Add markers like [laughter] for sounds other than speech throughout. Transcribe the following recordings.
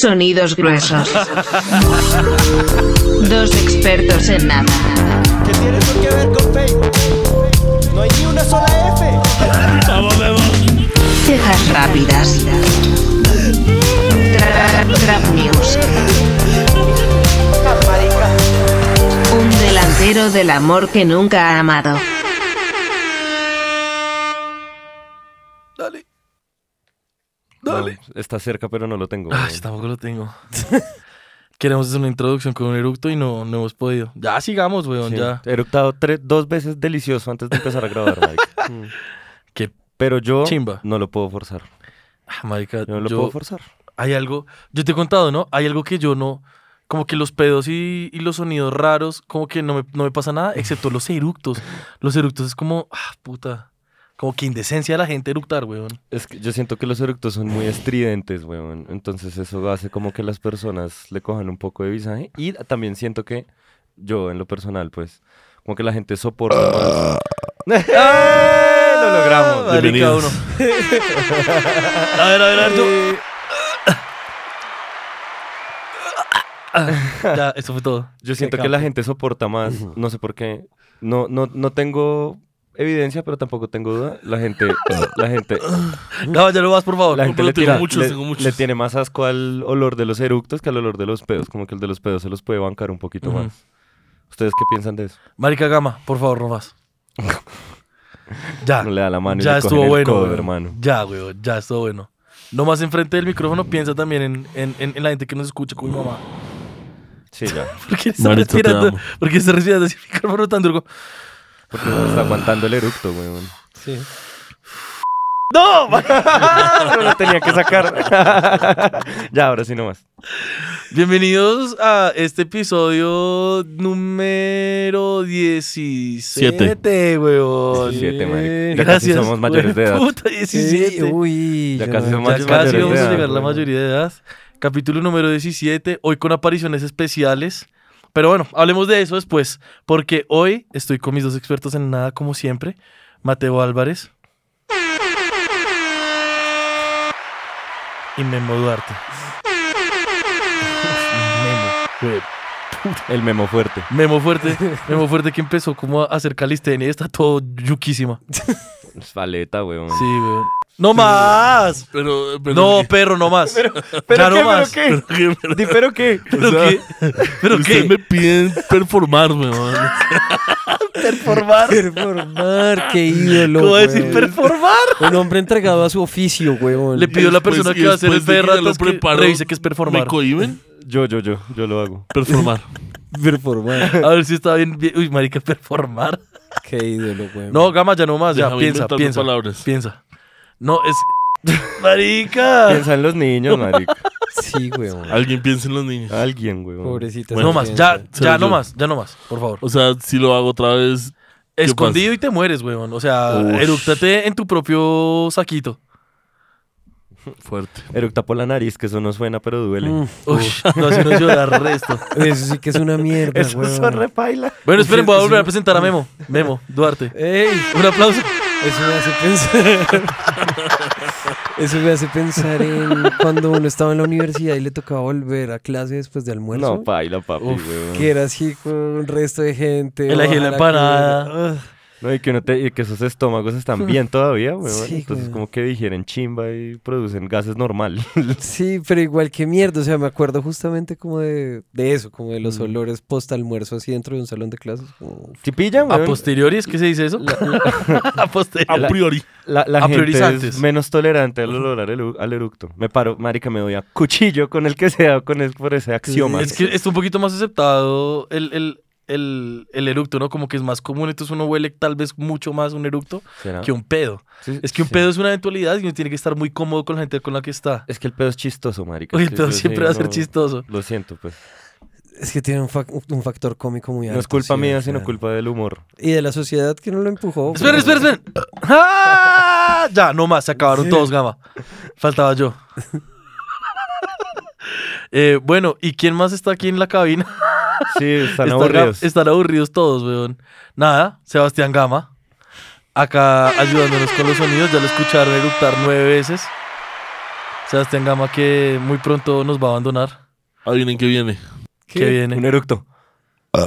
Sonidos gruesos. Dos expertos en nada. ¿Qué tiene eso que ver con Facebook? No hay ni una sola F. Vamos, vamos. Cejas rápidas. Tra- Trap News. Un delantero del amor que nunca ha amado. No, Dale. está cerca, pero no lo tengo. Ay, weón. tampoco lo tengo. [laughs] Queremos hacer una introducción con un eructo y no, no hemos podido. Ya sigamos, weón, Sí, ya. He eructado tres, dos veces delicioso antes de empezar a grabar, Mike. [laughs] Mm. Qué Pero yo Chimba. no lo puedo forzar. Ah, marica, Yo no lo yo- puedo forzar. hay algo, yo te he contado, ¿no? Hay algo que yo no, como que los pedos y, y los sonidos raros, como que no me, no me pasa nada, excepto los eructos. Los eructos es como, ah, puta, como que indecencia de la gente eructar, weón. Es que yo siento que los eructos son muy estridentes, weón. Entonces eso hace como que las personas le cojan un poco de visaje. Y también siento que yo, en lo personal, pues, como que la gente soporta más. [laughs] [laughs] ¡Eh! Lo logramos. Marica, Bienvenidos. uno. [laughs] a ver, a ver, a ver, tú. ya, eso fue todo. Yo siento que la gente soporta más, no sé por qué. No, no, no tengo evidencia, pero tampoco tengo duda. La gente, la gente, No, ya lo vas, por favor. la gente le, tengo tira- muchos, le- tengo muchos. le tiene más asco al olor de los eructos que al olor de los pedos. Como que el de los pedos se los puede bancar un poquito Ujú. más. ¿Ustedes qué piensan de eso? Marica Gama, por favor, no más. [laughs] Ya. No le da la mano y ya le cogen estuvo el bueno, codo, weón. hermano. Ya, weón, ya estuvo bueno. No más enfrente del micrófono, piensa también en, en, en- en la gente que nos escucha con mi mamá. Sí, ya. [laughs] ¿Por qué está Marito, te respirando? amo. ¿Por qué está respirando ese micrófono tan duro? Porque no está aguantando el eructo, weón. Sí. [laughs] ¡No! [laughs] no lo tenía que sacar. [laughs] ya, ahora sí nomás. Bienvenidos a este episodio número 17, weón. Siete, marica. Ya Gracias. casi somos mayores de edad. Puta, 17. uy, Ya casi somos Ya mayores casi de vamos a edad, llegar a la mayoría de edad. Capítulo número 17, hoy con apariciones especiales. Pero bueno, hablemos de eso después, porque hoy estoy con mis dos expertos en nada, como siempre. Mateo Álvarez. Y Memo Duarte. Memo. Güey. El memo fuerte. Memo Fuerte. Memo Fuerte que empezó como a hacer calistenia y está todo yuquísima. Es paleta, weón. Sí, güey. ¡No más! Pero, pero No, perro, no más. ¿Pero Ya no qué? más. ¿Pero qué? ¿Qué, pero- Di, ¿Pero qué? [laughs] ¿Pero O sea, qué? ¿Pero Ustedes qué? me piden performar, weón. [laughs] Performar. Performar, qué ídolo. ¿Cómo decir weón. performar? Un hombre entregado a su oficio, weón. Le pidió a la persona que va a hacer el fe que revise que es performar. ¿Me cohiben? Yo, yo, yo. Yo lo hago. Performar. [laughs] Performar. A ver si está bien. bien- Uy, marica, performar. Qué ídolo, weón. No, Gama, ya no más. Ya, Déjame piensa, piensa. palabras. Piensa. No, es... [laughs] Marica. Piensa en los niños, marica. [laughs] Sí, weón. Alguien piensa en los niños. Alguien, weón. Pobrecita. Bueno, no más, ya, ya no yo. más, ya no más, por favor. O sea, si lo hago otra vez. ¿qué Escondido y te mueres, weón. O sea, Ush. erúctate en tu propio saquito. Fuerte. Eructa por la nariz, que eso no suena, pero duele. Mm, Uy, [laughs] no, si no llorar resto. [laughs] Eso sí que es una mierda, Eso weón. son repaila. Bueno, esperen, voy a volver a presentar a Memo. Memo, Duarte. Ey, Un aplauso. eso me hace pensar. eso me hace pensar en cuando uno estaba en la universidad y le tocaba volver a clase después de almuerzo. No, paila, papi, Uf, weón. que era así con un resto de gente. El ají de la ojalá empanada. No, y que, uno te- y que esos estómagos están [laughs] bien todavía. Sí, Entonces, como que digieren chimba y producen gases normal. [laughs] Sí, pero igual que mierda, o sea, me acuerdo justamente como de, de eso, como de los Mm. olores post almuerzo así dentro de un salón de clases. como- ¿Sí pillan, A posteriori, ¿es que se dice eso? [laughs] a posteriori. A priori. La, la A gente es menos tolerante al olor al, eru- al eructo. Me paro, marica, me doy a cuchillo con el que sea, con el, por ese axioma. Es que está un poquito más aceptado el, el, el, el eructo, ¿no? Como que es más común, entonces uno huele tal vez mucho más un eructo ¿Será? que un pedo. Sí, Es que un sí. pedo es una eventualidad y uno tiene que estar muy cómodo con la gente con la que está. Es que el pedo es chistoso, marica. Uy, Es el pedo siempre sí, va a ser no- chistoso. Lo siento, pues. Es que tiene un, fac- un factor cómico muy alto. No es culpa sí, mía, sino culpa del humor. Y de la sociedad que no lo empujó. Esperen, pero- esperen, esperen. ¡Ah! Ya, no más, se acabaron todos, Gama. Faltaba yo. [laughs] Eh, bueno, ¿y quién más está aquí en la cabina? Sí, están Están- aburridos. Están aburridos todos, weón. Nada, Sebastián Gama. Acá ayudándonos con los sonidos. Ya lo escucharon eructar nueve veces. Sebastián Gama que muy pronto nos va a abandonar. Adivinen qué viene. Que viene. Un eructo. [laughs]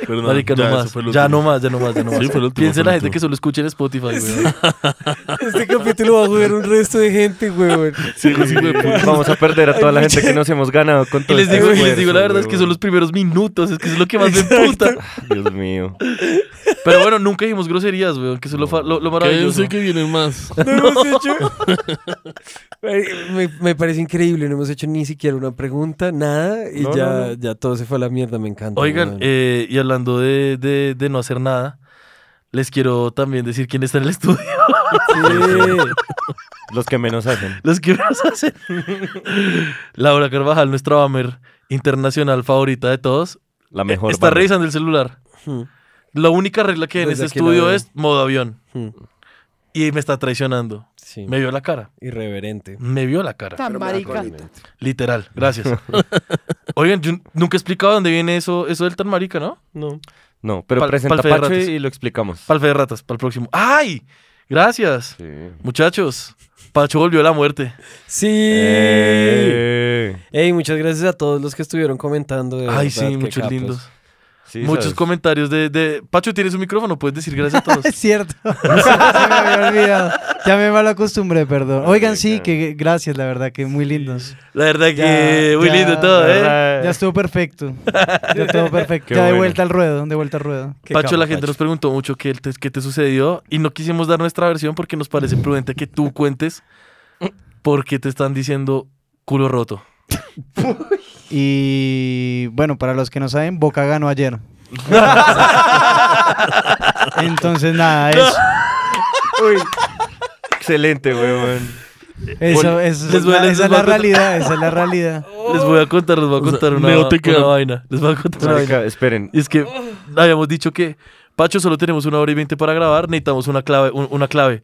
Pero no, Marica, no ya, eso más. Ya no más, ya no más, ya no más. Sí, fue el último, Piensa fue la el gente último. que solo escucha en Spotify. [laughs] Este capítulo va a jugar un resto de gente, weón. Sí, sí, güey, pues. Vamos a perder a toda la gente que nos hemos ganado con Y les este digo, y les digo la verdad es que son los primeros minutos, es que es lo que más me puta. Dios mío. Pero bueno, nunca dijimos groserías, weón, que eso es lo, lo, lo maravilloso. Cállense que vienen más. [laughs] No hemos hecho. me, me parece increíble, no hemos hecho ni siquiera una pregunta, nada, y No, ya, ya todo se fue a la mierda, me encanta. Oigan, eh, y hablando de, de, de no hacer nada, les quiero también decir quién está en el estudio. Sí. Los que menos hacen. Los que nos hacen. Laura Carvajal, nuestra Bamer internacional favorita de todos, La mejor. está banda. revisando el celular. Hmm, La única regla que hay en Desde este estudio es modo avión. hmm, Y me está traicionando. Sí. Me vio la cara. Irreverente. Me vio la cara. Tan marica. Literal. Gracias. [laughs] Oigan, yo nunca he explicado dónde viene eso, eso del tan marica, ¿no? No. No, pero Pal- presenta pal y lo explicamos. Para el fe de ratas, para el próximo. ¡Ay! Gracias. Sí. Muchachos, Pacho volvió a la muerte. Sí. Eh, Ey, muchas gracias a todos los que estuvieron comentando. de Ay, verdad, sí, muchos capos. lindos. Sí, Muchos sabes. comentarios de, de... Pacho, ¿tienes un micrófono? Puedes decir gracias a todos. [laughs] Es cierto. [laughs] Se me había olvidado. Ya me mal acostumbré, perdón. Oigan, sí, que gracias, la verdad, que muy lindos. La verdad que Ya, muy ya, lindo todo, ¿eh? Ya estuvo perfecto. Ya estuvo [laughs] perfecto. Qué ya de vuelta al ruedo, de vuelta al ruedo. Qué Pacho, la gente Pacho. nos preguntó mucho qué te, qué te sucedió y no quisimos dar nuestra versión porque nos parece prudente que tú cuentes por qué te están diciendo culo roto. Y bueno, para los que no saben, Boca ganó ayer. [laughs] Entonces, nada, eso. [laughs] Excelente, weón. Eso, eso es les voy- la- les esa es la contar- realidad, esa es la realidad. [laughs] Les voy a contar, les voy a O sea, contar una, una vaina. Les voy a contar una vaina. Marica, esperen. Y es que habíamos dicho que, Pacho, solo tenemos una hora y veinte para grabar, necesitamos una clave. un- una clave.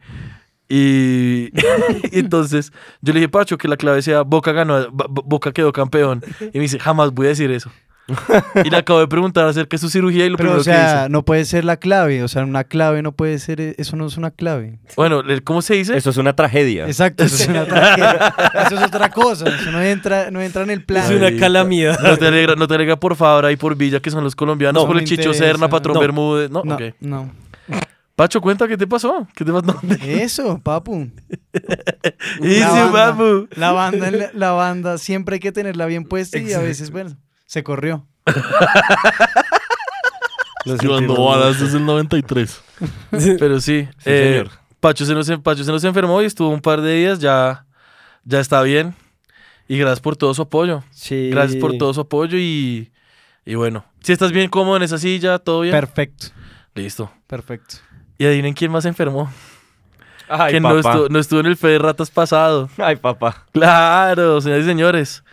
Y, [laughs] y entonces yo le dije, Pacho, que la clave sea Boca ganó, Bo- Bo- Boca quedó campeón. Y me dice, jamás voy a decir eso. Y le acabo de preguntar acerca de su cirugía y lo Pero, primero o sea, que no puede ser la clave. O sea, una clave no puede ser. Eso no es una clave. dice. Bueno, ¿cómo se dice? Eso es una tragedia. Exacto, eso es, una [laughs] tragedia. Eso es otra cosa. Eso no entra, no entra en el plan. Es una calamidad. No te alegra, no te alegra por Fabra y por Villa, que son los colombianos, No por el Chicho. Serna, Patrón No. Bermúdez. No, No, ok. no. Pacho, cuenta qué te pasó. ¿Qué te pasó? Eso, papu. [laughs] Easy, banda. papu. La banda, la, la siempre hay que tenerla bien puesta y a veces, bueno, se corrió. Sentimos balas desde el 93. Pero sí, Sí, eh, señor. Pacho, se nos, Pacho se nos enfermó y estuvo un par de días, ya, ya está bien. Y gracias por todo su apoyo. Sí. Gracias por todo su apoyo y, y bueno, si estás bien cómodo en esa silla, todo bien. Perfecto, Listo. perfecto. Y adivinen quién más se enfermó. Ay, que no papá. estuvo, no estuvo en el fe de ratas pasado. Ay, papá. Claro, señores y señores.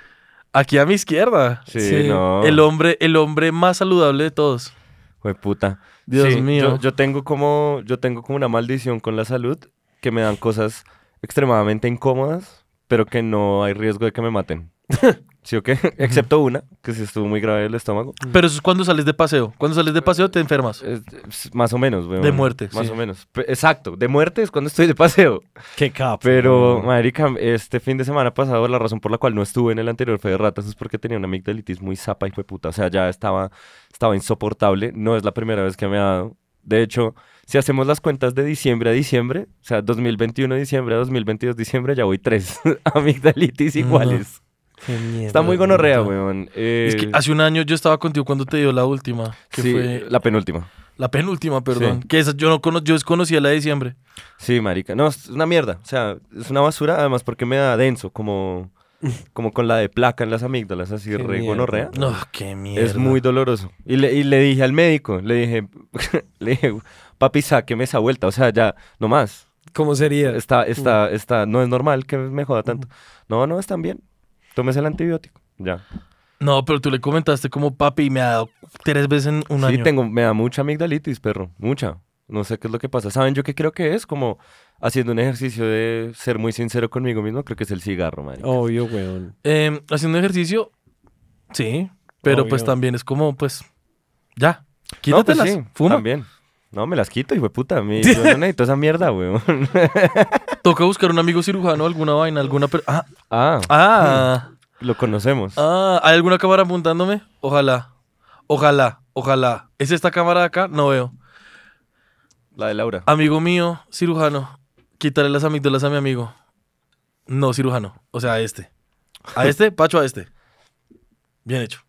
Aquí a mi izquierda. Sí, Sí. no. El hombre, el hombre más saludable de todos. Fue puta. Dios Sí, mío. Yo, yo tengo como, yo tengo como una maldición con la salud que me dan cosas extremadamente incómodas, pero que no hay riesgo de que me maten. [laughs] ¿Sí o qué? [laughs] Excepto una, que sí estuvo muy grave el estómago. Pero eso es cuando sales de paseo. Cuando sales de paseo te enfermas. Es- es más o menos, weón. De muerte, Más sí. o menos. Pe- Exacto, de muerte es cuando estoy de paseo. Qué capo. Pero, marica, este fin de semana pasado, la razón por la cual no estuve en el anterior Fe de Ratas es porque tenía una amigdalitis muy zapa y fue puta. O sea, ya estaba, estaba insoportable. No es la primera vez que me ha dado. De hecho, si hacemos las cuentas de diciembre a diciembre, o sea, 2021 diciembre a 2022 diciembre, ya voy tres [laughs] amigdalitis iguales. Mierda, Está muy gonorrea, weón. Es que Eh, hace un año yo estaba contigo cuando te dio la última. Que sí, fue la penúltima. la penúltima, perdón. Sí. Que esa yo no cono yo desconocía la de diciembre. Sí, marica. No, es una mierda. O sea, es una basura, además porque me da denso, como, [laughs] como con la de placa en las amígdalas, así Qué re mierda. gonorrea. No, qué mierda. Es muy doloroso. Y le, y le dije al médico, le dije, [laughs] le dije, papi, sáqueme esa vuelta. O sea, ya, no más. ¿Cómo sería? Está, está, está, no es normal que me joda tanto. No, no, están bien. Tómese el antibiótico. Ya. No, pero tú le comentaste como papi me ha dado tres veces en un sí, año. tengo, me da mucha amigdalitis, perro. Mucha. No sé qué es lo que pasa. ¿Saben yo qué creo que es? Como haciendo un ejercicio de ser muy sincero conmigo mismo. Creo que es el cigarro, marica. Obvio, weón. Eh, haciendo ejercicio, sí. Pero pues también es como, pues, ya. No, pues Quítatelas. sí, fuma. También. No, me las quito, hijo de puta. Mi- yo no necesito esa mierda, weón. [laughs] Toca buscar un amigo cirujano, alguna vaina, alguna... per- Ah, Ah, ah, lo conocemos. ah, ¿hay alguna cámara apuntándome? Ojalá, ojalá, ojalá. ¿Es esta cámara de acá? No veo. La de Laura. Amigo mío, cirujano, quítale las amígdalas a mi amigo. No, cirujano, o sea, a este. A [laughs] este, Pacho, a este. Bien hecho.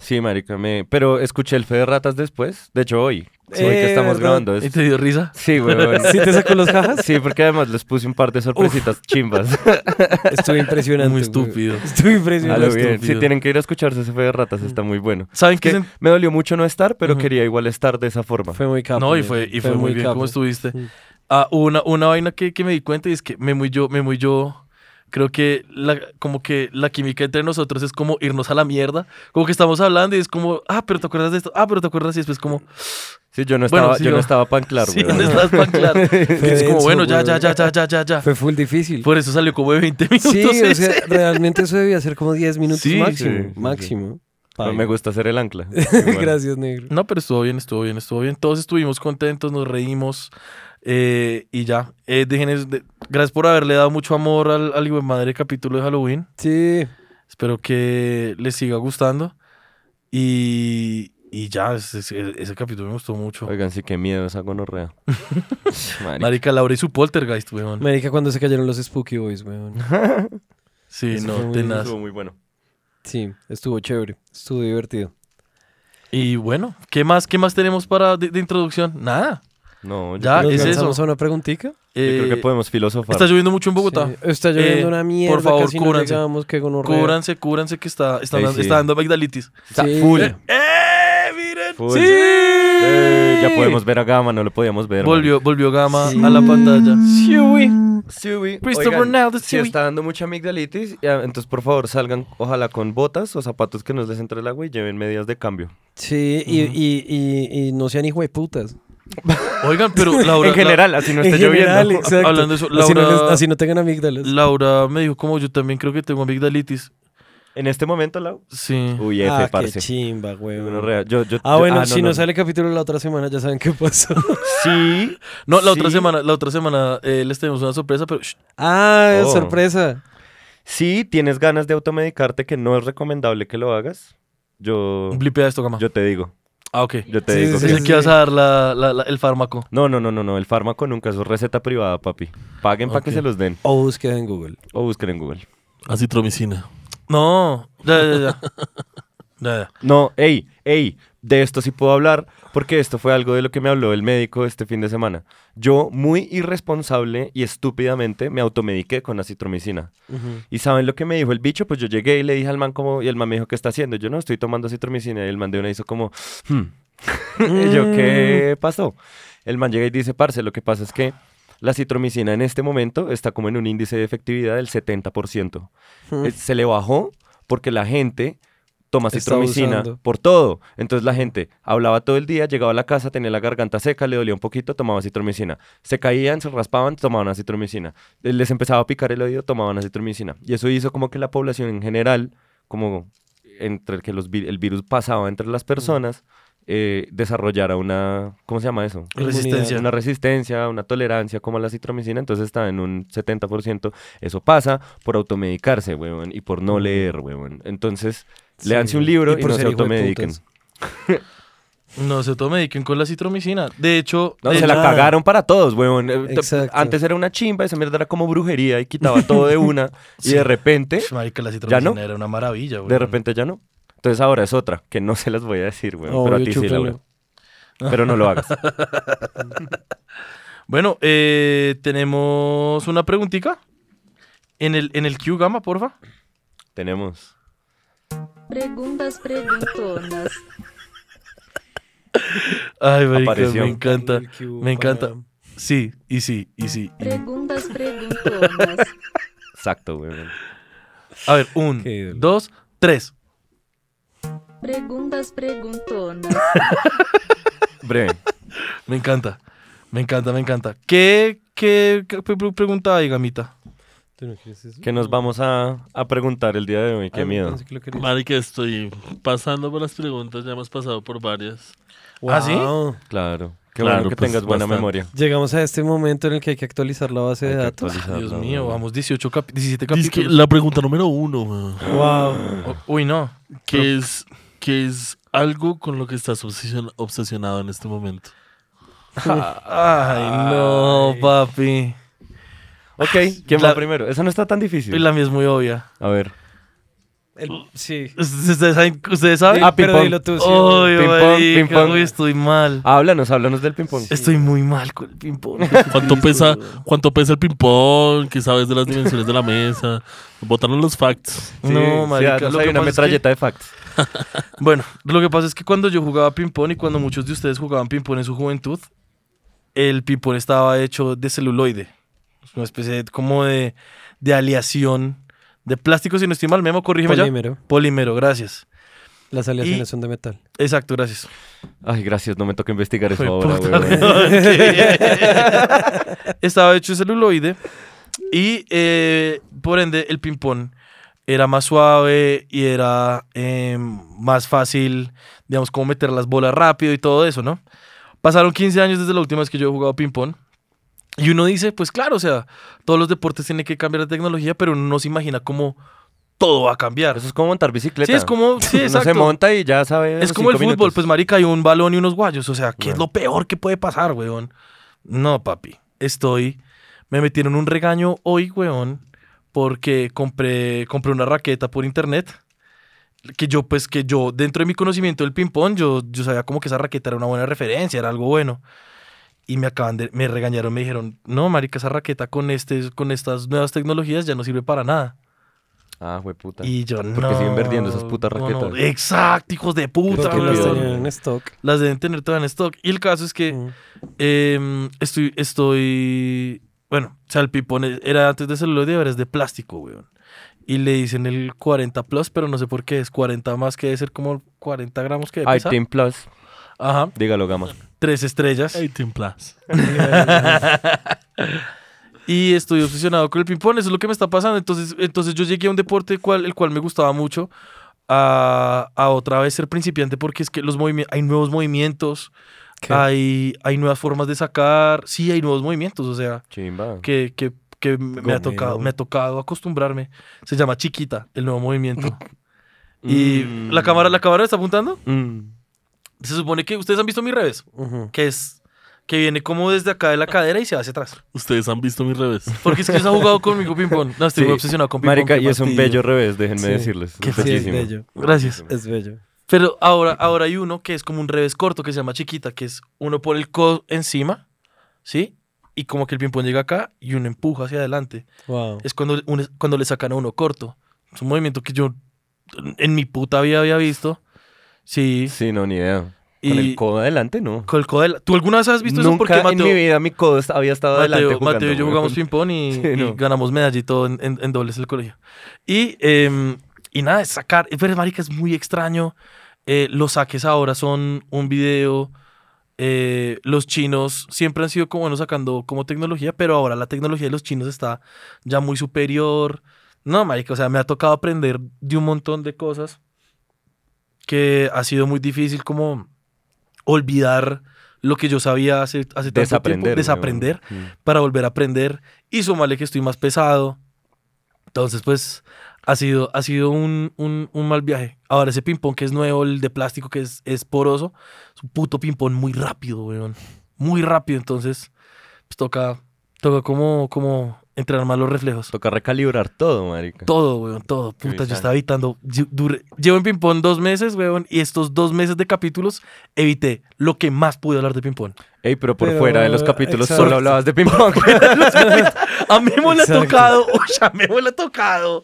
Sí, marica, me... pero escuché el fe de ratas después. De hecho, hoy. Sí, Eh, que estamos ¿verdad? grabando. ¿Y es- te dio risa? Sí, weón. [laughs] ¿Sí te sacó los jajas? Sí, porque además les puse un par de sorpresitas chimbas. [laughs] Estuvo impresionante. Muy güey. estúpido. Estuvo A impresionante. bien. estúpido. Si tienen que ir a escucharse ese fe de ratas, está muy bueno. ¿Saben qué? Que sen- me dolió mucho no estar, pero quería igual estar de esa forma. Fue muy capo. No, y güey. fue, y fue, muy bien cómo estuviste. Ah, una, una vaina que, que me di cuenta y es que Memo y yo, Memo y yo, creo que la, como que la química entre nosotros es como irnos a la mierda. Como que estamos hablando y es como, ah, pero te acuerdas de esto, ah, pero te acuerdas y después como, Sí, yo no Bueno, estaba, sí, yo yo- no estaba pan claro, sí, weón. ¿dónde estás para claro? [laughs] Es como, denso, bueno, ya, ya, ya, ya, ya, ya, ya. Fue full difícil. Por eso salió como de 20 minutos. Sí, o sea, [laughs] realmente eso debía ser como 10 minutos Sí, máximo. sí, sí, sí. máximo. No me gusta hacer el ancla. [laughs] Gracias, negro. No, pero estuvo bien, estuvo bien, estuvo bien. Todos estuvimos contentos, nos reímos eh, y ya. Eh, dejen- de- gracias por haberle dado mucho amor al, al hijo de madre capítulo de Halloween. Sí. Espero que les siga gustando. Y, y ya, ese, ese- ese capítulo me gustó mucho. Oigan, sí, qué miedo esa gonorrea. [laughs] Marica. Marica Laura y su poltergeist, weón. Marica, cuando se cayeron los Spooky Boys, weón. [laughs] Sí, Eso fue no, muy- tenaz. Estuvo muy bueno. Sí, estuvo chévere. Estuvo divertido. Y bueno, ¿qué más, qué más tenemos para de, de introducción? Nada. No, yo Ya, creo, ¿Nos es eso. a una preguntica? yo creo que Eh, podemos filosofar. está lloviendo mucho en Bogotá. Sí. Está lloviendo Eh, una mierda. por favor, casi no cúbranse. llegamos, qué gonorrea. Cúbranse, cúbranse que está, está, dando, sí. está dando amigdalitis. Está Sí. full. ¡Eh! ¡Sí! Eh, ya podemos ver a Gama, no lo podíamos ver. Volvió, volvió Gama Sí. a la pantalla. Stewie. Christopher Oigan, Ronaldo, Si Stewie. está dando mucha amigdalitis, ya, entonces por favor salgan, ojalá con botas o zapatos que nos les entre el agua y lleven medidas de cambio. Sí, y, y, y, y no sean hijo de putas. [laughs] Oigan, pero Laura. en general, así no general, lloviendo. exacto. Hablando de eso, Así, no, les- Laura- así no tengan amígdalas. La- Laura me dijo como yo también creo que tengo amigdalitis. En este momento, Lau. Sí. Uy, F, ah, qué parce. chimba, güey. Gonorrea. Yo, yo, Ah, yo- bueno, no, si no, no, sale capítulo la otra semana, ya saben qué pasó. [laughs] Sí. No, la otra Sí. semana, la otra semana eh, les tenemos una sorpresa, pero shh, ah, Oh. sorpresa. Si tienes ganas de automedicarte, que no es recomendable que lo hagas, yo, blipea esto, Gama. yo te digo. Ah, ok. Yo te Sí, digo. sí, que- a dar la- la- la- el fármaco. No, no, no, no, no. El fármaco nunca es receta privada, papi. Paguen para que se los den. O búsqueda en Google. O busquen en Google. Acitromicina. No, ya, ya, ya. ya, ya. No, ey, ey, de esto sí puedo hablar porque esto fue algo de lo que me habló el médico este fin de semana. Yo, muy irresponsable y estúpidamente, me automediqué con acitromicina. ¿Y saben lo que me dijo el bicho? Pues yo llegué y le dije al man como, y el man me dijo, ¿qué está haciendo? Yo no, estoy tomando acitromicina. Y el man de una hizo como, "Hmm". [laughs] y yo, ¿qué pasó? El man llega y dice, parce, lo que pasa es que la citromicina en este momento está como en un índice de efectividad del 70%. Mm. Eh, Se le bajó porque la gente toma citromicina por todo. Entonces la gente hablaba todo el día, llegaba a la casa, tenía la garganta seca, le dolía un poquito, tomaba citromicina. Se caían, se raspaban, tomaban acitromicina. Eh, Les empezaba a picar el oído, tomaban acitromicina. Y eso hizo como que la población en general, como entre el que los el virus pasaba entre las personas, eh, desarrollara una, ¿cómo se llama eso? Resistencia. Una resistencia, una tolerancia como a la citromicina, entonces está en un 70%. Eso pasa por automedicarse, weón, y por no leer, weón. Entonces, léanse un libro y, por no se automediquen. No se automediquen con la citromicina. De hecho, No, de se la cagaron para todos, weón. Eh, Exacto. Antes era una chimba, esa mierda era como brujería y quitaba todo de una. [laughs] Y de repente, Psh, marica, la citromicina no? era una maravilla, de repente ya no. Entonces ahora es otra, que no [laughs] se las voy a decir, weón. pero a ti sí. Laura. Pero no lo hagas. [laughs] Bueno, eh, tenemos una preguntita. En el, en el Q Gama, porfa. Tenemos. Preguntas preguntonas. Ay, marica, Apareció. me encanta. Me encanta. para- Sí, y sí, y sí. y- Preguntas preguntonas. Exacto, weón. A ver, un, Qué ídolo. dos, tres. Preguntas preguntonas. [laughs] Breve. Me encanta. Me encanta, me encanta. ¿Qué, qué, qué pre- pre- pregunta hay, Gamita? ¿Tú no? ¿Qué nos vamos a, a preguntar el día de hoy? Qué Ah, miedo. que querías. Marica, estoy pasando por las preguntas, ya hemos pasado por varias. ¿Ah, sí? Claro. Qué Claro, bueno que pues, tengas buena bastante. memoria. Llegamos a este momento en el que hay que actualizar la base de Hay que datos. Dios mío, vamos 18 capi- 17 Dice que capítulos. la pregunta número uno, Wow. O- Uy, no. que es, que es algo con lo que estás obsesion- obsesionado en este momento. [laughs] Ay, no, papi. Ok, ¿quién La- va primero? Esa no está tan difícil. Y la mía es muy obvia. A ver. El- sí. ¿Ustedes saben? ¿Ustedes saben? Ah, pero ping-pong. dilo tú. sí, Uy, Ping-pong, marica, ping-pong. uy, estoy mal. Háblanos, háblanos del ping-pong. Estoy muy mal con el ping-pong. [laughs] ¿Cuánto pesa, ¿Cuánto pesa el ping-pong? ¿Qué sabes de las dimensiones de la mesa? Botaron los facts. Sí, no, sí, marica. haznos lo que una pasa es que- metralleta de facts. [laughs] Bueno, lo que pasa es que cuando yo jugaba ping-pong y cuando muchos de ustedes jugaban ping-pong en su juventud, el ping-pong estaba hecho de celuloide. Es Una especie de- como de, de aleación de plástico, si no estoy mal, Memo, corrígeme ya. Polímero. Polímero, gracias. Las aleaciones Y- son de metal. Exacto, gracias. Ay, gracias, no me toca investigar eso ahora, weón. [laughs] Estaba hecho de celuloide y eh, por ende el ping-pong era más suave y era eh, más fácil, digamos, como meter las bolas rápido y todo eso, ¿no? Pasaron 15 años desde la última vez que yo he jugado ping-pong. Y uno dice, pues claro, o sea, todos los deportes tienen que cambiar de tecnología, pero uno no se imagina cómo todo va a cambiar. Eso es como montar bicicleta. Sí, es como, [laughs] sí, Uno exacto. se monta y ya sabe. Es como el cinco fútbol, minutos. pues marica, hay un balón y unos guayos, o sea, ¿qué es Bueno. lo peor que puede pasar, weón? No, papi, estoy, me metieron un regaño hoy, weón, porque compré, compré una raqueta por internet, que yo, pues, que yo, dentro de mi conocimiento del ping-pong, yo, yo sabía como que esa raqueta era una buena referencia, era algo bueno. Y me acaban de, me regañaron, me dijeron, no, marica, esa raqueta con, este, con estas nuevas tecnologías ya no sirve para nada. Ah, güey, puta. Y yo, no. Porque siguen vendiendo esas putas no, no. raquetas. Exacto, hijos de puta, Porque las tenían en stock. Las deben tener todas en stock. Y el caso es que Mm. em, estoy, estoy, bueno, o sea, el pipón era antes de celuloide, ahora es de plástico, weón. Y le dicen el 40 plus, pero no sé por qué es 40 más que debe ser como 40 gramos que debe pesar. Plus. Ajá, Dígalo, Gama. Tres estrellas. 18 plus. [laughs] Y estoy obsesionado con el ping-pong, eso es lo que me está pasando. Entonces, entonces yo llegué a un deporte cual, el cual me gustaba mucho, a, a otra vez ser principiante, porque es que los movimi- hay nuevos movimientos, ¿Qué? hay, hay nuevas formas de sacar, sí, hay nuevos movimientos, o sea, Chimba. que, que, que me, me ha tocado, me ha tocado acostumbrarme. Se llama Chiquita, el nuevo movimiento. [laughs] Y Mm. la cámara, la cámara está apuntando. Mm. Se supone que ustedes han visto mi revés, Ujú. que es que viene como desde acá de la cadera y se va hacia atrás. Ustedes han visto mi revés. Porque es que se ha jugado conmigo ping-pong. No, estoy Sí. muy obsesionado con ping-pong. Marica, y es un bello revés, déjenme Sí. decirles. Qué Es Sí, es bellísimo. bello. Gracias. Es bello. Pero ahora, ahora hay uno que es como un revés corto que se llama chiquita, que es uno por el codo encima, ¿sí? Y como que el ping-pong llega acá y uno empuja hacia adelante. Wow. Es cuando, uno- cuando le sacan a uno corto. Es un movimiento que yo en mi puta vida había visto. Sí. Sí, no, ni idea. Y Con el codo adelante, no. con el codo del- ¿Tú alguna vez has visto eso? Nunca Porque en mi vida mi codo había estado adelante Mateo, jugando. Mateo y yo jugamos ping-pong y, [laughs] Sí, y no. ganamos medalla y todo en, en- en dobles en el colegio. Y, em, y nada, es sacar. Pero, marica, es muy extraño. Eh, los saques ahora son un video. eh, los chinos siempre han sido como bueno sacando como tecnología, pero ahora la tecnología de los chinos está ya muy superior. No, marica, o sea, me ha tocado aprender de un montón de cosas que ha sido muy difícil como olvidar lo que yo sabía hace, hace tanto Desaprender. tiempo, desaprender Mm. para volver a aprender y sumarle que estoy más pesado. Entonces, pues, ha sido, ha sido un, un- un mal viaje. Ahora, ese ping-pong que es nuevo, el de plástico que es, es poroso, es un puto ping-pong muy rápido, weón. Muy rápido, entonces, pues toca, toca como, como entrenar más los reflejos. Toca recalibrar todo, marica. Todo, weón, todo. Puta, yo estaba evitando. duré- llevo en ping-pong dos meses, weón, y estos dos meses de capítulos evité lo que más pude hablar de ping-pong. Ey, pero por Pero, fuera de los capítulos exacto. solo hablabas de ping-pong. [laughs] [laughs] A Memo le ha tocado, [laughs] uy, a Memo le ha tocado.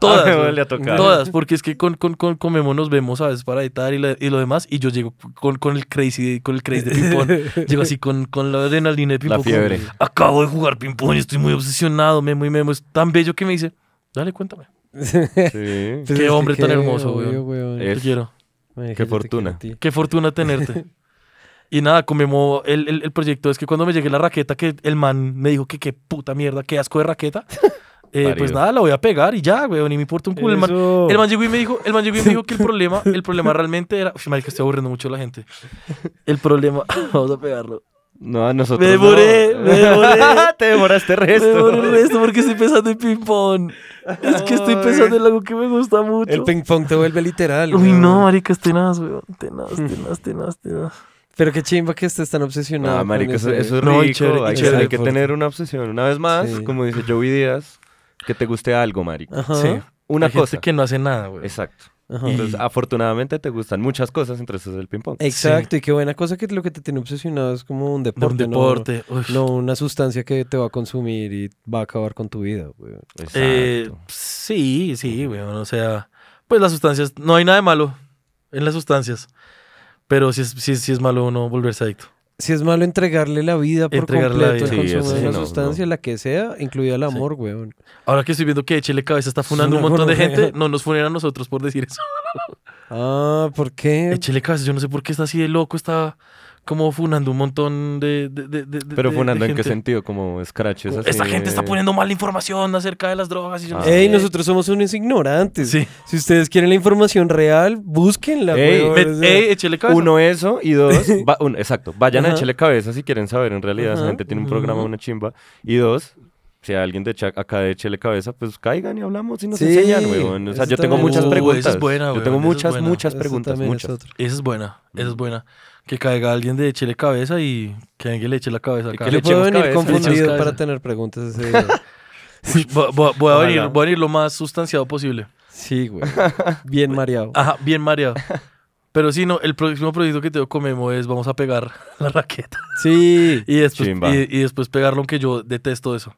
Todas, A Memo le ha tocado. Todas, porque es que con, con, con, con Memo nos vemos a veces para editar y, la- y lo demás, y yo llego con, con el crazy, con el crazy de ping-pong. [laughs] llego así con, con la adrenalina de ping-pong. La fiebre. como, Acabo de jugar ping-pong y estoy muy obsesionado, Memo, y Memo es tan bello que me dice, dale, cuéntame. Sí. Pues Qué es que hombre tan hermoso. Eh, Te quiero. Qué fortuna. Qué fortuna tenerte. [laughs] Y nada, con Memo, el, el, el proyecto es que cuando me llegue la raqueta, que el man me dijo que qué puta mierda, qué asco de raqueta. [laughs] Eh, pues nada, la voy a pegar y ya, weón, ni me importa un culo. El man, el man llegó y me dijo, el man llegó y me dijo que el [laughs] problema, el problema realmente era. Uf, marica, estoy aburriendo mucho a la gente. El problema. [laughs] Vamos a pegarlo. No, a nosotros Me demoré, no. me demoré. Te demoraste Me resto. demoré esto porque estoy pensando en ping-pong. Es que estoy pensando en algo que me gusta mucho. El ping pong te vuelve literal. Uy, weón. no, marica, es tenaz, weón. Tenaz, tenaz, tenaz, tenaz. Pero qué chimba que estés tan obsesionado. No, con marica, eso, eso es No, y rico. chévere, y hay, que- chévere. hay que tener una obsesión. Una vez más, Sí. como dice Joey Díaz, que te guste algo, marica. Ajá. Sí. Una Hay cosa. gente que no hace nada, weón. Exacto. Ajá. Entonces, afortunadamente te gustan muchas cosas, entre esas el ping-pong. Exacto, y qué buena cosa que lo que te tiene obsesionado es como un De deporte. un no- deporte. uy. No, una sustancia que te va a consumir y va a acabar con tu vida. Exacto. Eh, sí, sí, weón. O sea, pues las sustancias, no hay nada de malo en las sustancias. Pero sí es, sí, sí es malo uno volverse adicto. Si es malo entregarle la vida por Entregarle la completo vida. Sí, consumo de una no, sustancia, la que sea, incluida el amor, weón. Ahora que estoy viendo que Echele Cabeza está funando un una montón de gonorrea. gente, no nos funen a nosotros por decir eso. Ah, ¿por qué? Echele Cabeza, yo no sé por qué está así de loco, está como funando un montón de. de, de- de- Pero funando de en qué sentido, como scratches así. Esta gente está poniendo mala información acerca de las drogas y yo no sé Ey, qué. nosotros somos unos ignorantes. Sí. Si ustedes quieren la información real, búsquenla, Ey, weón. Me- o sea, ey, Echele Cabeza. Uno, eso, y dos, [laughs] va- un- exacto, vayan a echarle cabeza si quieren saber. En realidad, esa gente tiene un programa, una chimba. Y dos, si hay alguien de Echa- acá de echarle cabeza, pues caigan y hablamos y nos Sí, enseñan, weón. O sea, yo tengo muchas Uh, preguntas. esa es buena, yo tengo muchas, muchas preguntas, también es muchas. otro. Esa es buena, esa es buena. Que caiga alguien de Echele Cabeza y que alguien le eche la cabeza acá. Yo puedo venir cabeza, confundido para tener preguntas ese día. [laughs] Voy, voy- voy a venir, voy a venir lo más sustanciado posible. Sí, güey. Bien mareado. Ajá, bien mareado. Pero sí, no, el próximo proyecto que tengo con Memo es vamos a pegar [laughs] la raqueta. Sí. Y después, y después pegarlo, aunque yo detesto eso.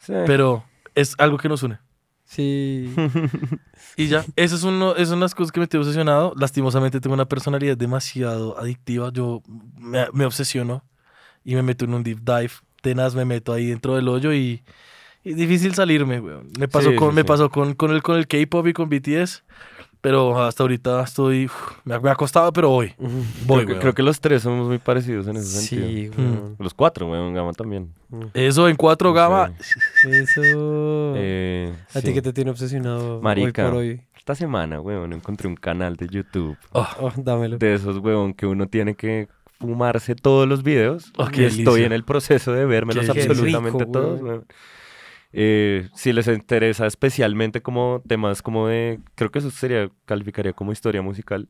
Sí. Pero es algo que nos une. Sí. [laughs] Y ya, eso es uno, esas son las cosas que me estoy obsesionado. Lastimosamente tengo una personalidad demasiado adictiva. Yo me, me obsesiono y me meto en un deep dive. Tenaz, me meto ahí dentro del hoyo y, y es difícil salirme, weón. Me pasó, Sí, con, sí, me sí. pasó con, con el, con el K-pop y con BTS. Pero hasta ahorita estoy. uf, me, ha, me ha costado, pero voy. Voy, creo, que, weón. creo que los tres somos muy parecidos en ese sentido. Sí, Mm. güey. Los cuatro, weón, Gama también. Eso en 4 Sí. gama. Eso. Eh, ¿A ti que te tiene obsesionado Marica. hoy por hoy? Esta semana, weón, encontré un canal de YouTube Oh, dámelo. de esos, weón, que uno tiene que fumarse todos los videos. Oh, y estoy en el proceso de vérmelos Qué absolutamente rico, todos, weón. weón. Eh, si les interesa especialmente como temas como de, creo que eso sería, calificaría como historia musical,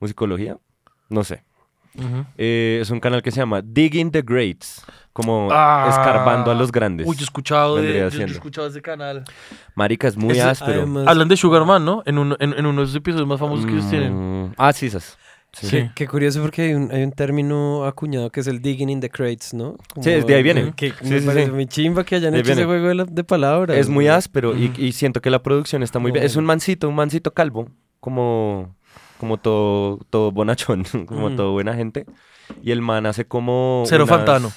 musicología, no sé. Eh, es un canal que se llama Digging the Greats, como Ah. escarbando a los grandes. Uy, yo he escuchado, de, Vendría yo- yo he siendo. escuchado ese canal. Marica, es muy Ese- áspero. Además, Hablan de Sugarman, ¿no? En, uno- en, en uno de esos episodios más famosos que ellos tienen. Mm, Ah, sí, esas. Sí. Qué, qué curioso porque hay un, hay un término acuñado que es el digging in the crates, ¿no? Como- Sí, de ahí viene. Que Sí, me sí, parece sí. muy chimba que hayan De hecho ese juego de, la- de palabras. Es muy áspero y, y siento que la producción está muy bien. Es un mancito, un mancito calvo, como, como todo, todo bonachón, [laughs] como Ujú. todo buena gente. Y el man hace como... Cero unas- Fantano.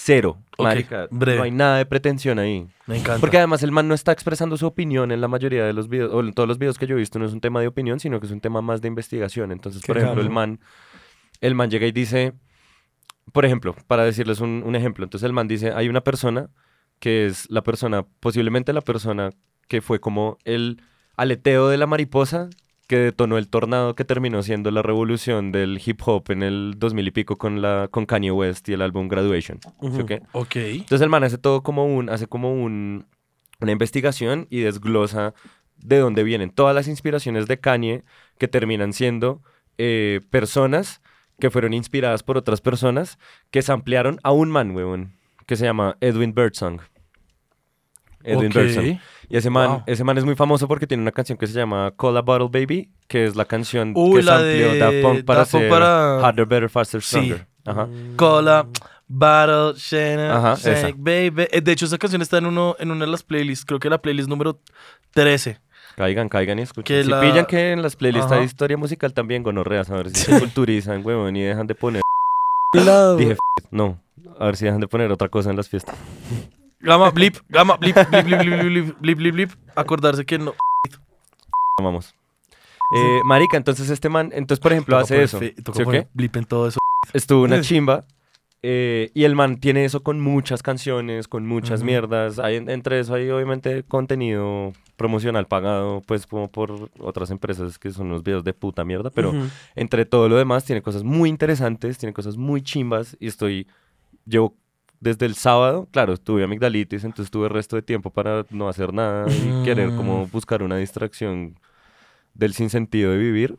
Cero. Ok, Marica, breve. no hay nada de pretensión ahí. Me encanta. Porque además el man no está expresando su opinión en la mayoría de los videos, o en todos los videos que yo he visto, no es un tema de opinión, sino que es un tema más de investigación. Entonces, Qué por ejemplo, el man, el man llega y dice, por ejemplo, para decirles un, un ejemplo, entonces el man dice, hay una persona que es la persona, posiblemente la persona que fue como el aleteo de la mariposa que detonó el tornado que terminó siendo la revolución del hip hop en el 2000 y pico con, la, con Kanye West y el álbum Graduation. ¿sí Ujú. o qué? Ok. Entonces el man hace todo como un, hace como un, una investigación y desglosa de dónde vienen todas las inspiraciones de Kanye que terminan siendo eh, personas que fueron inspiradas por otras personas que se ampliaron a un man, huevón, que se llama Edwin Birdsong. Edwin Ok. Birdsong. Y ese man, Wow. ese man es muy famoso porque tiene una canción que se llama Call a Bottle Baby, que es la canción Uy, que la amplió de Daft Punk para Daft Punk hacer para- Harder, Better, Faster, Sí. Stronger. Ajá. Cola, Battle, Shana, Shake. Baby. Eh, De hecho, esa canción está en, uno, en una de las playlists. Creo que la playlist número 13. Caigan, caigan y escuchen. Que si la- pillan que en las playlists hay Ajá. historia musical también, gonorreas, a ver si se culturizan, huevón, y dejan de poner... [laughs] Dije, no, a ver si dejan de poner otra cosa en las fiestas. Gama, blip, gama, blip, blip, blip, blip, blip, blip, blip, blip. Acordarse que no. [laughs] Vamos. Eh, marica, entonces este man, entonces por ejemplo hace poner eso. fe- toca ¿sí o poner qué? blip en todo eso. Estuvo una [laughs] chimba Eh, y el man tiene eso con muchas canciones, con muchas Ujú. mierdas. Hay, entre eso hay obviamente contenido promocional pagado, pues como por otras empresas que son unos videos de puta mierda, pero Ujú. entre todo lo demás tiene cosas muy interesantes, tiene cosas muy chimbas y estoy, llevo desde el sábado, claro, tuve amigdalitis, entonces tuve el resto de tiempo para no hacer nada y querer como Mm. buscar una distracción del sinsentido de vivir.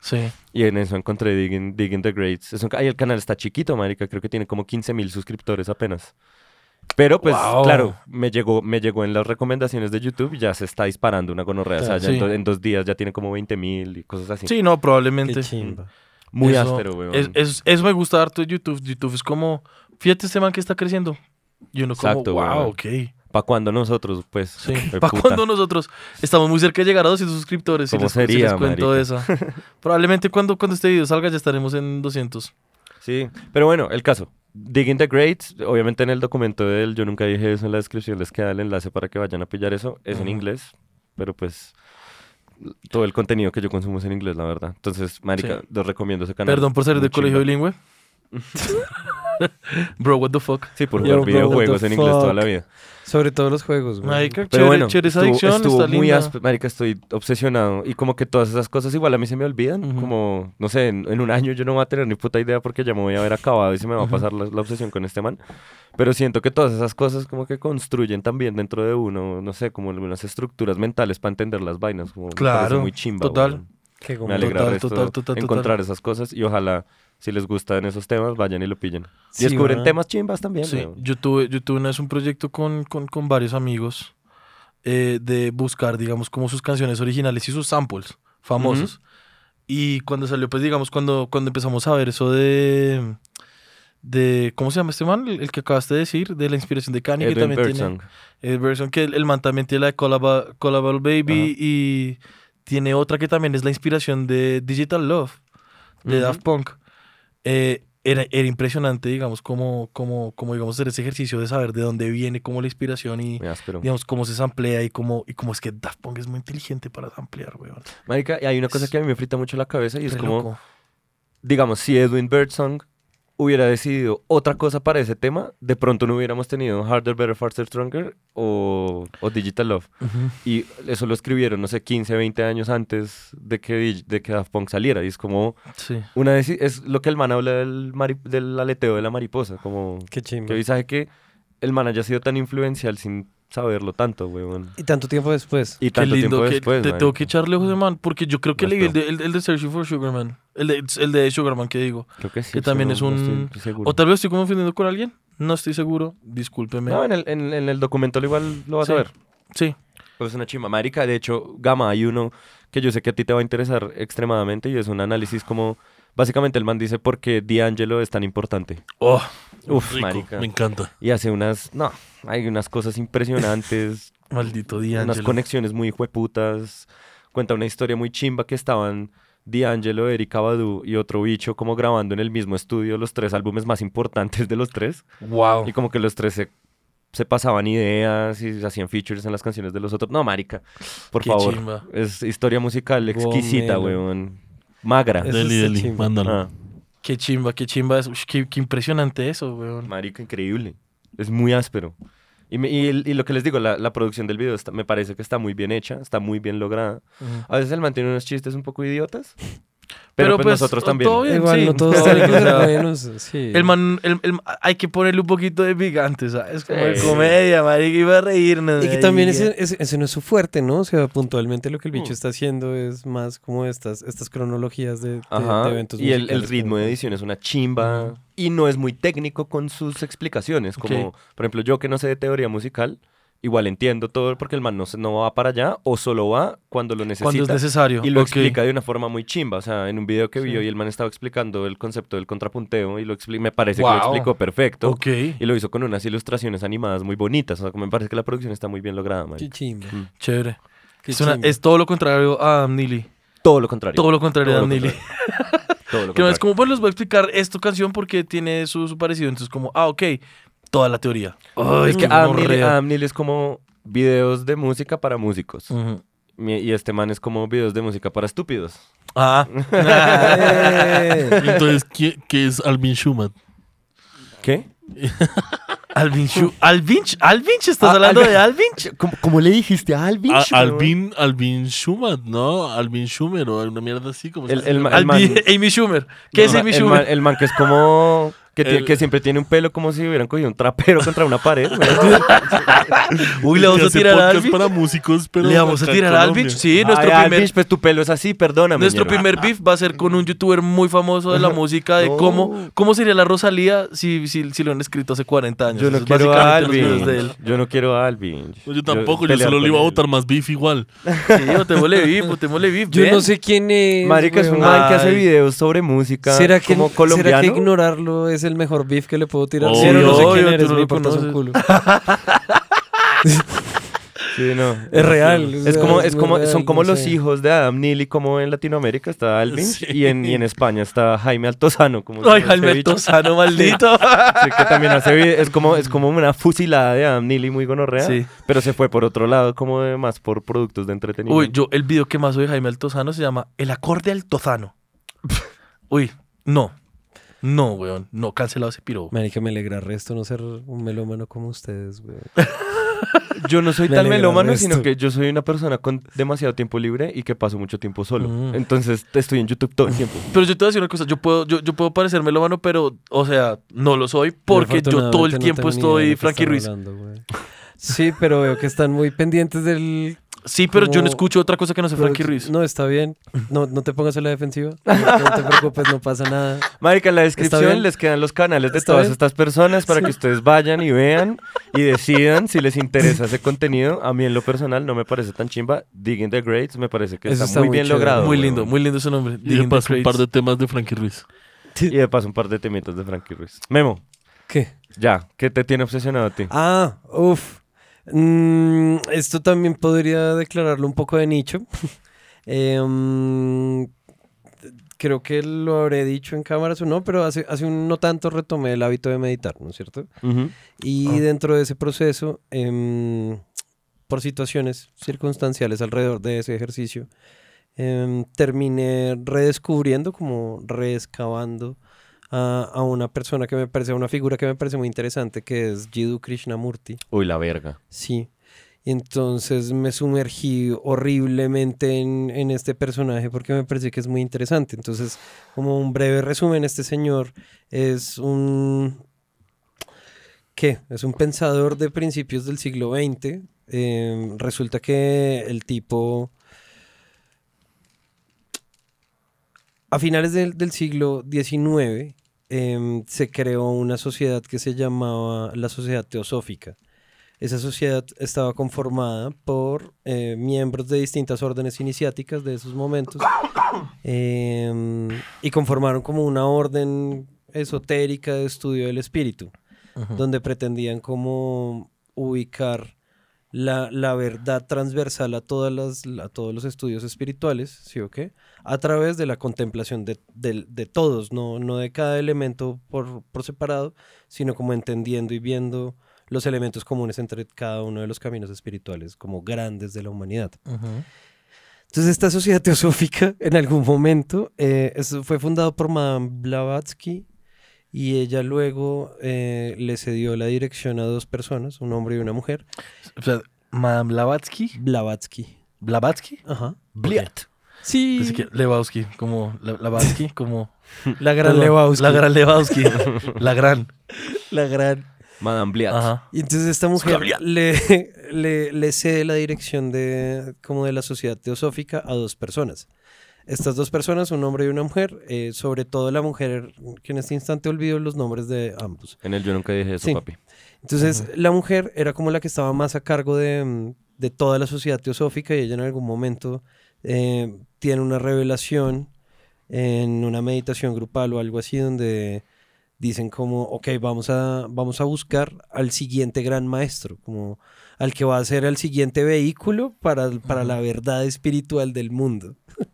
Sí. Y en eso encontré Digging, Digging the Greats. Es un el canal está chiquito, marica. Creo que tiene como 15 mil suscriptores apenas. Pero pues, Wow. claro, me llegó, me llegó en las recomendaciones de YouTube y ya se está disparando una gonorrea. O sea, ya en, Sí. do- en dos días ya tiene como 20 mil y cosas así. Sí, no, probablemente. Qué chimba. Muy Eso- áspero, weón. es- es- eso me gusta harto de YouTube. YouTube es como, fíjate este man que está creciendo. Y uno como, Exacto, wow, weón. ok. ¿Para cuando nosotros, pues? Sí. de ¿Para cuando nosotros estamos muy cerca de llegar a 200 suscriptores? Si ¿Cómo les, si sería, les cuento esa. [laughs] Probablemente cuando, cuando este video salga ya estaremos en 200. Sí, pero bueno, el caso. Digging the Greats, obviamente en el documento del Yo Nunca Dije Eso en la descripción les queda el enlace para que vayan a pillar eso. Es en Ujú. inglés, pero pues todo el contenido que yo consumo es en inglés, la verdad. Entonces, marica, Sí. les recomiendo ese canal. Perdón por ser de colegio bilingüe. [laughs] Bro, what the fuck. Sí, por Yo, jugar bro, what the videojuegos en inglés toda la vida. Sobre todo los juegos, güey. Marica, Pero chévere, bueno, chévere esa estuvo, adicción, estuvo está muy linda. áspero. Marica, estoy obsesionado. Y como que todas esas cosas igual a mí se me olvidan. Ujú. Como, no sé, en, en un año yo no voy a tener ni puta idea porque ya me voy a haber acabado y se me va a pasar la, la obsesión con este man. Pero siento que todas esas cosas como que construyen también dentro de uno, no sé, como algunas estructuras mentales para entender las vainas. Como me parece Claro, muy chimba. total. weón. Qué Me alegra Total, resto total, total, total. encontrar esas cosas y ojalá si les gustan esos temas vayan y lo pillen. Sí, y descubren temas chimbas también. Sí, yo tuve, yo tuve una vez un proyecto con, con, con varios amigos eh, de buscar, digamos, como sus canciones originales y sus samples famosos. Y cuando salió, pues, digamos, cuando, cuando empezamos a ver eso de, de, ¿cómo se llama este man? El, el que acabaste de decir, de la inspiración de Kanye, que Edwin también tiene, Ed Berson, que el, el man también tiene la de Collable Baby y tiene otra que también es la inspiración de Digital Love, de. Daft Punk. Eh, era, era impresionante, digamos, cómo, cómo, cómo, digamos, hacer ese ejercicio de saber de dónde viene, cómo la inspiración y, digamos, cómo se samplea y cómo, y cómo es que Daft Punk es muy inteligente para samplear, weón. Marica, y hay una cosa que a mí me frita mucho la cabeza y es como, loco. digamos, si Edwin Birdsong hubiera decidido otra cosa para ese tema, de pronto no hubiéramos tenido Harder, Better, Faster, Stronger o, o Digital Love. Ujú. Y eso lo escribieron, no sé, 15, 20 años antes de que, de que Daft Punk saliera. Y es como, Sí. una es lo que el man habla del, del aleteo de la mariposa, como Qué que visaje que el man haya sido tan influencial sin saberlo tanto, weón. Y tanto tiempo después. Y Qué tanto lindo tiempo que después, te marica. tengo que echarle ojos de man, porque yo creo que leí el de, el, el de Searching for Sugarman, el de, el de Sugarman que digo. Creo que sí. que también pero es no un- estoy seguro. O tal vez estoy confundiendo con alguien, no estoy seguro, discúlpeme. No, en el, en, en el documento igual lo vas a Sí. ver. Sí, Pues es una chimba. Marica, de hecho, Gama, hay uno que yo sé que a ti te va a interesar extremadamente y es un análisis como... Básicamente el man dice por qué D'Angelo es tan importante. oh, Uf, Rico, marica. Me encanta. Y hace unas... No, hay unas cosas impresionantes, [laughs] maldito unas D'Angelo. conexiones muy hueputas. Cuenta una historia muy chimba que estaban D'Angelo, Erika Badu y otro bicho como grabando en el mismo estudio los tres álbumes más importantes de los tres. Wow. Y como que los tres se, se pasaban ideas y hacían features en las canciones de los otros. No, marica, por Qué favor. chimba. Es historia musical exquisita, weón. Magra. Deli, deli, mándalo. Ah, Qué chimba, qué chimba es. Ush, qué, qué impresionante eso, weón. marica, increíble. Es muy áspero. Y, me- y, el- y lo que les digo, la, la producción del video está- me parece que está muy bien hecha, está muy bien lograda. A veces él mantiene unos chistes un poco idiotas. Pero, Pero, pues, pues, nosotros también. todo bien. Igual sí, no [laughs] todos buenos. Sí. El man, el, el- hay que ponerle un poquito de picante, ¿sabes? Como de Sí. comedia, marica, iba a reírnos. Y que ahí, también ese, ese, ese no es su fuerte, ¿no? O sea, puntualmente lo que el bicho Mm. está haciendo es más como estas, estas cronologías de, de- Ajá, de eventos y el, el ritmo como- de edición es una chimba y no es muy técnico con sus explicaciones. Como, por ejemplo, yo que no sé de teoría musical, igual entiendo todo porque el man no, se- no va para allá o solo va cuando lo necesita. Cuando es necesario. y lo ok. explica de una forma muy chimba. O sea, en un video que vio Sí. y el man estaba explicando el concepto del contrapunteo y lo expli- me parece que lo explicó perfecto. Ok. Y lo hizo con unas ilustraciones animadas muy bonitas. O sea, me parece que la producción está muy bien lograda, Qué marica. chimba. Chévere. Qué Es, una- chimba. es todo lo contrario a Adam Neely. Todo lo contrario. Todo lo contrario a Todo Adam lo Neely. [laughs] Todo lo Que no es contrario. como, pues les voy a explicar esta canción porque tiene su, su parecido. Entonces, como, ah, ok. Toda la teoría. Ay, Es que Neely es como videos de música para músicos. Y este man es como videos de música para estúpidos. Ah. [laughs] [laughs] Eh, Entonces, ¿qué, qué es Alvin Schumann? ¿Qué? [laughs] Alvin Schu Alvinch, Alvinch, ¿estás Ah, hablando Alvin- de Alvinch? ¿Cómo, cómo le dijiste a Alvin? A-? Alvin, Alvin Schumann, ¿no? Alvin Schumer o una mierda así como El- el llama? ma- Alvi- man- Amy Schumer. ¿Qué es El Amy el Schumer? man, el man que es como... Que, tiene- El- que siempre tiene un pelo como si hubieran cogido un trapero contra una pared. [laughs] Uy, le vamos a tirar a podcast Alvinch. para músicos, pero Le vamos a tirar a Colombia. Alvinch. Sí, nuestro primer... Pues tu pelo es así, perdóname. Nuestro ñero. primer beef va a ser con un youtuber muy famoso de la [laughs] música de No. cómo, cómo sería la Rosalía si, si, si lo han escrito hace 40 años. Yo no quiero a Alvin. de él. Yo no quiero a Alvin. No, Yo tampoco, yo, solo le iba a votar más beef igual. [laughs] Sí, botémosle beef, botémosle beef. Yo ven. no sé quién es. Marica es un man que hace videos sobre música ¿Será que, como ¿Será que ignorarlo es el mejor beef que le puedo tirar? Obvio, no sé quién obvio, eres, tú no me lo importas un culo. [laughs] Sí, no. Es real. o Es como, es como, real, son como no los sé. hijos de Adam Neely, como en Latinoamérica está Alvin Sí. y, en, y en España está Jaime Altozano. Como Ay, ese Jaime. Altozano, [laughs] maldito. Sí, que también hace es como, es como una fusilada de Adam Neely muy gonorrea, pero se fue por otro lado, como de más por productos de entretenimiento. Uy, yo, el video que más oye de Jaime Altozano se llama El acorde altozano. [laughs] Uy, no. No, weón. No, cancelado ese piro. Marica, me alegra resto no ser un melómano como ustedes, weón. [laughs] Yo no soy Me tan melómano, sino que yo soy una persona con demasiado tiempo libre y que paso mucho tiempo solo. Mm. Entonces estoy en YouTube todo el tiempo. [laughs] Pero yo te voy a decir una cosa, yo puedo, yo, yo puedo parecer melómano, pero, o sea, no lo soy porque yo todo el no tiempo estoy Frankie Ruiz. hablando. [laughs] Sí, pero veo que están muy pendientes del... Sí, pero yo no escucho otra cosa que no sea Frankie Ruiz. No, está bien. No, no te pongas a la defensiva. [laughs] No, no te preocupes, no pasa nada. Marica, en la descripción les quedan los canales de ¿Está todas bien? estas personas para que [laughs] ustedes vayan y vean y decidan si les interesa ese contenido. A mí en lo personal no me parece tan chimba. Digging the Greats me parece que está, está muy muy bien chévere. logrado. muy lindo, muy lindo ese nombre. Y the paso un par de temas de Frankie Ruiz. [laughs] Y de paso un par de temitas de Frankie Ruiz. Memo, ¿Qué? ya, ¿qué te tiene obsesionado a ti? Ah, uff. Mm, esto también podría declararlo un poco de nicho. [laughs] Eh, mm, creo que lo habré dicho en cámaras o no, pero hace, hace un no tanto retomé el hábito de meditar, ¿no es cierto? Y Ah. dentro de ese proceso, em, por situaciones circunstanciales alrededor de ese ejercicio, em, terminé redescubriendo, como reexcavando a, a una persona que me parece, a una figura que me parece muy interesante, que es Jiddu Krishnamurti. Uy, la verga. Sí. Y entonces me sumergí horriblemente en, en este personaje porque me parece que es muy interesante. Entonces, como un breve resumen, este señor es un... ¿Qué? Es un pensador de principios del siglo XX. Eh, resulta que el tipo... A finales del, del siglo XIX em, se creó una sociedad que se llamaba la Sociedad Teosófica. Esa sociedad estaba conformada por eh, miembros de distintas órdenes iniciáticas de esos momentos [coughs] em, y conformaron como una orden esotérica de estudio del espíritu, donde pretendían como ubicar la, la verdad transversal a, todas las, a todos los estudios espirituales, ¿sí o qué? A través de la contemplación de, del- de todos, no, no de cada elemento por, por separado, sino como entendiendo y viendo los elementos comunes entre cada uno de los caminos espirituales como grandes de la humanidad. Entonces esta sociedad teosófica en algún momento eh, fue fundado por Madame Blavatsky y ella luego eh, le cedió la dirección a dos personas, un hombre y una mujer. O sea, Madame Blavatsky. Blavatsky. Blavatsky. Ajá. Bliat. Sí. Pensé que Lewowski, como La- como [laughs] La gran Perdón, Lebowski. La gran Lewowski. [laughs] la gran. La gran. Madame Bliat. Ajá. Y entonces esta mujer le, le, le cede la dirección de, como de la sociedad teosófica a dos personas. Estas dos personas, un hombre y una mujer, eh, sobre todo la mujer, que en este instante olvido los nombres de ambos. En el yo nunca dije eso, Sí. papi. Entonces, la mujer era como la que estaba más a cargo de, de toda la sociedad teosófica y ella en algún momento eh, tiene una revelación en una meditación grupal o algo así donde dicen como, ok, vamos a, vamos a buscar al siguiente gran maestro, como al que va a ser el siguiente vehículo para, para la verdad espiritual del mundo. [laughs]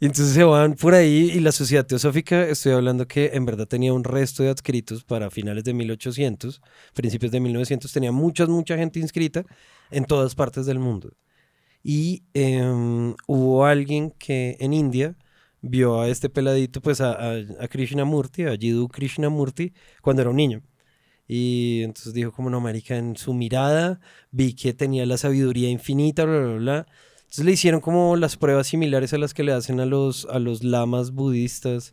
Y entonces se van por ahí y la sociedad teosófica, estoy hablando que en verdad tenía un resto de adscritos para finales de 1800, principios de 1900, tenía mucha, mucha gente inscrita en todas partes del mundo. Y em, hubo alguien que en India vio a este peladito, pues a, a, a Krishnamurti, a Jiddu Krishnamurti, cuando era un niño. Y entonces dijo como no, marica, en su mirada vi que tenía la sabiduría infinita, bla, bla, bla. Entonces le hicieron como las pruebas similares a las que le hacen a los, a los lamas budistas,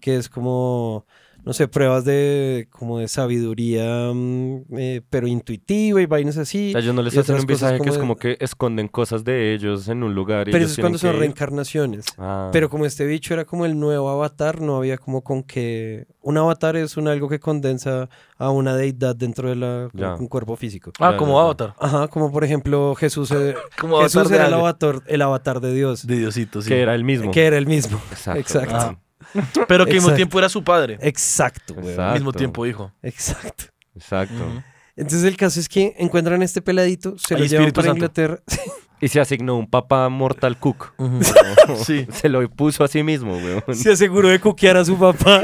que es como, no sé, pruebas de como de sabiduría, mm, eh, pero intuitiva y vainas así. O sea, ellos no les hacen un visaje que es de- como que esconden cosas de ellos en un lugar y Pero eso es cuando son reencarnaciones. Ah. Pero como este bicho era como el nuevo avatar, no había como con que... Un avatar es un algo que condensa a una deidad dentro de la, un cuerpo físico. Ah, Ya, como. Avatar. Ajá, como por ejemplo Jesús, eh, [laughs] Como Jesús Avatar era el avatar, el avatar de Dios, De Diosito, sí. Que era el mismo. que era el mismo. Exacto. Exacto. Ah. [laughs] Pero que al mismo Exacto. tiempo era su padre. Exacto. Exacto. Al mismo tiempo hijo. Exacto. Exacto. Entonces el caso es que encuentran este peladito, se lo llevan para Santo. Inglaterra. [laughs] Y se asignó un papá Mortal Cook. Sí. [laughs] Se lo puso a sí mismo, weón. se aseguró de cuquear a su papá.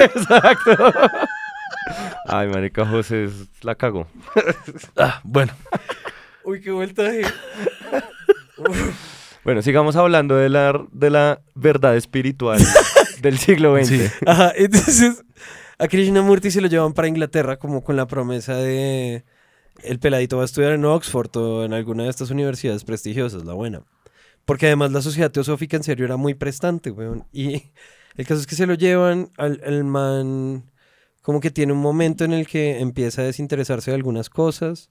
Ay, marica José la cagó. Ah, bueno. Uy, qué vuelta de... Bueno, sigamos hablando de la, de la verdad espiritual [laughs] del siglo XX. Sí. Ajá, entonces a Krishnamurti se lo llevan para Inglaterra como con la promesa de el peladito va a estudiar en Oxford o en alguna de estas universidades prestigiosas, la buena. Porque además la sociedad teosófica en serio era muy prestante, weón. Y el caso es que se lo llevan al el man como que tiene un momento en el que empieza a desinteresarse de algunas cosas.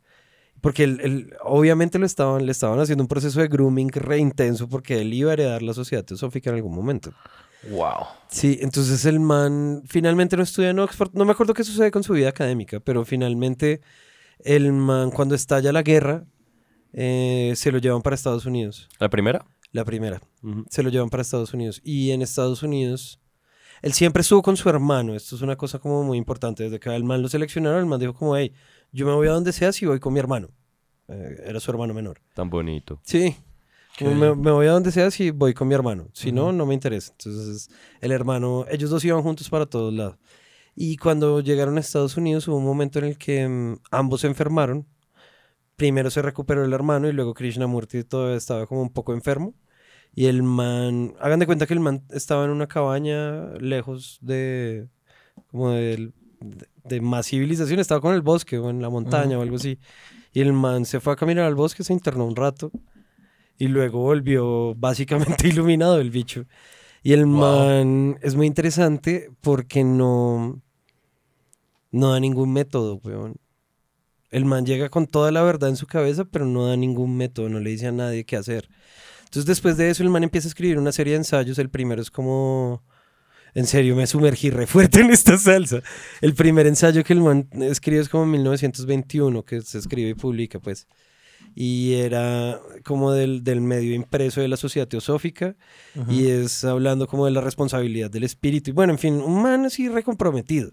Porque él, él- obviamente lo estaban, le estaban haciendo un proceso de grooming re intenso porque él iba a heredar la sociedad teosófica en algún momento. Wow. Sí, entonces el man finalmente no estudia en Oxford. No me acuerdo qué sucede con su vida académica, pero finalmente el man cuando estalla la guerra eh, se lo llevan para Estados Unidos. ¿La primera? La primera. Ujú. Se lo llevan para Estados Unidos. Y en Estados Unidos, él siempre estuvo con su hermano. Esto es una cosa como muy importante. Desde que el man lo seleccionaron, el man dijo como, hey, yo me voy a donde sea si voy con mi hermano. Eh, era su hermano menor. Tan bonito. Sí. Me, me voy a donde sea si voy con mi hermano. Si no, no me interesa. Entonces, el hermano, ellos dos iban juntos para todos lados. Y cuando llegaron a Estados Unidos hubo un momento en el que mm, ambos se enfermaron. Primero se recuperó el hermano y luego Krishnamurti todavía estaba como un poco enfermo. Y el man, hagan de cuenta que el man estaba en una cabaña lejos de, como del- de, de más civilización, estaba con el bosque o en la montaña o algo así. Y el man se fue a caminar al bosque, se internó un rato y luego volvió [laughs] básicamente iluminado el bicho. Y el man es muy interesante porque no, no da ningún método, weón. El man llega con toda la verdad en su cabeza, pero no da ningún método, no le dice a nadie qué hacer. Entonces después de eso el man empieza a escribir una serie de ensayos. El primero es como... En serio, me sumergí re fuerte [laughs] en esta salsa. El primer ensayo que el man escribe es como en 1921, que se escribe y publica, pues. Y era como del, del medio impreso de la sociedad teosófica. Y es hablando como de la responsabilidad del espíritu. Y bueno, en fin, un man así recomprometido.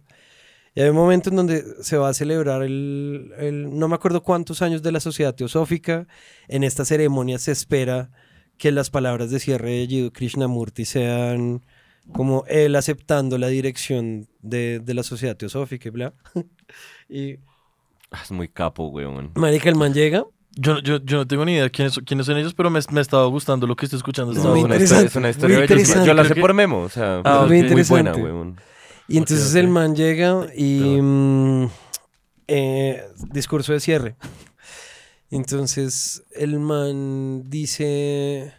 Y hay un momento en donde se va a celebrar el, el- no me acuerdo cuántos años de la sociedad teosófica. En esta ceremonia se espera que las palabras de cierre de Jiddu Krishnamurti sean como él aceptando la dirección de, de la sociedad teosófica y bla. [laughs] y Ah, Es muy capo, weón. marica, el man llega. Yo, yo, yo no tengo ni idea quiénes, quiénes son ellos, pero me, me estaba gustando lo que estoy escuchando. No, Estaba muy Es una historia, interesante, es una historia interesante. Yo la sé por Memo, o sea, Ah, muy ok. Muy buena, interesante. weón. Y entonces el man llega y mm, eh, discurso de cierre. [laughs] Entonces el man dice,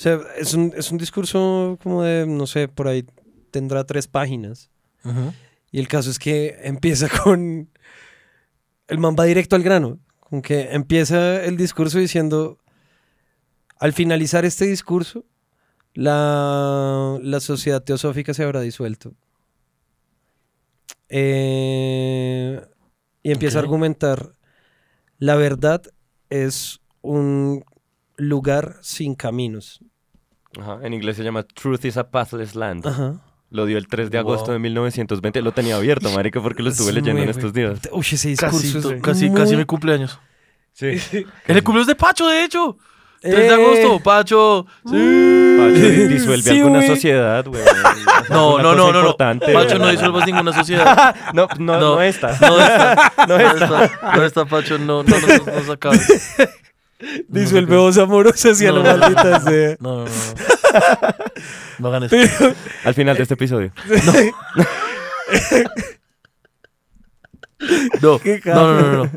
sea, es un, es un discurso como de, no sé, por ahí tendrá tres páginas. Y el caso es que empieza [laughs] con, el man va directo al grano, con que empieza el discurso diciendo, al finalizar este discurso, la, la sociedad teosófica se habrá disuelto. Eh, y empieza a argumentar, la verdad es un lugar sin caminos. Ajá, En inglés se llama Truth is a Pathless Land. Ajá. Lo dio el 3 de agosto Wow. de 1920. Lo tenía abierto, marica, porque lo [laughs] estuve Es leyendo en estos días. Uy, ese discurso Casi, es casi, muy- casi mi cumpleaños. Sí. [laughs] En el cumpleaños de Pacho, de hecho. 3 de Eh. agosto, Pacho. Pacho di- [laughs] disuelve Sí, alguna güey. sociedad, weón. No, no, no, no, Pacho no disuelvas ninguna sociedad. No, no, No. no esta. No está, no está, no está Pacho, no, no, no, no, no se acaba. Disuelve voz amorosa hacia No, la no, maldita sea. No, no, no. No [laughs] hagan eso. Al final de este episodio. [laughs] [laughs] No, no, no, no, no.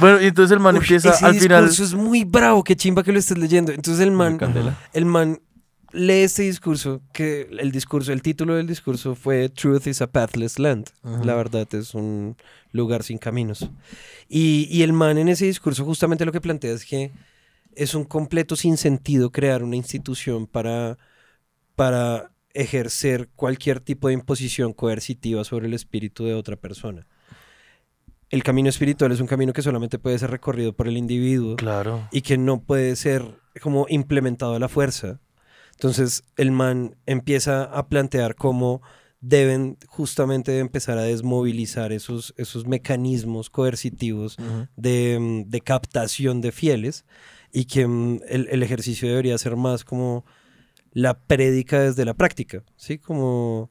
Bueno, y entonces el man Uy, empieza ese al final. discurso es muy bravo, qué chimba que lo estés leyendo. Entonces el man, el man lee este discurso, que el discurso, el título del discurso fue Truth is a Pathless Land. La verdad es un lugar sin caminos. Y, y el man en ese discurso justamente lo que plantea es que es un completo sinsentido crear una institución para, para ejercer cualquier tipo de imposición coercitiva sobre el espíritu de otra persona. El camino espiritual es un camino que solamente puede ser recorrido por el individuo Claro. y que no puede ser como implementado a la fuerza. Entonces el man empieza a plantear cómo deben justamente empezar a desmovilizar esos, esos mecanismos coercitivos de, mm, de captación de fieles y que mm, el, el ejercicio debería ser más como la prédica desde la práctica, ¿sí? Como,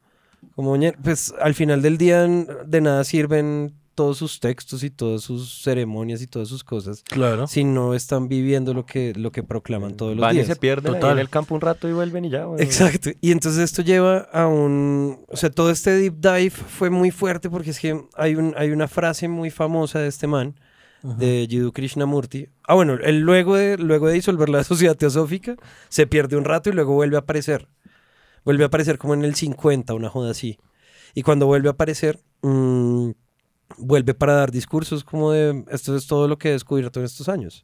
como pues al final del día de nada sirven todos sus textos y todas sus ceremonias y todas sus cosas Claro. si no están viviendo lo que, lo que proclaman todos los Van y días. se pierden Total. en el campo un rato y vuelven y ya. weón. Exacto. Y entonces esto lleva a un... O sea, todo este deep dive fue muy fuerte porque es que hay, un, hay una frase muy famosa de este man, de Jiddu Krishnamurti. Ah, bueno, él luego de, luego de disolver la [laughs] sociedad teosófica, se pierde un rato y luego vuelve a aparecer. Vuelve a aparecer como en el 50, una joda así. Y cuando vuelve a aparecer, mm, vuelve para dar discursos como de esto es todo lo que he descubierto en estos años.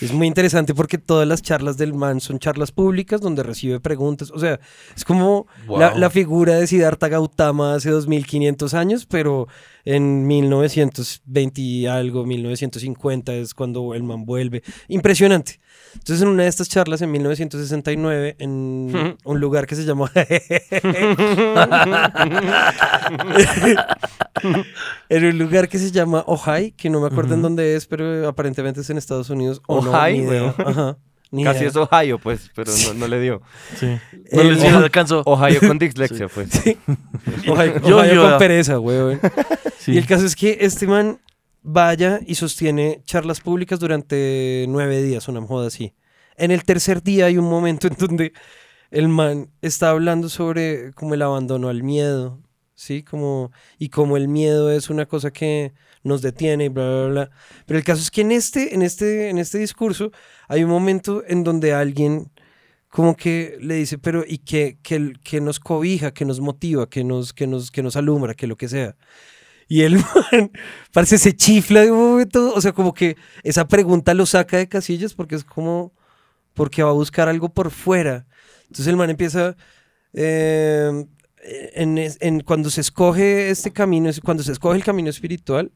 Es muy interesante porque todas las charlas del man son charlas públicas donde recibe preguntas. O sea, es como la, Wow. la figura de Siddhartha Gautama hace 2500 años, pero en 1920 y algo, 1950 es cuando el man vuelve. Impresionante. Entonces, en una de estas charlas en 1969, en un lugar que se llamó. [laughs] en un lugar que se llama Ojai, que no me acuerdo en dónde es, pero aparentemente es en Estados Unidos. O no, Ojai, weón. Ajá, ni Casi idea. es Ohio, pues, pero no, no le dio. [laughs] Sí. No El- les no alcanzó. Ohio con [laughs] dislexia, pues. Ohio, Yo- Ohio yo- con pereza, weón. [laughs] Sí. Y el caso es que este man vaya y sostiene charlas públicas durante nueve días, una joda así. En el tercer día hay un momento en donde el man está hablando sobre como el abandono al miedo, ¿sí? Como, y como el miedo es una cosa que nos detiene y bla, bla, bla. Pero el caso es que en este, en este, en este discurso hay un momento en donde alguien como que le dice, pero ¿y qué, qué, qué nos cobija, qué nos motiva, qué nos, qué nos, qué nos alumbra, qué lo que sea? Y el [laughs] man, parece, se chifla de un momento, o sea, como que esa pregunta lo saca de casillas porque es como, porque va a buscar algo por fuera. Entonces el man empieza, eh, en, en- cuando se escoge este camino, cuando se escoge el camino espiritual,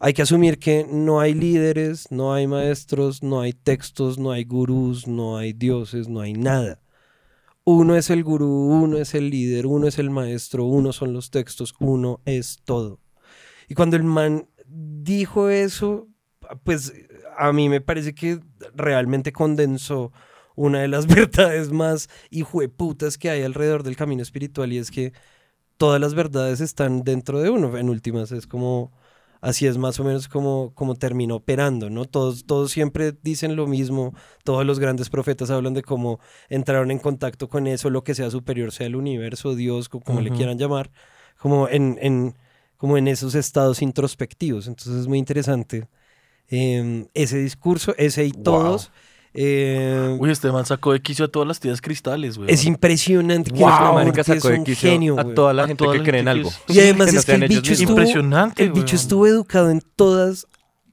hay que asumir que no hay líderes, no hay maestros, no hay textos, no hay gurús, no hay dioses, no hay nada. Uno es el gurú, uno es el líder, uno es el maestro, uno son los textos, uno es todo. Y cuando el man dijo eso, pues a mí me parece que realmente condensó una de las [laughs] verdades más hijueputas que hay alrededor del camino espiritual y es que todas las verdades están dentro de uno. En últimas es como, así es más o menos como, como termina operando, ¿no? Todos, todos siempre dicen lo mismo, todos los grandes profetas hablan de cómo entraron en contacto con eso, lo que sea superior, sea el universo, Dios, co- como le quieran llamar, como en, en- como en esos estados introspectivos. Entonces es muy interesante eh, ese discurso, ese y todos. Eh, Uy, este man sacó de quicio a todas las tías cristales, güey. es impresionante que Wow, es, marica que es sacó de un quicio genio, a toda la A gente toda que la cree en algo. Y además que no es que el bicho estuvo, Impresionante, el bicho estuvo educado en todas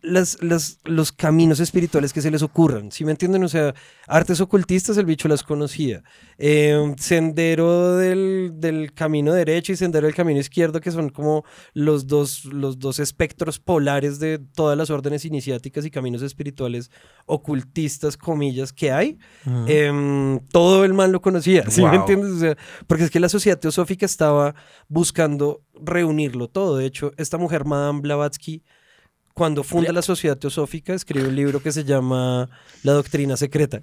las, las- los caminos espirituales que se les ocurran. ¿Sí me entienden? O sea, artes ocultistas el bicho las conocía. Eh, sendero del, del camino derecho y sendero del camino izquierdo, que son como los dos, los dos espectros polares de todas las órdenes iniciáticas y caminos espirituales ocultistas, comillas, que hay. Em, todo el mal lo conocía, ¿sí me entiendes? O sea, porque es que la sociedad teosófica estaba buscando reunirlo todo. De hecho, esta mujer, Madame Blavatsky, cuando funda la sociedad teosófica, escribe un libro que se llama La Doctrina Secreta.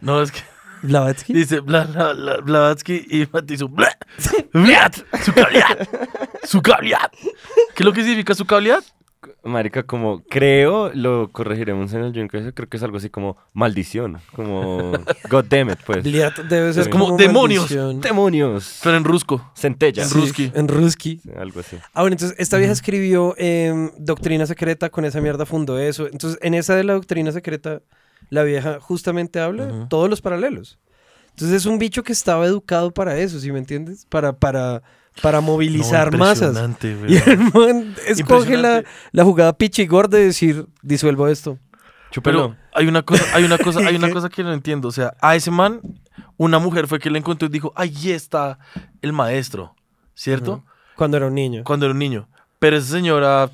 No, es que Blavatsky. [laughs] dice bla, bla, bla, Blavatsky y matizó bla, su cabliat, su cabliat. ¿Qué es lo que significa su cabliat? Marica, como creo, lo corregiremos en el Dream Creo que es algo así como maldición. Como [laughs] God damn it, pues. Bliat debe ser. Como demonios. maldición. Demonios. Pero en rusco. Centella. En Sí, Ruski. En Ruski. Sí, Algo así. Ah, bueno, entonces esta vieja escribió em, Doctrina Secreta, con esa mierda fundó eso. Entonces, en esa de la Doctrina Secreta, la vieja justamente habla todos los paralelos. Entonces es un bicho que estaba educado para eso, ¿sí me entiendes? Para, para, para movilizar No, masas. impresionante, [laughs] Y el man escoge la, la jugada pichigor de decir, disuelvo esto. Pero hay una cosa, hay una cosa, hay una [laughs] cosa que no entiendo. O sea, a ese man, una mujer fue que le encontró y dijo, ahí está el maestro, ¿cierto? Cuando era un niño. Cuando era un niño. Pero esa señora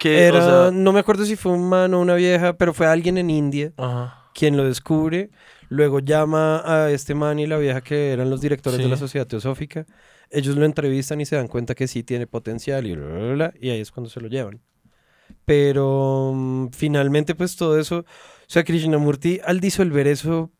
que, Era, o sea, no me acuerdo si fue un man o una vieja, pero fue alguien en India ajá. quien lo descubre, luego llama a este man y la vieja que eran los directores Sí. de la Sociedad Teosófica, ellos lo entrevistan y se dan cuenta que sí tiene potencial y bla, bla, bla, y ahí es cuando se lo llevan. Pero mm, finalmente pues todo eso, o sea, Krishnamurti al disolver eso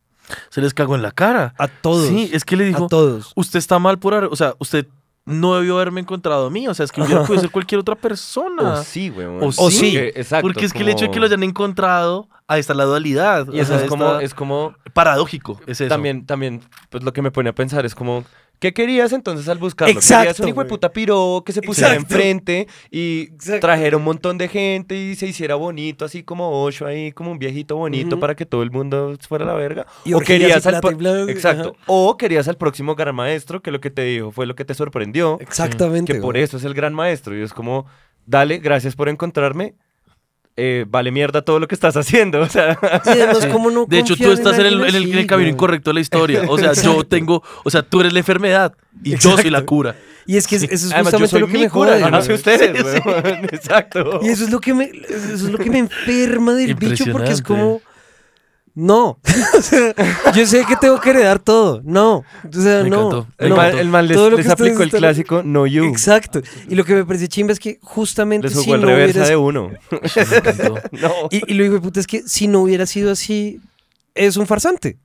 se les cagó en la cara. a todos, Sí, es que le dijo, a todos. usted está mal por, o sea, usted no debió haberme encontrado a mí, o sea, es que hubiera [laughs] podido ser cualquier otra persona. O sí, weón. O O sí. Porque- Exacto. Porque es que el hecho de que como- lo hayan encontrado, ahí está la dualidad. Y o eso sea, es como, está es como paradójico, es eso. También, también, pues lo que me pone a pensar es como, ¿qué querías entonces al buscarlo? Exacto, Querías un hijo de puta piro que se pusiera Exacto. enfrente y Exacto. trajera un montón de gente y se hiciera bonito, así como Osho ahí, como un viejito bonito para que todo el mundo fuera a la verga. Y o querías al Exacto. ajá. O querías al próximo gran maestro, que lo que te dijo fue lo que te sorprendió, Exactamente. que por eso es el gran maestro. Y es como, dale, gracias por encontrarme. Eh, vale mierda todo lo que estás haciendo. O sea, Y además, ¿cómo no De hecho, tú estás en el, alguien en el- en el así, camino incorrecto de la historia. O sea, yo tengo, o sea, tú eres la enfermedad y yo soy la cura. Y es que es- eso es además yo justamente soy lo que mi me cura, jode. yo no sé ustedes, weón. [laughs] Exacto. Y eso es lo que me, eso es lo que me enferma del bicho porque es como no, [laughs] O sea, yo sé que tengo que heredar todo. No, o sea, Me no. encantó. El, no. mal, el mal les, Todo lo les aplicó el clásico No You. Exacto. Y lo que me parece chimba es que justamente Les si el no reversa hubiera de uno. [laughs] Me encantó. [laughs] No. y, y lo digo de puta es que si no hubiera sido así es un farsante.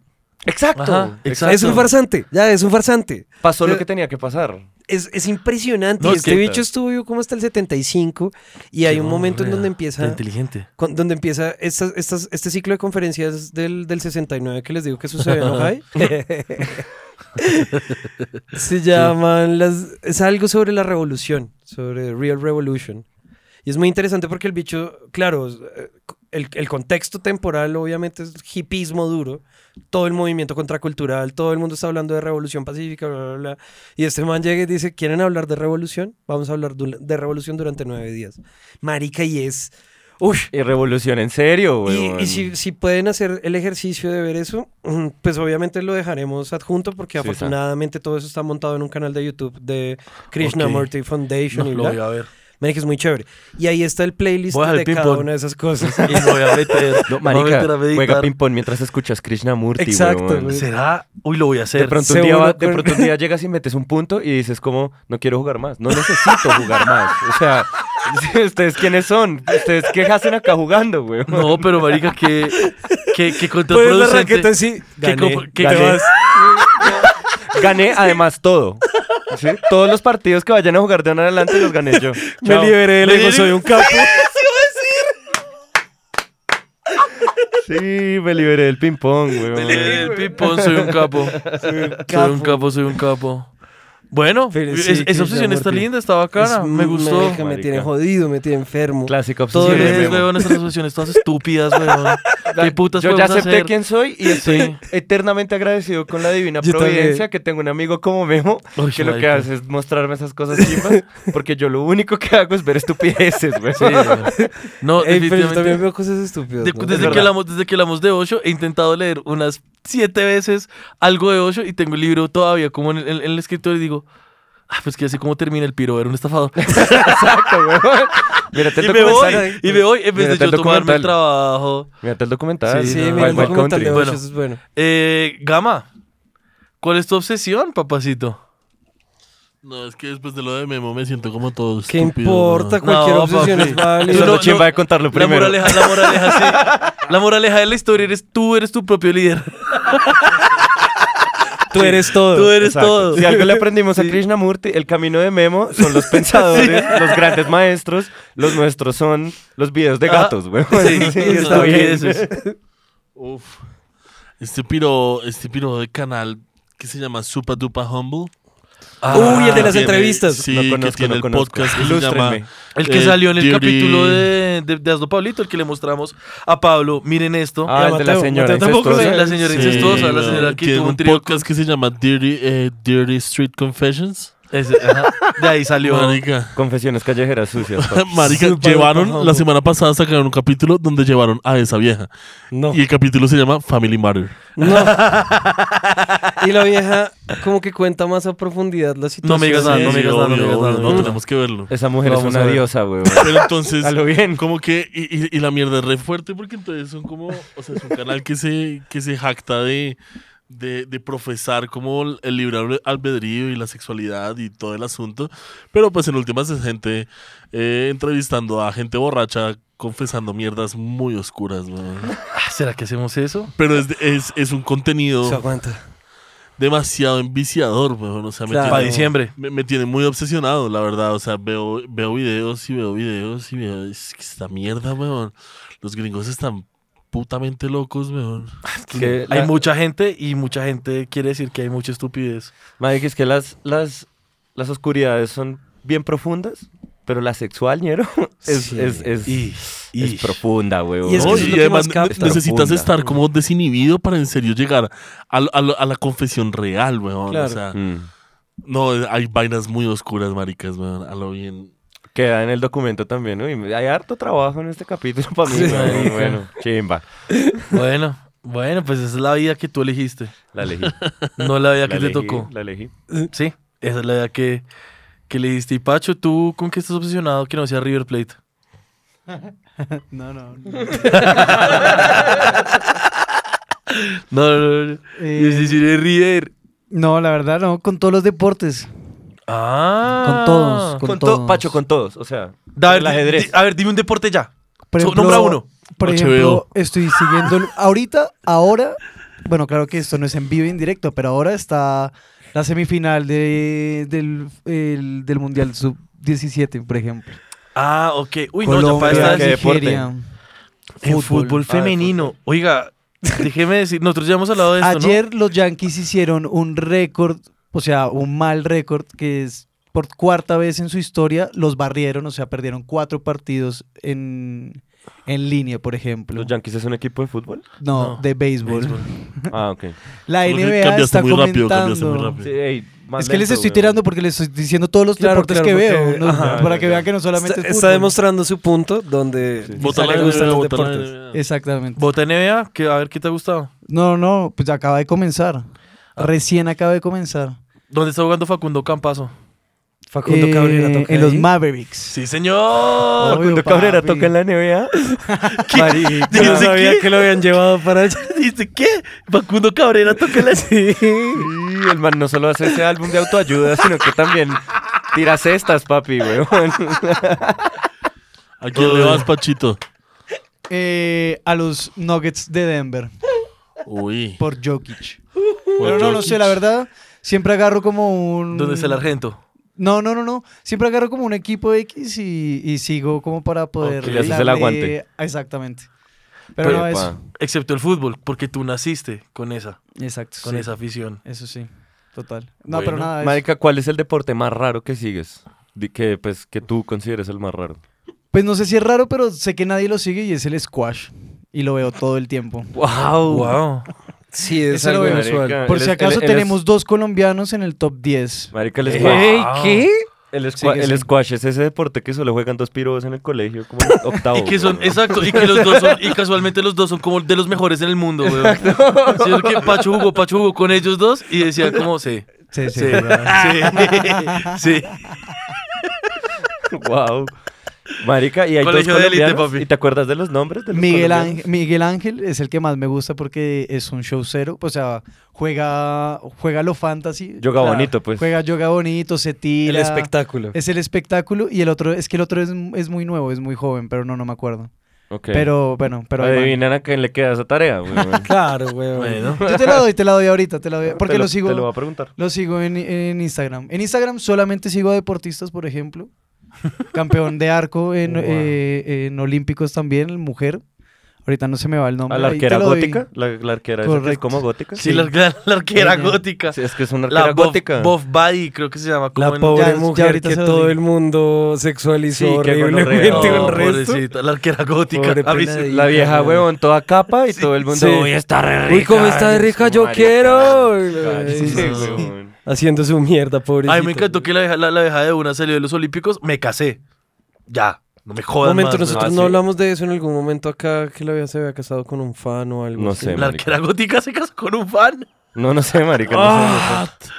Exacto. Ajá, exacto. Es un farsante. Ya es un farsante. Pasó lo Pero- que tenía que pasar. Es, es impresionante. No, este bicho estuvo vivo como hasta el 75 y hay Qué un momento en donde empieza inteligente. con- donde empieza estas, estas, este ciclo de conferencias del, del 69 que les digo que sucedió en Ohio. [laughs] Se llaman las... Es algo sobre la revolución, sobre Real Revolution. Y es muy interesante porque el bicho, claro, eh, el, el contexto temporal obviamente es hipismo duro, todo el movimiento contracultural, todo el mundo está hablando de revolución pacífica, bla, bla, bla. Y este man llega y dice, ¿quieren hablar de revolución? Vamos a hablar de revolución durante nueve días. Marica, y es... Uy, Y revolución en serio, y, weón. y si, si pueden hacer el ejercicio de ver eso, mm, pues obviamente lo dejaremos adjunto porque Sí, afortunadamente todo eso está montado en un canal de YouTube de Krishnamurti No, Foundation y lo bla. voy a ver. Marica, es muy chévere. Y ahí está el playlist Voy a dejar de cada una de esas cosas. [laughs] Y me voy a meter. No, me voy a marica, meter a juega ping-pong mientras escuchas Krishnamurti, Exacto, güey. ¿Será? Uy, lo voy a hacer. De pronto, un día Seguro va- de con- pronto un día llegas y metes un punto y dices como, no quiero jugar más. No necesito jugar más. O sea, [laughs] ¿ustedes quiénes son? ¿Ustedes qué hacen acá jugando, weón? No, pero marica, que, que, que Pones la contraproducente. raqueta que Gané, que- te gané. vas. Gané [laughs] además todo. ¿sí? Todos los partidos que vayan a jugar de ahora en adelante los gané yo. Me Chao. liberé del Me ego, liberé- soy un capo. [laughs] [laughs] Sí, me liberé del ping-pong, weón. El pipón, soy un capo. Soy un capo. capo, soy un capo. Bueno, Pero es- sí, esa obsesión está linda, está bacana. Es- me gustó. marica, me tiene jodido, me tiene enfermo. Clásica obsesión. es, Sí, Memo. weón, esas obsesiones todas estúpidas, weón. [laughs] ¿Qué putas Yo ya acepté hacer? quién soy y estoy Sí. eternamente agradecido con la divina Yo también. providencia que tengo un amigo como Memo Uy, que lo que hace es mostrarme esas cosas chimbas [laughs] porque yo lo único que hago es ver estupideces, güey. Sí, weón. No, Ey, pero yo también definitivamente. veo cosas estúpidas. de- ¿no? desde, verdad. que hablamos, desde que hablamos de Osho, he intentado leer unas siete veces algo de Osho y tengo el libro todavía como en el, en el escritorio y digo, ah, pues que así como termina el piro, era un estafador. [laughs] Exacto, güey. Mírate el y me voy, documental. y me voy en vez Mírate de yo tomarme el trabajo. Mírate el documental. Sí, Sí, no, mira, el documental de Bueno. eso es bueno. Eh, Gama, ¿cuál es tu obsesión, papacito? No, es que después de lo de Memo me siento como todo ¿Qué estúpido, importa? Cualquier No, obsesión papi. es válida. No, no. de contarlo La primero. moraleja, la moraleja, sí. La moraleja de la historia eres tú, eres tu propio líder. [laughs] Tú eres todo. Tú eres Exacto. todo. Si algo le aprendimos a Krishnamurti, el camino de Memo son los [laughs] pensadores, los grandes maestros. Los nuestros son los videos de Ah, gatos, güey. Sí, Sí, está está bien. [laughs] Uf. Este piro, este piro de canal que se llama Supa Dupa Humble. Uy, el de las Tiene- entrevistas. Sí, No que tiene no el conozco. podcast que se Ilústrenme. llama El que eh, salió en el Dirty- capítulo de, de, de Hazlo Pablito, el que le mostramos a Pablo, miren esto. Ah, el de la Mateo, señora Mateo tampoco incestuosa. Sí, la señora Sí, incestuosa, la weón. señora que Tiene tuvo un un trío. podcast que se llama Dirty, eh, Dirty Street Confessions. Ese, ajá, de ahí salió. Marica. Confesiones callejeras sucias. [laughs] papi. Marica, Super llevaron, la semana pasada sacaron un capítulo donde llevaron a esa vieja. No. Y el capítulo se llama Family Matter. No. [laughs] y la vieja como que cuenta más a profundidad la situación. No me digas nada, no me digas nada, no me digas nada, no. no, tenemos que verlo. Esa mujer es Vamos una ver. diosa, güey. Pero entonces, [laughs] A lo bien. como que, y, y- y la mierda es re fuerte porque entonces son como, o sea, es un canal que se, que se jacta de, de, de profesar como el- libre albe- albedrío y la sexualidad y todo el asunto, pero pues en últimas es gente eh, entrevistando a gente borracha confesando mierdas muy oscuras, weón. Ah, ¿Será que hacemos eso? Pero es, es, es un contenido Se aguanta. demasiado enviciador, weón. O sea, me, Claro. Para tiene, diciembre. me, me tiene muy obsesionado, la verdad. O sea, veo, veo videos y veo videos y veo. Es que esta mierda, weón. Los gringos están putamente locos, weón. Que Hay la- mucha gente y mucha gente quiere decir que hay mucha estupidez. Marica, es que las, las, las oscuridades son bien profundas, pero la sexual, ñero, [laughs] es, Sí. es, es, Y, es profunda, güey. Y es que No, y que además más necesitas Profunda. estar como desinhibido para en serio llegar a, a la confesión real, weón. Claro. O sea, Mm. no, hay vainas muy oscuras, maricas, weón. A lo bien. Queda en el documento también, uy, hay harto trabajo en este capítulo [laughs] para mí, Sí. Bueno, [laughs] chimba. bueno, bueno, pues esa es la vida que tú elegiste, La elegí. [laughs] no la vida la que te tocó. La elegí. Sí, esa es la vida que, que elegiste. Y Pacho, ¿tú con qué estás obsesionado que no sea River Plate? No, no. no. No, no, no. Eh, Yo sí soy River. no, la verdad, no. Con todos los deportes. Ah. Con todos. Con, Con, todos. to- Pacho, con todos, o sea, Da- a, ver, el ajedrez. di- a ver, dime un deporte ya. Por So- nombra uno. Por HBO. ejemplo, estoy siguiendo. ahorita, ahora. Bueno, claro que esto no es en vivo y en directo, pero ahora está la semifinal de, del, el- del Mundial Sub-17, por ejemplo. Ah, ok. Uy, no, ya Colombia, para esta ¿qué deporte? Nigeria. En fútbol, Ah, femenino. Oiga, déjeme decir, nosotros ya hemos hablado de esto, Ayer los Yankees hicieron un récord, o sea, un mal récord que es por cuarta vez en su historia los barrieron, o sea, perdieron cuatro partidos en, en línea, por ejemplo. ¿Los Yankees es un equipo de fútbol? no, No, de béisbol. Béisbol. [laughs] Ah, ok. La Solo NBA está muy rápido, cambiaste muy comentando. rápido. Sí, ey, más Es que les estoy tirando porque les estoy diciendo todos los Claro, deportes claro, que veo, porque- ¿no? ajá. para Ya, que ya. vean que no solamente Está, es está demostrando su punto donde Sí. Vota le gustan los vota deportes. NBA. Exactamente. Bota NBA, que, a ver qué te ha gustado. No, no, pues acaba de comenzar. Recién acaba de comenzar. ¿Dónde está jugando Facundo Campazo? Facundo Eh, Cabrera toca en los. Mavericks. Sí, señor. Obvio, Facundo Cabrera toca en la NBA. [laughs] Marica. Yo no ¿Dice sabía qué? que lo habían llevado para allá. [laughs] ¿Dice qué? Facundo Cabrera toca la... Sí, el man no solo hace ese álbum de autoayuda, sino que también tira cestas, papi, weón. [laughs] ¿A quién le vas, Pachito? Eh, a los Nuggets de Denver Uy. por Jokic. Por Pero no, no sé, la verdad, siempre agarro como un... ¿Dónde está el argento? No, no, no, no. Siempre agarro como un equipo X y, y sigo como para poder... Ok, le haces el aguante. Exactamente. Pero, Pero, no, eso. Excepto el fútbol, porque tú naciste con esa, Exacto. con sí. esa afición. Eso sí, total. No, pero nada. Marica, ¿cuál es el deporte más raro que sigues? Que, pues, que tú consideres el más raro. Pues no sé si es raro, pero sé que nadie lo sigue y es el squash. Y lo veo todo el tiempo. ¡Wow! Wow. Sí, es Ese lo algo veo. inusual. Por Él si es- acaso él- él es- tenemos dos colombianos en el top 10. Marica, el squash. Ey. ¿Qué? El, squa- Sí, que el sí. squash es ese deporte que solo juegan dos pirobos en el colegio, como en [laughs] octavo. Y que son, weón. exacto, y que los dos son, y [laughs] casualmente los dos son como de los mejores en el mundo, weón. Sí, es que Pacho jugó, Pacho jugó con ellos dos y decía como, sí, Sí, sí, sí, sí. [laughs] Wow. Marica, y hay dos Colegio de élite, colombianos. papi. ¿Y te acuerdas de los nombres de los Miguel, colombianos? Ángel, Miguel Ángel es el que más me gusta porque es un show cero. O sea, juega, juega lo fantasy. Yoga bonito, pues. Juega yoga bonito, se El tira. espectáculo. Es el espectáculo y el otro, es que el otro es, es muy nuevo, es muy joven, pero no, no me acuerdo. Ok. Pero bueno, pero ahí van. Adivinan a quién le queda esa tarea, weón. [laughs] Claro, weón. Bueno. Yo te la doy, te la doy ahorita, te la doy. Porque Te lo, sigo. Te lo voy a preguntar. Lo sigo en, en Instagram. En Instagram solamente sigo a deportistas, por ejemplo. [laughs] Campeón de arco en, Wow. eh, en Olímpicos también, mujer. Ahorita no se me va el nombre. ¿A la arquera gótica? ¿La, la arquera es como gótica? Sí, la, la- la arquera Ella. gótica. Sí, es que es una La arquera Buff, gótica. Buff Buddy, creo que se llama. Como La en- pobre Ya- ya mujer ahorita que todo digo. el mundo sexualizó Sí, qué horriblemente gonorrea. No, el resto. pobrecita, la arquera gótica. Pobre. La vieja, weón. huevón, toda capa y todo el mundo. Sí. Uy, está re rica. Uy, cómo está de rica, yo Marica. quiero. Haciendo su mierda, pobrecita. Ay, me encantó que la vieja, la, la vieja de una salió de los Olímpicos. Me casé. Ya. No me Un jodas momento, más, nosotros Ah, no sí. hablamos de eso en algún momento acá, que la vieja se había casado con un fan o algo No así. sé, La marica. arquera gótica se casó con un fan. No, no sé, marica. no sé, Ah. no sé.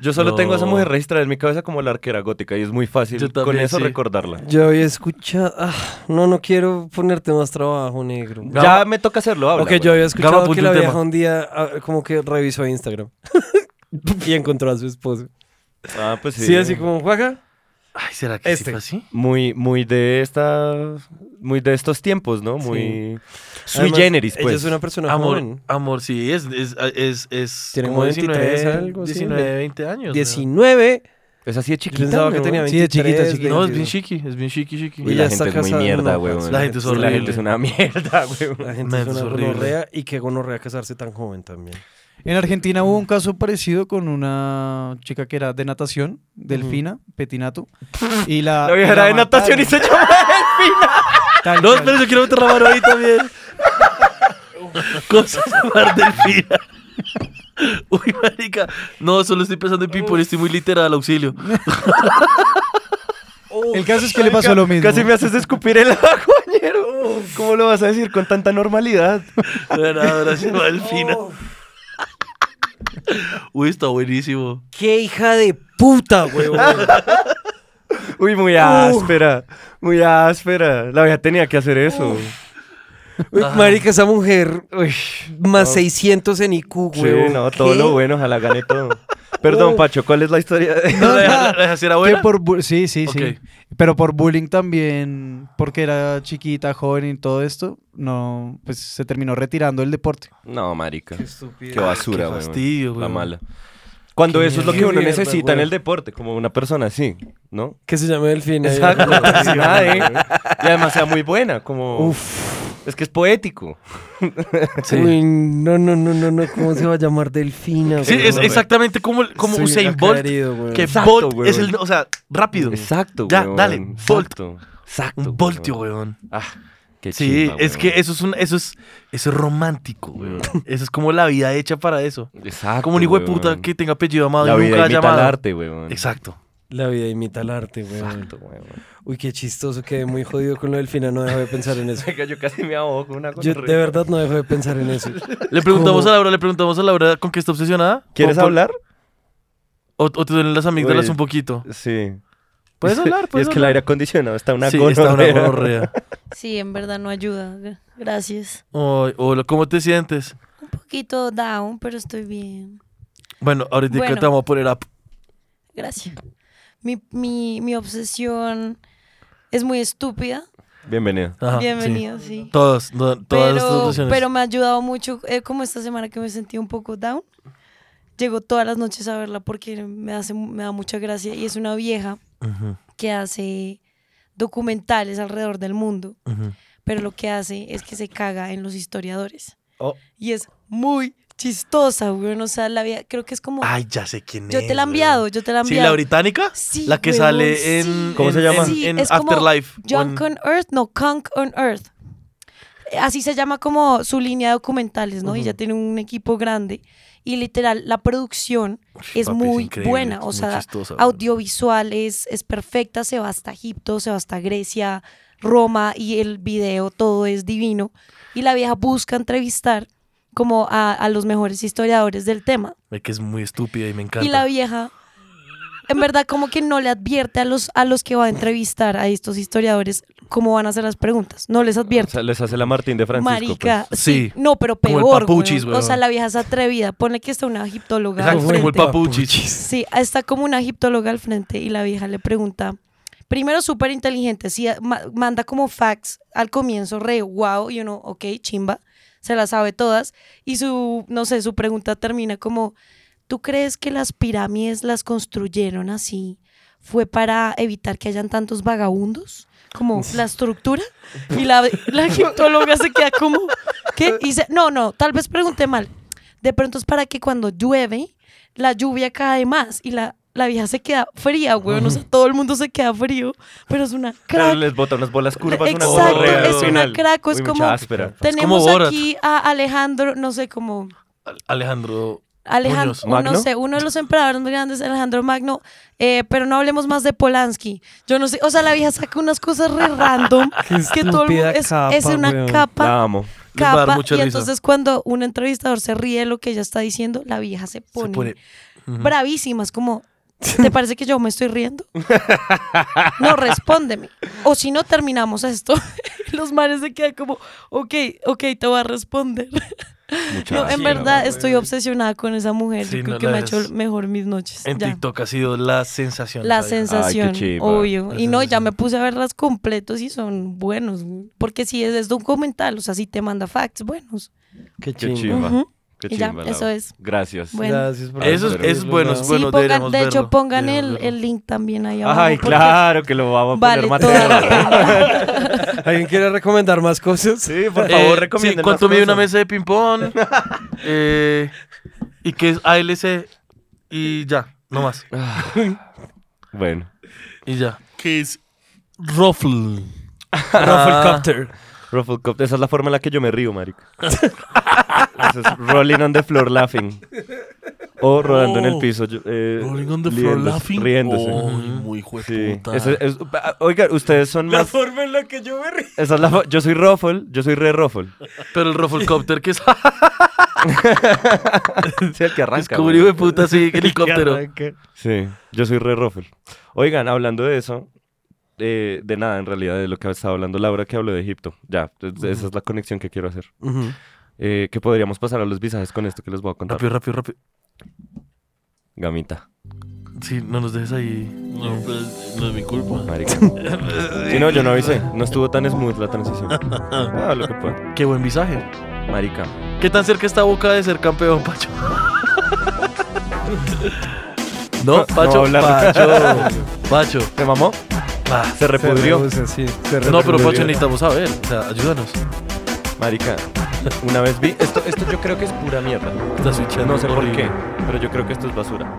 Yo solo tengo a esa mujer registrada en mi cabeza como la arquera gótica y es muy fácil Yo con eso sí. recordarla. Yo había escuchado... ah, no, no quiero ponerte más trabajo, negro. Ya me toca hacerlo, habla. Ok, yo había escuchado apunta que la vieja tema. un día ah, como que revisó Instagram [laughs] [laughs] y encontró a su esposo. Ah, pues sí. Sí, así como, Juaga. Ay, ¿será que Este. sí fue así? Muy, muy de esta... Muy de estos tiempos, ¿no? Muy... Sui Además, generis, pues. Ella es una persona Amor, joven. amor, sí, es, es, es, es Tiene como como 23, 19, algo así, 19, 20 años. 19. Es así de Yo chiquita, pensaba que ¿no? tenía Sí, de 23. chiquita, chiquita. ¿no? No, es bien 22. chiqui, es bien chiqui, chiqui. Y Ella la está gente es muy casada, mierda, no, weón. La gente es Sí, La horrible. gente es una mierda, weón. La gente Man, es una horrible. gonorrea y que gonorrea casarse tan joven también. En Argentina hubo un caso parecido con una chica que era de natación, Delfina, Petinato. Y la, La vieja era de natación y se llama Delfina. No, espera, yo quiero meter la mano ahí también. Cosas llamar delfina. Uy, marica. No, solo estoy pensando en Pipo, estoy muy literal, auxilio. [laughs] El caso es que le pasó lo mismo. Casi me haces escupir el agua. ¿Cómo lo vas a decir con tanta normalidad? [laughs] Ahora se llama delfina. [laughs] Uy, está buenísimo. ¡Qué hija de puta, weón! [laughs] Uy, muy áspera. Muy áspera. La vieja tenía que hacer eso. Uy, marica, esa mujer, uy, más 600 en IQ, Sí, no, todo ¿Qué? lo bueno, ojalá gane todo. [laughs] Perdón, Pacho, ¿cuál es la historia? de- [laughs] ¿La deja- la Que por bu- sí, sí, sí. Pero por bullying también, porque era chiquita, joven y todo esto, no, pues se terminó retirando del deporte. No, marica. Qué estúpido. Qué basura, Qué weón. fastidio, La weón. mala. Cuando Qué eso es lo que uno mierda, necesita en el deporte, como una persona así, ¿no? Que se llame Delfina. Exacto. [laughs] ¿eh? Y además sea muy buena, como... Uf. Es que es poético. [laughs] Uy, no, no, no, no, no. ¿Cómo se va a llamar Delfina? Sí, es exactamente como, como Estoy Usain Bolt. herido. Que Exacto, Bolt es el, o sea, rápido. Exacto, Ya, weón. dale, Bolt. Exacto. Exacto. Un voltio, weón. Ah, qué Sí, chimba, es weón. que eso es un, eso es, eso es romántico, weón. [laughs] Eso es como la vida hecha para eso. Exacto, Como un hijo de puta weón. que tenga apellido amado La y vida nunca haya imita al amado. arte, weón. Exacto. La vida imita el arte, weón. Exacto, weón. Uy, qué chistoso. Quedé muy jodido con lo del Delfina. No dejo de pensar en eso. Yo casi me ahogo con una Yo de verdad no dejo de pensar en eso. Le preguntamos ¿Cómo? a Laura, le preguntamos a Laura con qué está obsesionada. ¿Quieres ¿O por- hablar? O, o te duelen las amígdalas Uy. un poquito. Sí. ¿Puedes hablar? Y ¿Puedes es que el aire acondicionado está una sí, está una [laughs] gonorrea. Sí, en verdad no ayuda. Gracias. Ay, hola, ¿cómo te sientes? Un poquito down, pero estoy bien. Bueno, ahorita Bueno. te vamos a poner up. Gracias. Mi, mi, mi obsesión es muy estúpida. Bienvenido. Ajá. Bienvenido, sí. Todas, no- todas Pero, obsesiones. pero me ha ayudado mucho, eh, como esta semana que me sentí un poco down. Llego todas las noches a verla porque me, hace, me da mucha gracia. Y es una vieja que hace documentales alrededor del mundo. ujú. Pero lo que hace es que se caga en los historiadores. Oh. Y es muy chistosa, güey. O sea, la vieja, creo que es como... Ay, ya sé quién es. yo te la he weón. enviado, yo te la he Sí, enviado. la británica. Sí, la que sale en. sí. ¿Cómo en- se llama? En, Sí, en es como Afterlife. Junk en- on Earth, no, Kunk on Earth. Así se llama como su línea de documentales, ¿no? Y ya tiene un equipo grande. Y literal, la producción es papi, muy buena. O sea, chistosa, weón. audiovisual es, es perfecta. Se va hasta Egipto, se va hasta Grecia, Roma y el video, todo es divino. Y la vieja busca entrevistar como a, a los mejores historiadores del tema. Ve que es muy estúpida y me encanta. Y la vieja, en verdad, como que no le advierte a los, a los que va a entrevistar a estos historiadores cómo van a hacer las preguntas. No les O advierte. sea, les hace la Martín de Francisco. Marica, pues. sí. Sí. No, pero Como el peor. papuchis. O sea, la vieja es atrevida. Pone que está una egiptóloga. al como el papuchis. Sí, está como una egiptóloga al frente y la vieja le pregunta, primero súper inteligente, sí, ma- manda como facts al comienzo, re wow, y uno, ok, chimba, se las sabe todas. Y su, no sé, su pregunta termina como, ¿tú crees que las pirámides las construyeron así? ¿Fue para evitar que hayan tantos vagabundos? Como la estructura. Y la, la egiptóloga se queda como, ¿qué? Y no, no, tal vez pregunté mal. De pronto es para que cuando llueve, la lluvia cae más y la, la vieja se queda fría, güey. O sea, todo el mundo se queda frío, pero es una [laughs] Pero crack. les bota unas bolas curvas, una Exacto, al es una crack, es Uy, como-. Tenemos Borat. aquí a Alejandro, no sé cómo. Al- Alejandro. Alejandro, Muñoz. no sé, uno de los emperadores más grandes, Alejandro Magno, eh, pero no hablemos más de Polanski. Yo no sé, o sea, la vieja saca unas cosas re [laughs] random que todo el mundo es, capa, es una weón. capa, La amo. Capa, y risa. entonces cuando un entrevistador se ríe de lo que ella está diciendo, la vieja se Se pone, pone. Ujú. bravísima, es como, ¿te parece que yo me estoy riendo? No, respóndeme. O si no, terminamos esto. [laughs] Los manes se quedan como, ok, ok, te voy a responder. No, en verdad estoy obsesionada con esa mujer. Sí, Yo creo no, que me ha hecho mejor mis noches. En ya. TikTok ha sido la sensación. La sensación, chimba. obvio. La Y no, ya me puse a verlas completos y son buenos. Porque si es, es documental, o sea, si te manda facts buenos. Qué Qué chimba. Qué Y ya, chimba, eso es. Gracias. Bueno. Gracias por Eso eso es bueno, es Sí, bueno. pongan- de hecho, verlo, pongan el, el link también ahí abajo. Ay, claro que lo vamos a Vale poner toda la Mateo. pena. ¿Alguien quiere recomendar más cosas? Sí, por Eh, favor, sí, recomienden ¿Cuánto mide una mesa de ping-pong? [laughs] Eh, y que es ALC. Y ya, no más. Bueno. Y ya. Que es Ruffle. Rufflecopter. Ruffle Cup, esa es la forma en la que yo me río. [laughs] Eso es rolling on the floor laughing. O rodando en el Oh. piso. yo- eh, Rolling on the floor riéndose- laughing. Riéndose. Uy, muy hijo de Sí. puta. Es- ah, oiga, ustedes son La más. forma en la que yo me río. Esa es la fo- yo soy Ruffle, yo soy re Ruffle. Pero el Rufflecopter que es, [laughs] [laughs] Sí, el que arranca. güey. de puta así, helicóptero. Sí, yo soy re Ruffle. Oigan, hablando de eso, eh, de nada en realidad, de lo que estaba hablando Laura que habló de Egipto. Ya, es- esa es la conexión que quiero hacer. Eh, que podríamos pasar a los visajes con esto que les voy a contar. Rápido, rápido, rápido. Gamita, Sí, no nos dejes ahí. No, pero no es mi culpa. marica. [laughs] Sí, no, yo no avisé. No estuvo tan smooth la transición. [laughs] Ah, lo que pueda. Qué buen visaje. Marica. ¿Qué tan cerca está Boca de ser campeón, Pacho? [laughs] No, Pacho, hablar. Pacho, Pacho. ¿Te mamó? Ah, [laughs] Se repudrió. rehúsa, sí, se no, pero. Pacho necesitamos saber. O sea, ayúdanos. Marica. Una vez vi. Esto, esto yo creo que es pura mierda. Está switchando. No sé por qué, pero yo creo que esto es basura.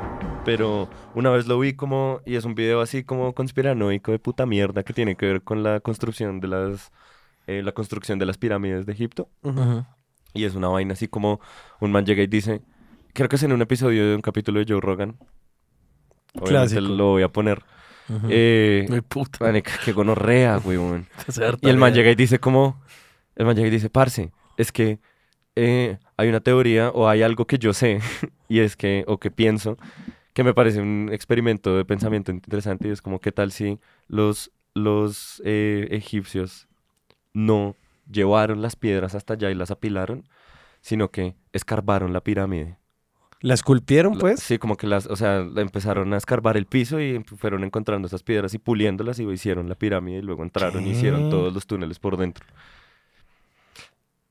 Pero una vez lo vi como, y es un video así como conspiranoico de puta mierda que tiene que ver con la construcción de las, eh, la construcción de las pirámides de Egipto. Ujú. Y es una vaina así como un man llega y dice, creo que es en un episodio de un capítulo de Joe Rogan. Obviamente Clásico. lo voy a poner. Eh, Ay, puta. qué gonorrea, [laughs] harta, Y el man güey. llega y dice como, el man llega y dice, parce, es que eh, hay una teoría o hay algo que yo sé [laughs] y es que, o que pienso, que me parece un experimento de pensamiento interesante y es como, ¿qué tal si los, los eh, egipcios no llevaron las piedras hasta allá y las apilaron, sino que escarbaron la pirámide? ¿La esculpieron, pues? Sí, como que las, o sea, empezaron a escarbar el piso y fueron encontrando esas piedras y puliéndolas y hicieron la pirámide y luego entraron y hicieron todos los túneles por dentro.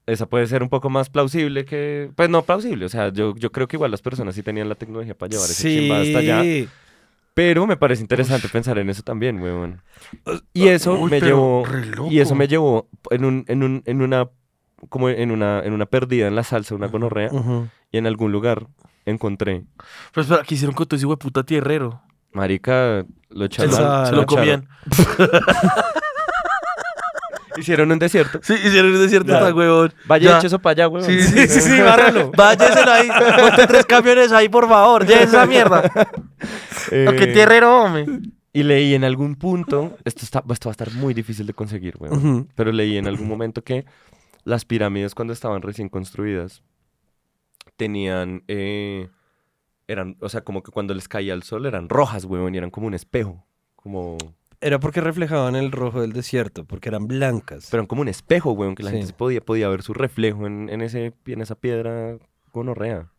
Esa puede ser un poco más plausible que, pues no plausible, o sea, yo, yo creo que igual las personas sí tenían la tecnología para llevar ese chimba hasta allá, pero me parece interesante pensar en eso también, weón. Y eso Uy, me llevó, y eso me llevó en un, en un, en una, como en una, en una perdida en la salsa, una gonorrea, Ujú. y en algún lugar encontré Pero espera, ¿qué hicieron con todo ese hijo de puta tierrero? Marica, lo echaron. Esa- Se lo comían. [laughs] Hicieron un desierto. Sí, hicieron un desierto, está huevón. Vaya, Ya. eche eso para allá, weón. Sí, sí, sí, sí, [laughs] bárralo. Ahí. Ponte tres camiones ahí, por favor. Ya esa [laughs] mierda. Eh, Lo que tierrero, hombre. Y leí en algún punto, esto, está, esto va a estar muy difícil de conseguir, weón. Ujú. Pero leí en algún momento que las pirámides cuando estaban recién construidas tenían, eh, eran, o sea, como que cuando les caía el sol eran rojas, weón, y eran como un espejo. Como, Era porque reflejaban el rojo del desierto, porque eran blancas. pero eran como un espejo, weón, que la Sí. gente se podía, podía ver su reflejo en, en, ese, en esa piedra gonorrea.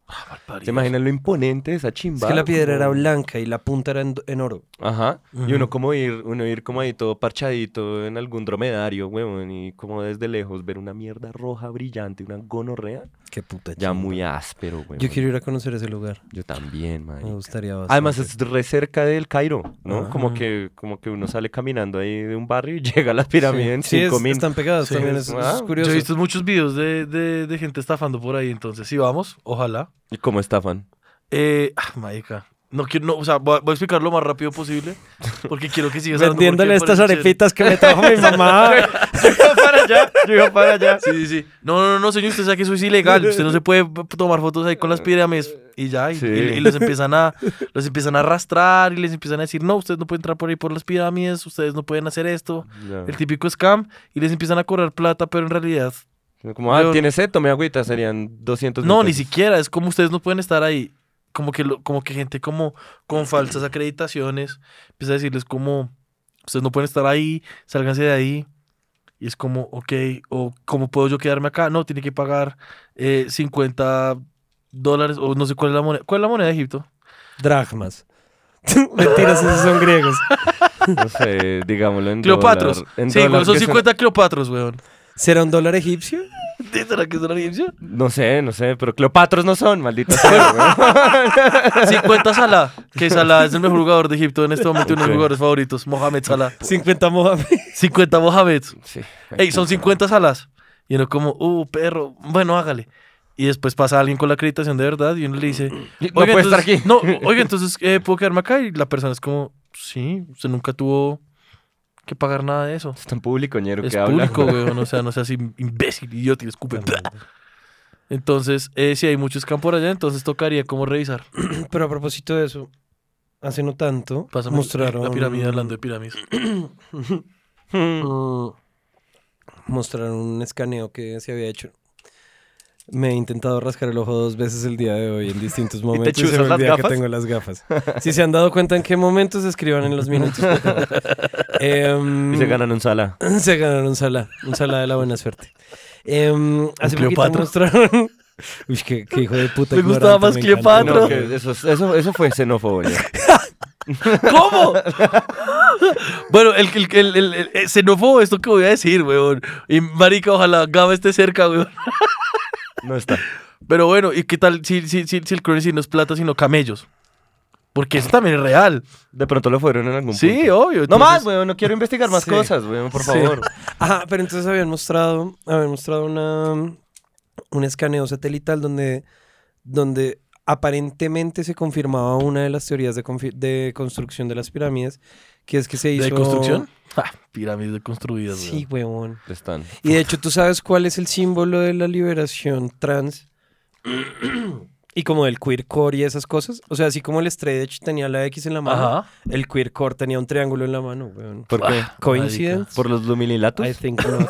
¿Se imaginan lo imponente de esa chimba? Es que la piedra era blanca y la punta era en, en oro. Ajá. Y Ujú. uno como ir, uno ir como ahí todo parchadito en algún dromedario, huevón, y como desde lejos ver una mierda roja brillante, una gonorrea, Qué puta ya chimba. muy áspero, huevón. Yo quiero ir a conocer ese lugar. Yo también, man. Me gustaría bastante. Además es re cerca del Cairo, ¿no? Ajá. Como que como que uno sale caminando ahí de un barrio y [laughs] llega a la pirámide en Sí, es- cinco minutos. están pegadas Sí, también. es- Es, ah, es Yo curioso. he visto muchos videos de, de, de gente estafando por ahí, entonces sí vamos, ojalá. ¿Y cómo estafan? Eh, ah, marica. No quiero, no, o sea, voy a, voy a explicar lo más rápido posible, porque quiero que sigas hablando, Vendiéndole porque estas parece arepitas que me trajo mi mamá. [laughs] para allá, yo iba para allá. Sí, sí, sí. No, no, no, señor, usted sabe que eso es ilegal. Usted no se puede tomar fotos ahí con las pirámides y ya. Y, Sí. y- y los empiezan a los empiezan a arrastrar y les empiezan a decir, no, ustedes no pueden entrar por ahí por las pirámides, ustedes no pueden hacer esto. Ya. El típico scam. Y les empiezan a cobrar plata, pero en realidad... Como, ah, Yo- ¿tienes sed? Tome agüita, serían 200 No, ni siquiera. Es como ustedes no pueden estar ahí. Como que, lo- como que gente como con falsas acreditaciones empieza a decirles como, ustedes no pueden estar ahí, sálganse de ahí. Y es como, ok, o ¿cómo puedo yo quedarme acá? No, tiene que pagar eh, 50 dólares, o no sé cuál es la moneda. ¿Cuál es la moneda de Egipto? Drachmas. [laughs] Mentiras, esos son griegos. [laughs] No sé, digámoslo en Cleopatros. dólar. En sí, dólar, son- 50 Cleopatros, weón. ¿Será un dólar egipcio? [laughs] ¿Será que es dólar egipcio? No sé, no sé, pero Cleopatros no son, maldita sea, [laughs] güey. 50 Salah, que Salah es el mejor jugador de Egipto en este momento, uno de mis jugadores favoritos, Mohamed Salah. 50 Mohamed. 50 Mohamed. Sí. Ey, son 50 salas. Y uno como, uh, perro, bueno, hágale. Y después pasa alguien con la acreditación de verdad y uno le dice, [clears throat] No puede estar entonces- aquí. No, oiga, entonces, eh, ¿puedo quedarme acá? Y la persona es como, sí, usted nunca tuvo que pagar nada de eso. Es tan público, ñero, Es que habla. público, [laughs] weón, o sea, no seas im- imbécil, idiota y escupe. Entonces, eh, si hay muchos campos allá, entonces tocaría como revisar. [clears throat] Pero a propósito de eso, hace no tanto Pásame mostraron... la pirámide hablando de pirámides. [clears throat] [clears throat] Mostraron un escaneo que se había hecho. Me he intentado rascar el ojo dos veces el día de hoy en distintos [laughs] momentos. y se chuzas me olvida que tengo las gafas. [laughs] Si se han dado cuenta en qué momentos, escriban en los minutos. [laughs] Em, Y se ganan un sala. se ganaron un sala, un sala de la buena suerte. Em, hace poquito Cleopatra? mostraron. Uy, qué, qué hijo de puta. Me gustaba más Cleopatra. encanta. No, que eso, es- eso, eso fue xenofobia. ¿Cómo? bueno, el, el, el, el, el- el xenófobo, esto que voy a decir, weón. Y marica, ojalá Gaba esté cerca, weón. No está. Pero bueno, ¿y qué tal si, si, si, si el currency no es plata, sino camellos? Porque eso también es real. De pronto lo fueron en algún Sí, punto. obvio. No entonces- más, weón, no quiero investigar más Sí. cosas, weón, por Sí. favor. [laughs] Ajá, pero entonces habían mostrado, habían mostrado una, un escaneo satelital donde, donde aparentemente se confirmaba una de las teorías de, de construcción de las pirámides, que es que se hizo... ¿De construcción? [laughs] Ah, pirámides construidas, Sí, weón. Están. Y de hecho, ¿tú sabes cuál es el símbolo de la liberación trans? [clears throat] y como del queercore y esas cosas. O sea, así como el straight edge tenía la X en la mano, Ajá. el queercore tenía un triángulo en la mano, weón. ¿Por qué? Ah, ¿Coincidence? ¿Por los luminilatos? I think [laughs] not.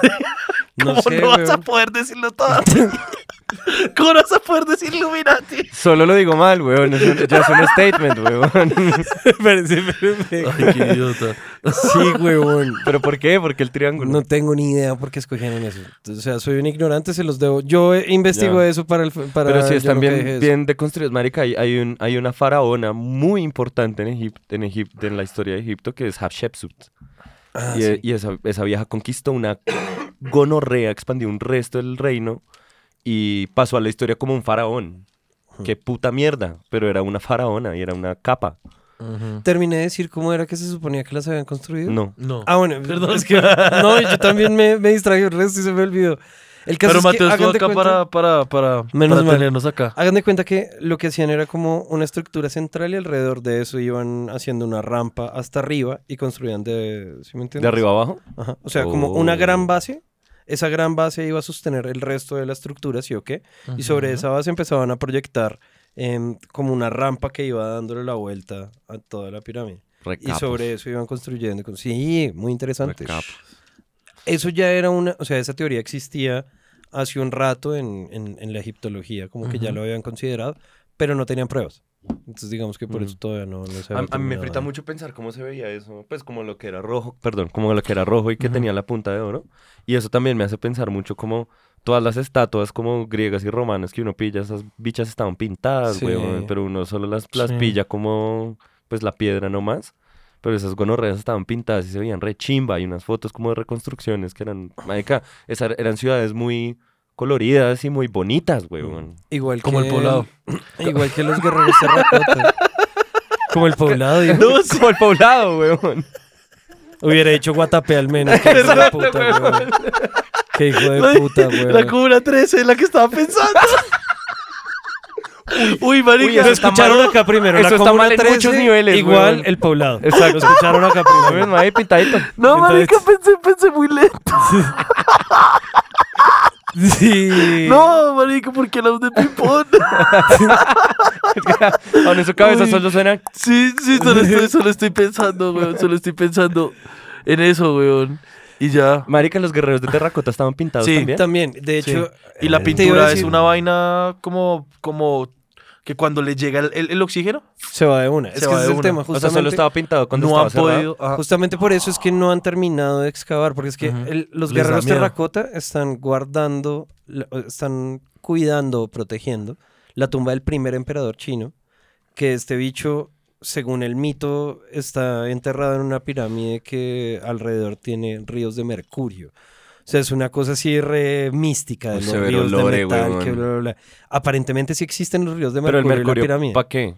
No ¿Cómo sé, no vas a poder decirlo todo? [laughs] [laughs] ¿Cómo no vas a poder decir Illuminati? Solo lo digo mal, weón. es un- ya es un statement, weón. [laughs] Espérense, espérense. Ay, qué idiota. Sí, huevón. ¿Pero por qué? Porque el triángulo. No tengo ni idea por qué escogieron eso. O sea, soy un ignorante, se los debo. Yo eh, investigo Ya. eso para el. Para Pero sí yo están bien, bien deconstruidos. Marica, hay, hay, un, hay una faraona muy importante en Egipto, en Egipto, en la historia de Egipto, que es Hatshepsut. Ah, y sí. y esa, esa vieja conquistó una [coughs] gonorrea, expandió un resto del reino y pasó a la historia como un faraón. Qué puta mierda, pero era una faraona y era una capa. Terminé de decir cómo era que se suponía que las habían construido. No. No. Ah, bueno, Perdón. Es que, no, yo también me, me distraje el resto y se me olvidó. El caso Pero es Mateo que, estuvo hagan de acá cuenta- para, para, para, Menos para tenernos acá. Hagan de cuenta que lo que hacían era como una estructura central y alrededor de eso iban haciendo una rampa hasta arriba y construían de... ¿Sí me entiendes? ¿De arriba abajo? Ajá. O sea, como una Oh. gran base. Esa gran base iba a sostener el resto de la estructura, ¿sí o qué? Y sobre esa base empezaban a proyectar em, como una rampa que iba dándole la vuelta a toda la pirámide. Y Recapos. sobre eso iban construyendo. con- Sí, muy interesante. Recapos. Eso ya era una, o sea, esa teoría existía hace un rato en, en- en la egiptología, como que ya lo habían considerado, pero no tenían pruebas. Entonces digamos que por Mm. eso todavía no, no se A, a mí me frita mucho pensar cómo se veía eso, pues como lo que era rojo, perdón, como lo que era rojo y que tenía la punta de oro. Y eso también me hace pensar mucho como todas las estatuas como griegas y romanas que uno pilla, esas bichas estaban pintadas, Sí. weón, pero uno solo las, las Sí. pilla como pues la piedra nomás. Pero esas gonorreas estaban pintadas y se veían re chimba. Y unas fotos como de reconstrucciones que eran, marica, esas eran ciudades muy coloridas y muy bonitas, weón. Igual Como el poblado. [laughs] Igual que los guerreros terracota. Como el poblado, digo. No, como el poblado, weón. Hubiera hecho Guatapé al menos. [laughs] que hijo de puta, weón. Qué hijo de puta, La weón. Comuna 13 es la que estaba pensando. [laughs] Uy, marica. Uy, eso Lo escucharon acá primero. Eso la está mal en 13, muchos niveles, Igual weón. el poblado. Exacto. Lo escucharon acá primero. ahí pintadito. no, marica, pensé, pensé muy lento. Sí. No, marica, ¿por qué la de ping-pong? [laughs] En su cabeza Uy. solo suena Sí, sí, solo estoy, solo estoy pensando, weón. Solo estoy pensando en eso, weón. Y ya. Marica, los guerreros de terracota estaban pintados Sí, también. También, de Sí. hecho. Y la pintura es una vaina como, como que cuando le llega el, el- el oxígeno, Se va de una. Es que ese es el una. tema. O sea, Justamente, solo estaba pintado cuando no han podido. ajá. justamente por eso es que no han terminado de excavar. Porque es que el- los Les guerreros terracota están guardando, están cuidando, protegiendo la tumba del primer emperador chino. Que este bicho, según el mito, está enterrado en una pirámide que alrededor tiene ríos de mercurio. O sea, es una cosa así re mística de los ríos de metal. Que bla, bla, bla. Aparentemente sí existen los ríos de Pero el mercurio, en la mercurio, pirámide. ¿para qué?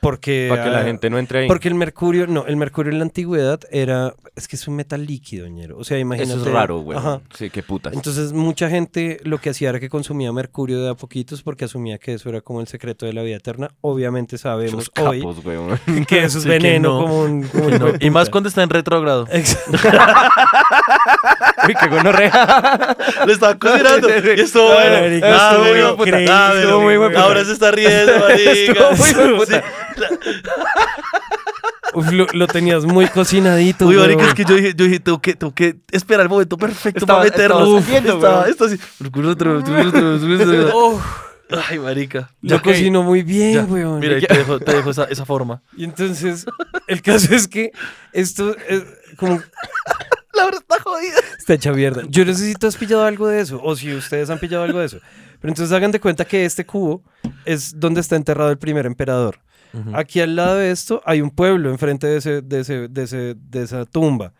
Porque, Para que la ah, gente no entre ahí. Porque el mercurio, no, el mercurio en la antigüedad era, es que es un metal líquido, ñero. O sea, imagínate. Eso es raro, güey. Ajá. Sí, qué putas. Entonces, mucha gente lo que hacía era que consumía mercurio de a poquitos porque asumía que eso era como el secreto de la vida eterna. Obviamente sabemos hoy [laughs] que eso es Sí, veneno no. como un, como un Y, no- más cuando está en retrogrado. Exacto. [laughs] Uy, qué gonorrea. [laughs] Lo estaba considerando. Y estuvo bueno. Ah, estuvo muy Ah, muy. Ahora se está riendo, marica. Estuvo muy. [laughs] Uf, lo, lo tenías muy cocinadito. Uy, marica, es que yo dije, yo dije, tengo que, tengo que esperar el momento perfecto Estaba- para meterlo. estaba estaba, así. Ay, marica. Lo Ok, cocinó muy bien, ya. weón. Mira, te dejo, te dejo esa, esa forma. [laughs] Y entonces, el caso es que esto es como [laughs] Laura está jodida. Está hecha mierda. Yo no sé si tú has pillado algo de eso, o si ustedes han pillado algo de eso. Pero entonces hagan de cuenta que este cubo es donde está enterrado el primer emperador. Aquí al lado de esto hay un pueblo enfrente de, ese, de, ese, de, ese, de esa tumba.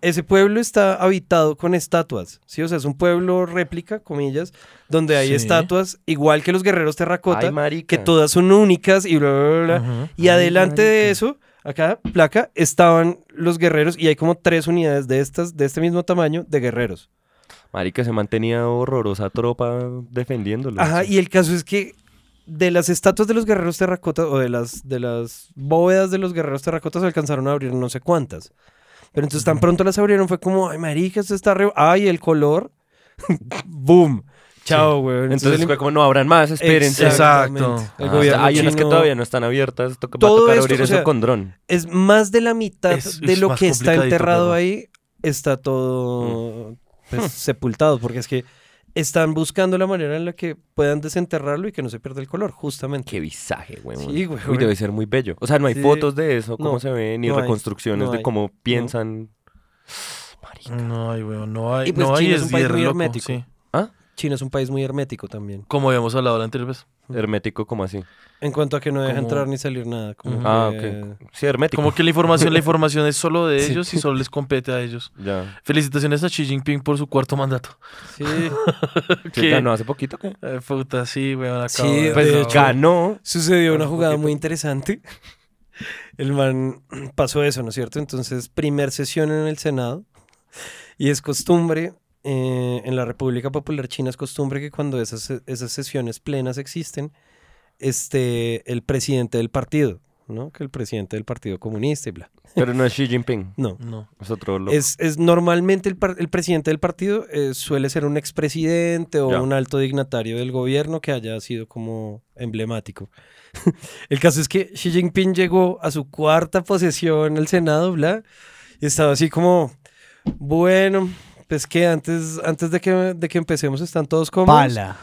Ese pueblo está habitado con estatuas, ¿sí? O sea, es un pueblo réplica, comillas, donde hay Sí. estatuas, igual que los guerreros terracota, Ay, que todas son únicas y bla, bla, bla, bla. Y adelante de eso, acá, placa, estaban los guerreros y hay como tres unidades de estas, de este mismo tamaño, de guerreros. Marica se mantenía horrorosa tropa defendiéndolo. Ajá, y el caso es que de las estatuas de los guerreros terracotas o de las, de las bóvedas de los guerreros terracotas se alcanzaron a abrir no sé cuántas. Pero entonces tan pronto las abrieron fue como, ay, marica, esto está re... Ay, el color. [laughs] Boom. Chao, güey. Entonces fue como, no abran más, espérense. Exacto. El Ah, gobierno hay unas que todavía no están abiertas. Toca, va a Todo tocar esto, abrir o eso sea, con dron. Es más de la mitad Es- de es lo que está enterrado ahí, está todo pues, sepultado, porque es que están buscando la manera en la que puedan desenterrarlo y que no se pierda el color, justamente. Qué visaje, güey. Sí, güey. Uy, debe ser muy bello. O sea, no hay Sí. fotos de eso, cómo No, se ve, ni no hay, reconstrucciones no de hay. cómo piensan. Marica. No hay, weón, no hay. Y pues no hay, China es es un país muy loco, hermético. sí. China es un país muy hermético también. Como habíamos hablado la anterior vez. Hermético, como así. En cuanto a que no deja Como- entrar ni salir nada. Como. Ah, que- ok. Sí, hermético. Como que la información, la información es solo de [laughs] Sí. ellos y solo les compete a ellos. Ya. Felicitaciones a Xi Jinping por su cuarto mandato. Sí, [laughs] ¿Sí ¿Qué? ganó hace poquito? ¿qué? Eh, puta, sí, weón. acabo Sí, de- Pues de hecho, ganó. sucedió una jugada poquito. muy interesante. [laughs] El man [clears throat] pasó eso, ¿no es cierto? Entonces, primer sesión en el Senado. Y es costumbre, eh, en la República Popular China es costumbre que cuando esas, esas sesiones plenas existen, este, el presidente del partido, ¿no? Que el presidente del Partido Comunista y bla. Pero no es Xi Jinping. [laughs] No. No. Es otro loco. Es, es normalmente el, el presidente del partido eh, suele ser un expresidente o Ya. un alto dignatario del gobierno que haya sido como emblemático. [laughs] el caso es que Xi Jinping llegó a su cuarta posesión en el Senado, bla, y estaba así como, bueno, pues que antes, antes de, que, de que empecemos están todos cómodos. Pala.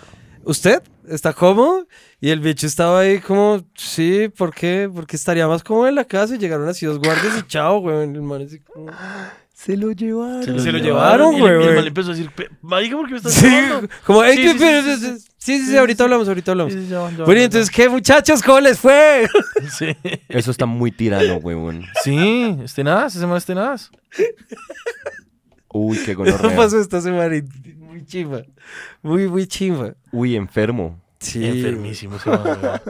¿usted está cómodo? Y el bicho estaba ahí como, sí, ¿por qué? Porque estaría más cómodo en la casa y llegaron así dos guardias y [gasps] chao, güey. El man así como... Se lo llevaron. Se lo llevaron, güey, Y el güey. man empezó a decir, "Pe- marica, ¿por qué me estás Sí, llamando? como, "Ey, Sí, ¿qué- sí, pero- sí, sí, sí, sí, sí, ahorita hablamos, ahorita hablamos. Sí, sí, ya van, ya van, Bueno, y entonces, ¿qué muchachos? ¿Cómo les fue? [laughs] Sí. Eso está muy tirano, huevón. Sí, es tenaz, ese man es tenaz. [laughs] Uy, qué [laughs] Eso gonorrea. pasó esta semana muy chimba. Muy, muy chimba. Uy, enfermo. Sí. Enfermísimo ese man.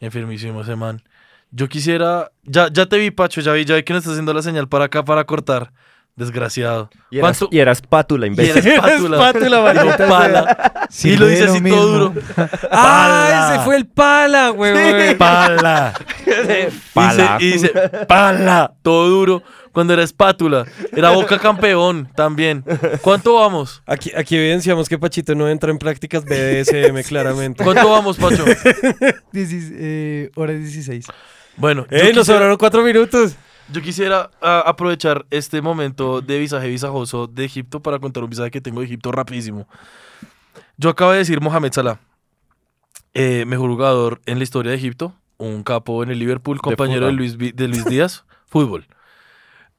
Enfermísimo ese man. Yo quisiera. Ya, ya te vi, Pacho, ya vi, ya vi que no estás haciendo la señal para acá para cortar. Desgraciado. Y era, ¿Cuánto? y era espátula, Y imbécil. era espátula. Espátula, [laughs] maldita pala. Sí, y lo dice así mismo. todo duro. [laughs] ¡Ah! Ese fue el pala, güey. güey. Pala. [laughs] Pala. Y dice, y dice, pala. Todo duro. Cuando era espátula. Era boca campeón también. ¿Cuánto vamos? Aquí, aquí evidenciamos que Pachito no entra en prácticas BDSM, claramente. ¿Cuánto vamos, Pacho? Diecis- eh, hora 16. Bueno, ¡Ey, nos quisiera- sobraron cuatro minutos! Yo quisiera aprovechar este momento de visaje visajoso de Egipto para contar un visaje que tengo de Egipto rapidísimo. Yo acabo de decir Mohamed Salah, eh, mejor jugador en la historia de Egipto, un capo en el Liverpool, compañero. Luis, de Luis Díaz, [laughs] fútbol.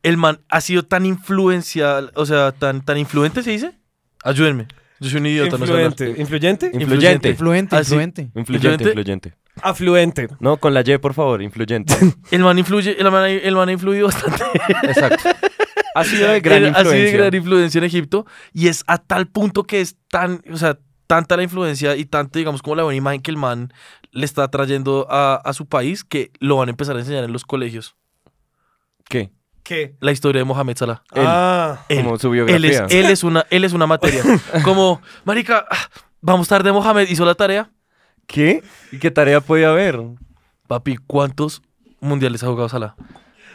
El man ha sido tan influencial, o sea, tan, tan influente, ¿se dice? Ayúdenme. Yo soy un idiota, no sé. Influente. ¿Influyente? Influyente. Influente, Ah, sí. influente. Influyente, ¿Influyente? influyente. Afluente. No, con la Y, por favor, influyente. [laughs] El man influye, el man, ha- el man ha influido bastante. Exacto. Ha sido de gran Era- ha sido de influencia. gran influencia en Egipto y es a tal punto que es tan, o sea, tanta la influencia y tanto, digamos, como la buena imagen que el man le está trayendo a, a su país que lo van a empezar a enseñar en los colegios. ¿Qué? ¿Qué? La historia de Mohamed Salah. Él. Ah. Él. Como su Él es, biografía. él es una, él es una materia. [laughs] Como, marica, ah, vamos tarde, Mohamed hizo la tarea. ¿Qué? ¿Y qué tarea podía haber? Papi, ¿cuántos mundiales ha jugado Salah?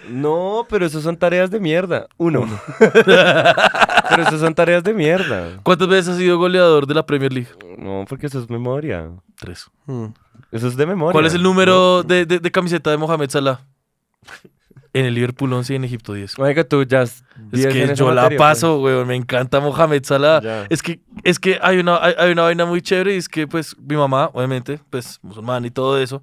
No, pero eso son tareas de mierda. Uno. [laughs] pero eso son tareas de mierda. ¿Cuántas veces ha sido goleador de la Premier League? No, porque eso es memoria. Tres. Hmm. Eso es de memoria. ¿Cuál es el número de, de- de camiseta de Mohamed Salah? En el Liverpool 11 y en Egipto 10. Oiga, tú ya Es 10 en que yo la materia, paso, weón. Me encanta Mohamed Salah. Ya. Es que, es que hay, una, hay, hay una vaina muy chévere y es que, pues, mi mamá, obviamente, pues, musulmana y todo eso.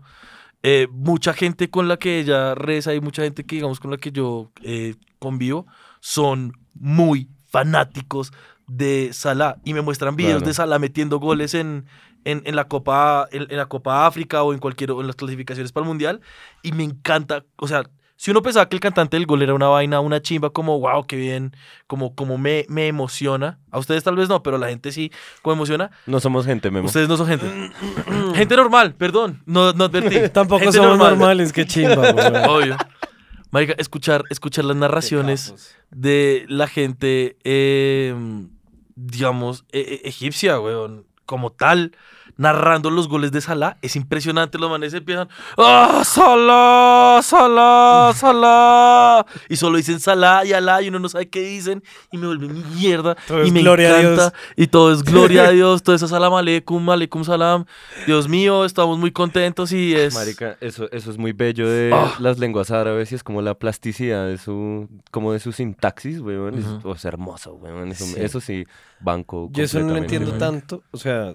eh, mucha gente con la que ella reza y mucha gente que, digamos, con la que yo eh, convivo son muy fanáticos de Salah y me muestran videos Claro. de Salah metiendo goles en, en, en la Copa en, en la Copa África o en cualquier o en las clasificaciones para el Mundial y me encanta, o sea, si uno pensaba que el cantante del gol era una vaina, una chimba, como wow, qué bien, como, como me, me emociona. A ustedes tal vez no, pero a la gente sí, como emociona. No somos gente, Memo. Ustedes no son gente. [clears throat] gente normal, perdón, no, no advertí. [laughs] Tampoco Gente somos normal. normales, qué chimba, [laughs] güey. Obvio. Marica, escuchar, escuchar las narraciones de la gente, eh, digamos, e- e- egipcia, weón, como tal, narrando los goles de Salah, es impresionante. Los manes empiezan, ¡Ah, Salah, Salah, [laughs] Salah! Y solo dicen Salah y Alá y uno no sabe qué dicen y me vuelve mierda. Todo y es me gloria a encanta. Dios. Y todo es gloria a [laughs] Dios, todo es salam aleikum, aleikum salam. Dios mío, estamos muy contentos y es... Marica, eso, eso es muy bello de Ah. las lenguas árabes y es como la plasticidad de su, como de su sintaxis, weón. Es, oh, es hermoso, weón. Eso, Sí. eso sí, banco. Yo eso no lo entiendo tanto, o sea,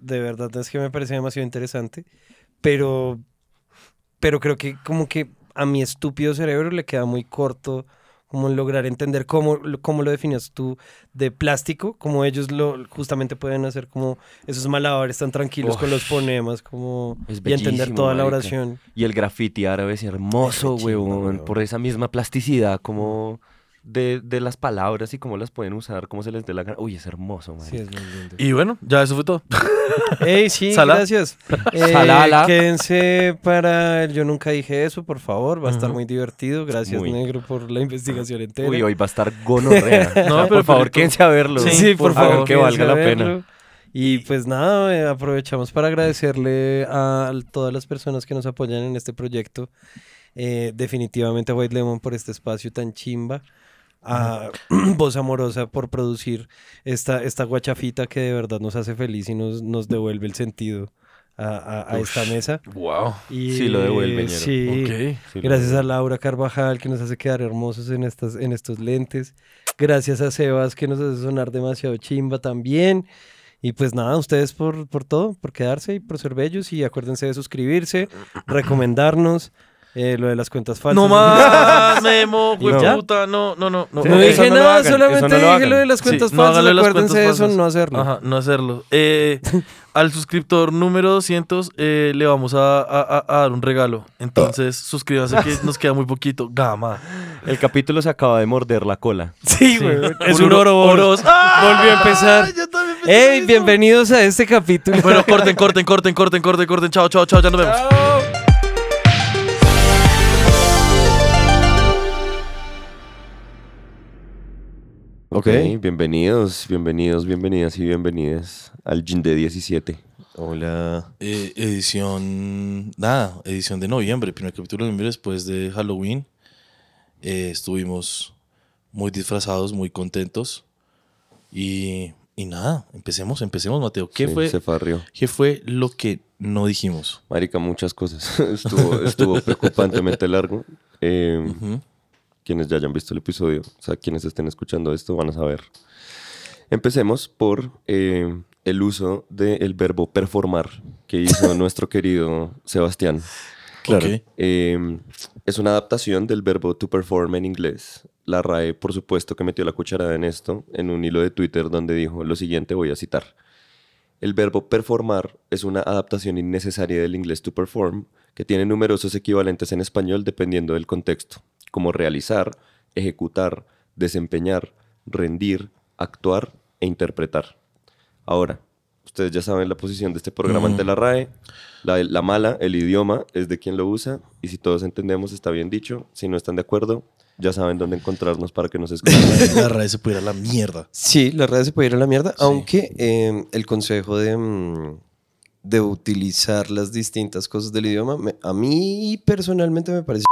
de verdad es que me parece demasiado interesante, pero, pero creo que como que a mi estúpido cerebro le queda muy corto como lograr entender cómo, lo- cómo lo definías tú de plástico, como ellos lo justamente pueden hacer como esos malabares tan tranquilos con los fonemas, como y entender toda la marica. oración. Y el graffiti árabe es hermoso, weón. por esa misma plasticidad como de, de las palabras y cómo las pueden usar, cómo se les dé la gana. Uy, es hermoso, Sí, marica. es muy lindo. Y bueno, ya eso fue todo. [laughs] Ey, sí, [laughs] Sala. gracias. [laughs] Eh, Salala. Quédense para el Yo Nunca Dije Eso, por favor. Va a estar muy divertido. Gracias, Muy. Negro, por la investigación entera. Uy, hoy va a estar gonorrea. No, pero por favor, quédense a verlo. Sí, Sí, por por favor, que valga la pena. Y pues nada, eh, aprovechamos para agradecerle a todas las personas que nos apoyan en este proyecto. Eh, definitivamente a White Lemon por este espacio tan chimba. A [clears throat] Voz Amorosa por producir esta, esta guachafita que de verdad nos hace feliz y nos, nos devuelve el sentido a, a- a esta mesa. Wow. Y, Sí, lo devuelve. Sí. Ok. Sí, Gracias a Laura Carvajal que nos hace quedar hermosos en, estas, en estos lentes. Gracias a Sebas que nos hace sonar demasiado chimba también. Y pues nada, ustedes por, por todo, por quedarse y por ser bellos. Y acuérdense de suscribirse, [clears throat] recomendarnos. Eh, lo de las cuentas falsas. No más, Memo, [laughs] ¿Y ya? puta, no, no, no. no. No Sí, dije no nada, hagan, solamente no lo dije lo de las cuentas no falsas. las acuérdense cuentas de eso, falsas. no hacerlo. Ajá, no hacerlo. Eh, [laughs] al suscriptor número 200 eh, le vamos a, a- a- a dar un regalo. Entonces, suscríbanse que nos queda muy poquito. Gama. El capítulo se acaba de morder la cola. Sí, Sí. güey. Es Un un oro- oros. ¡Ah! Volvió a empezar. Yo también pensé lo ¡Ey! Bienvenidos a este capítulo. Bueno, corten, [laughs] corten, corten, corten, corten, corten. Chao, chao, chao. Ya nos vemos. Ok, bienvenidos, bienvenidos, bienvenidas y bienvenidas al Gin de 17. Hola. Eh, edición, nada, edición de noviembre, primer capítulo de noviembre después de Halloween. Eh, estuvimos muy disfrazados, muy contentos. Y, y nada, empecemos, empecemos, Mateo. ¿Qué, Sí, fue, Se farrió. ¿Qué fue lo que no dijimos? Marica, muchas cosas. [laughs] estuvo, estuvo preocupantemente largo. Eh, Ujú. Quienes ya hayan visto el episodio, o sea, quienes estén escuchando esto van a saber. Empecemos por eh, el uso del verbo performar que hizo [laughs] nuestro querido Sebastián. Claro. Eh, es una adaptación del verbo to perform en inglés. La RAE, por supuesto, que metió la cucharada en esto, en un hilo de Twitter donde dijo lo siguiente, voy a citar. El verbo performar es una adaptación innecesaria del inglés to perform que tiene numerosos equivalentes en español dependiendo del contexto, como realizar, ejecutar, desempeñar, rendir, actuar e interpretar. Ahora, ustedes ya saben la posición de este programa ante la RAE. La, la mala, el idioma, es de quien lo usa. Y si todos entendemos, está bien dicho. Si no están de acuerdo, ya saben dónde encontrarnos para que nos escuchen. [laughs] La RAE se pudiera a la mierda. Sí, la red se puede ir a la mierda, aunque eh, el consejo de, mm, de utilizar las distintas cosas del idioma, me- a mí personalmente me parece...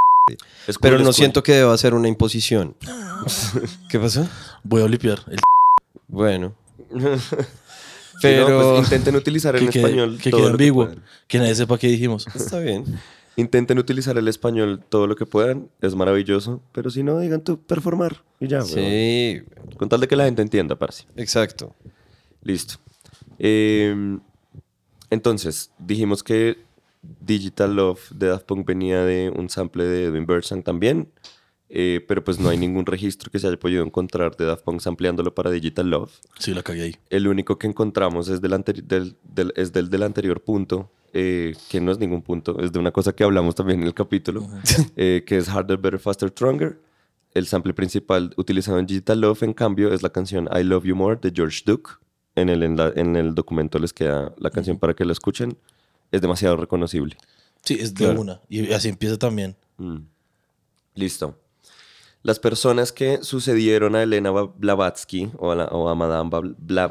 Es cool, Pero es no cool. siento que deba ser una imposición. [laughs] ¿Qué pasó? Voy a limpiar. El Bueno. [laughs] Sí, no, Pero pues intenten utilizar que quede, español que todo quede que ambiguo. Que, nadie sepa qué dijimos. está bien. Intenten utilizar el español todo lo que puedan. Es maravilloso. Pero si no, digan tú performar. Y ya. Sí, Con tal de que la gente entienda, parce. exacto. Listo. Eh, entonces, dijimos que Digital Love de Daft Punk venía de un sample de Edwin Birdsong también, eh, pero pues no hay ningún registro que se haya podido encontrar de Daft Punk sampleándolo para Digital Love. Sí, la cagué ahí. El único que encontramos es del, del, del- es del, del anterior punto, eh, que no es ningún punto, es de una cosa que hablamos también en el capítulo, [laughs] eh, que es Harder, Better, Faster, Stronger. El sample principal utilizado en Digital Love, en cambio, es la canción I Love You More de George Duke. En el, en la- en el documento les queda la canción para que la escuchen. Es demasiado reconocible. Sí, es de Claro. una. Y así empieza también. Mm. Listo. Las personas que sucedieron a Elena Blavatsky o a, la- o a Madame, Bla-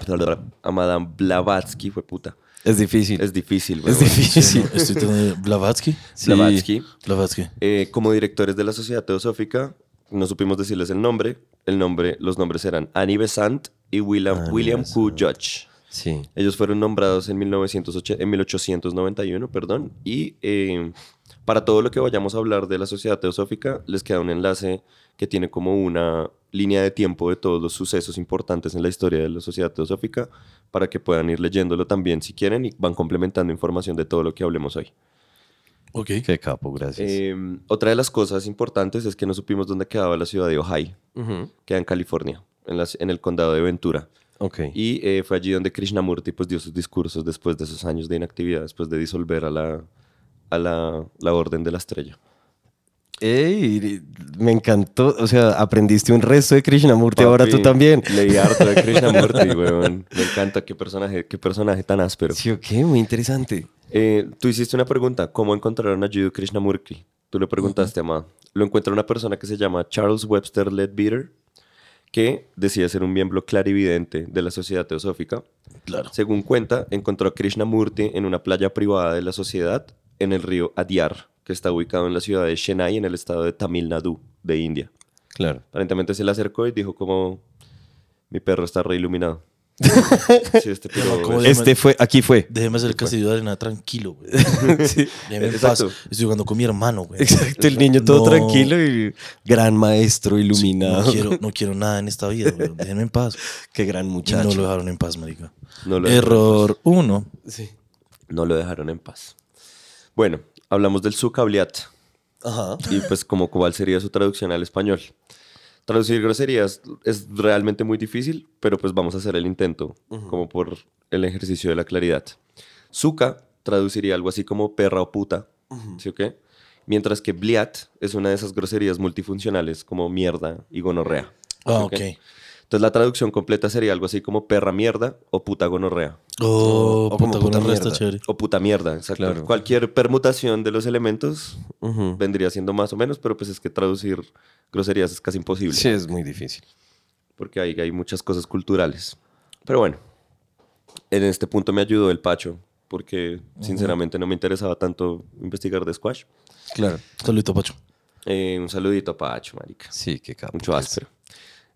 a Madame Blavatsky, fue puta. Es difícil. Es difícil, Es weón. difícil. Sí, no, estoy teniendo [laughs] Blavatsky. Sí. Blavatsky. Blavatsky. Eh, como directores de la Sociedad Teosófica, no supimos decirles el nombre. El nombre, los nombres eran Annie Besant y William, Annie William Q. Judge. Sí. Ellos fueron nombrados en, 1908 en 1891, perdón, y eh, para todo lo que vayamos a hablar de la Sociedad Teosófica, les queda un enlace que tiene como una línea de tiempo de todos los sucesos importantes en la historia de la Sociedad Teosófica, para que puedan ir leyéndolo también si quieren y van complementando información de todo lo que hablemos hoy. Ok. Qué capo, gracias. Eh, otra de las cosas importantes es que no supimos dónde quedaba la ciudad de Ojai, Ujú. queda en California, en, las- en el condado de Ventura. Ok. Y eh, fue allí donde Krishnamurti pues, dio sus discursos después de esos años de inactividad, después de disolver a la, a la, la Orden de la Estrella. Ey, me encantó. O sea, aprendiste un resto de Krishnamurti, ahora tú también. Leí harto de [laughs] Krishnamurti, weón. Me encanta, qué personaje, qué personaje tan áspero. Sí, ok, muy interesante. Eh, tú hiciste una pregunta, ¿cómo encontraron a Jiddu Krishnamurti? Tú le preguntaste, Amado. Lo encuentra una persona que se llama Charles Webster Leadbeater, que decía ser un miembro clarividente de la Sociedad Teosófica. Claro. Según cuenta, encontró a Krishnamurti en una playa privada de la sociedad en el río Adyar, que está ubicado en la ciudad de Chennai, en el estado de Tamil Nadu, de India. Claro. Aparentemente se le acercó y dijo como, mi perro está reiluminado. [laughs] Sí, este piro ¿Cómo es- se Este fue, aquí fue. Déjeme hacer el castillo de arena tranquilo, güey. [laughs] Sí. Déjeme en paz. Estoy jugando con mi hermano, güey. Exacto, el niño todo No. tranquilo y gran maestro Sí, iluminado. No quiero, no quiero nada en esta vida, güey. Déjenme en paz. Qué gran Y muchacho. no lo dejaron en paz, marica. no lo dejaron en paz. Error uno. Sí. No lo dejaron en paz. Bueno, hablamos del sucabliat. Ajá. Y pues como cuál sería su traducción al español. Traducir groserías es realmente muy difícil, pero pues vamos a hacer el intento, como por el ejercicio de la claridad. Suka traduciría algo así como perra o puta, ¿sí o qué? Mientras que bliat es una de esas groserías multifuncionales como mierda y gonorrea. Ah, ¿sí o ok. Entonces la traducción completa sería algo así como perra mierda o puta gonorrea. Oh, o como puta, puta el resto mierda. chévere. O puta mierda, exacto. Claro. Cualquier permutación de los elementos vendría siendo más o menos, pero pues es que traducir groserías es casi imposible. Sí, es muy difícil. Porque hay, hay muchas cosas culturales. Pero bueno, en este punto me ayudó el Pacho, porque sinceramente no me interesaba tanto investigar de squash. Claro. Saludito, Pacho. Eh, un saludito a Pacho, marica. Sí, qué capo. Mucho áspero.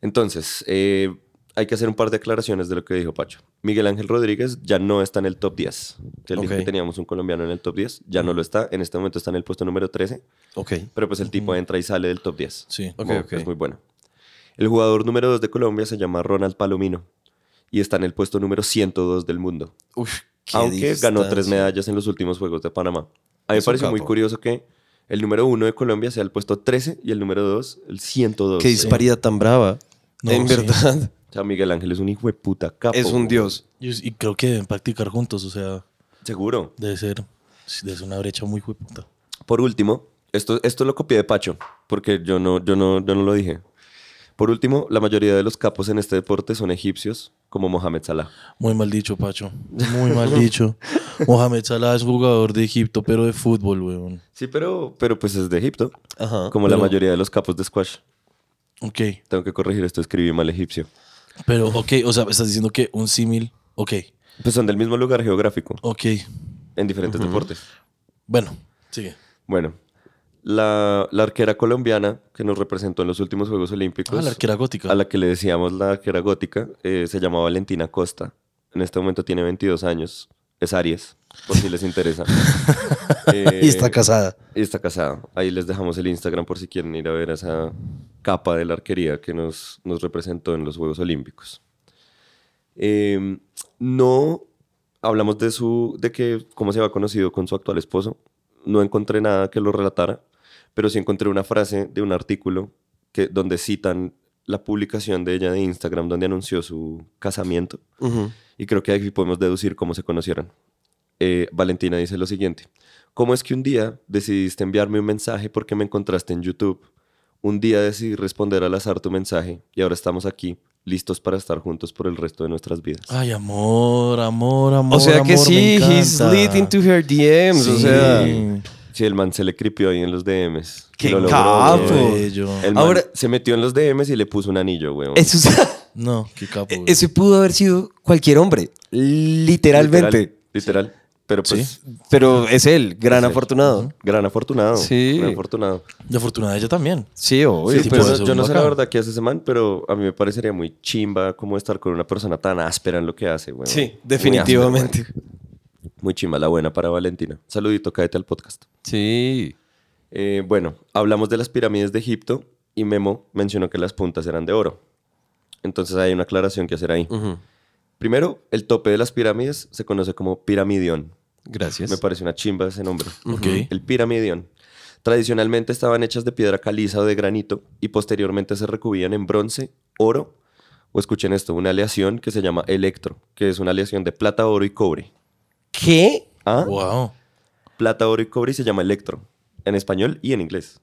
Entonces, eh, hay que hacer un par de aclaraciones de lo que dijo Pacho. Miguel Ángel Rodríguez ya no está en el top 10. Él dijo Ok. que teníamos un colombiano en el top 10. Ya no lo está. En este momento está en el puesto número 13. Ok. Pero pues el tipo entra y sale del top 10. Sí. Ok, Es muy bueno. El jugador número 2 de Colombia se llama Ronald Palomino y está en el puesto número 102 del mundo. Uf, qué Aunque ganó tres medallas en los últimos Juegos de Panamá. A mí me pareció muy curioso que el número 1 de Colombia sea el puesto 13 y el número 2 el 102. Qué disparidad tan brava. No, en sí. verdad. [laughs] O sea, Miguel Ángel es un hijo de puta capo. Es un dios. Y, y creo que deben practicar juntos, o sea, Seguro. debe ser, debe ser una brecha muy puta. Por último, esto, esto lo copié de Pacho, porque yo no, yo, no, yo no lo dije. Por último, la mayoría de los capos en este deporte son egipcios, como Mohamed Salah. Muy mal dicho, Pacho. Muy mal [laughs] dicho. Mohamed Salah es jugador de Egipto, pero de fútbol, weón. Sí, pero, pero pues es de Egipto, Ajá. como la mayoría de los capos de squash. Ok. Tengo que corregir esto, escribí mal egipcio. Pero, ok, o sea, estás diciendo que un símil. Ok, Pues son del mismo lugar geográfico, ok. en diferentes deportes. Bueno, sigue. Bueno, la, la arquera colombiana que nos representó en los últimos Juegos Olímpicos, Ah, la arquera gótica. a la que le decíamos la arquera gótica, eh, se llama Valentina Costa. En este momento tiene 22 años. Es Aries, por si les interesa. Eh, [laughs] Y está casada. y está casada. Ahí les dejamos el Instagram por si quieren ir a ver esa capa de la arquería que nos, nos representó en los Juegos Olímpicos. Eh, no hablamos de su de que cómo se había conocido con su actual esposo. No encontré nada que lo relatara, pero sí encontré una frase de un artículo que, donde citan la publicación de ella de Instagram donde anunció su casamiento. Ujú. Y creo que aquí podemos deducir cómo se conocieron. Eh, Valentina dice lo siguiente. ¿Cómo es que un día decidiste enviarme un mensaje porque me encontraste en YouTube? Un día decidí responder al azar tu mensaje y ahora estamos aquí, listos para estar juntos por el resto de nuestras vidas. Ay, amor, amor, amor. O sea que sí, he's lit into her DMs. O Sí. sea, Sí, el man se le cripió ahí en los DMs. ¡Qué Lo capo! El man Ahora- se metió en los DMs y le puso un anillo, weón. eso, No, qué capo. güey. ese pudo haber sido cualquier hombre. Literalmente. Literal. literal. Pero pues, Pero es él, gran Es él. afortunado. gran afortunado. Sí. Gran afortunado. De afortunada ella también. Sí, obvio. Sí, pero ser yo no sé la verdad qué hace ese man, pero a mí me parecería muy chimba como estar con una persona tan áspera en lo que hace, weón. Sí, definitivamente. Muy chimba, la buena para Valentina. Saludito, cáete al podcast. Sí. Eh, bueno, hablamos de las pirámides de Egipto y Memo mencionó que las puntas eran de oro. Entonces hay una aclaración que hacer ahí. Primero, el tope de las pirámides se conoce como piramidión. Gracias. Me parece una chimba ese nombre. Ok. El piramidión. Tradicionalmente estaban hechas de piedra caliza o de granito y posteriormente se recubían en bronce, oro o escuchen esto, una aleación que se llama electro, que es una aleación de plata, oro y cobre. ¿Qué? ¿Ah? Wow. Plata, oro y cobre y se llama electro, en español y en inglés.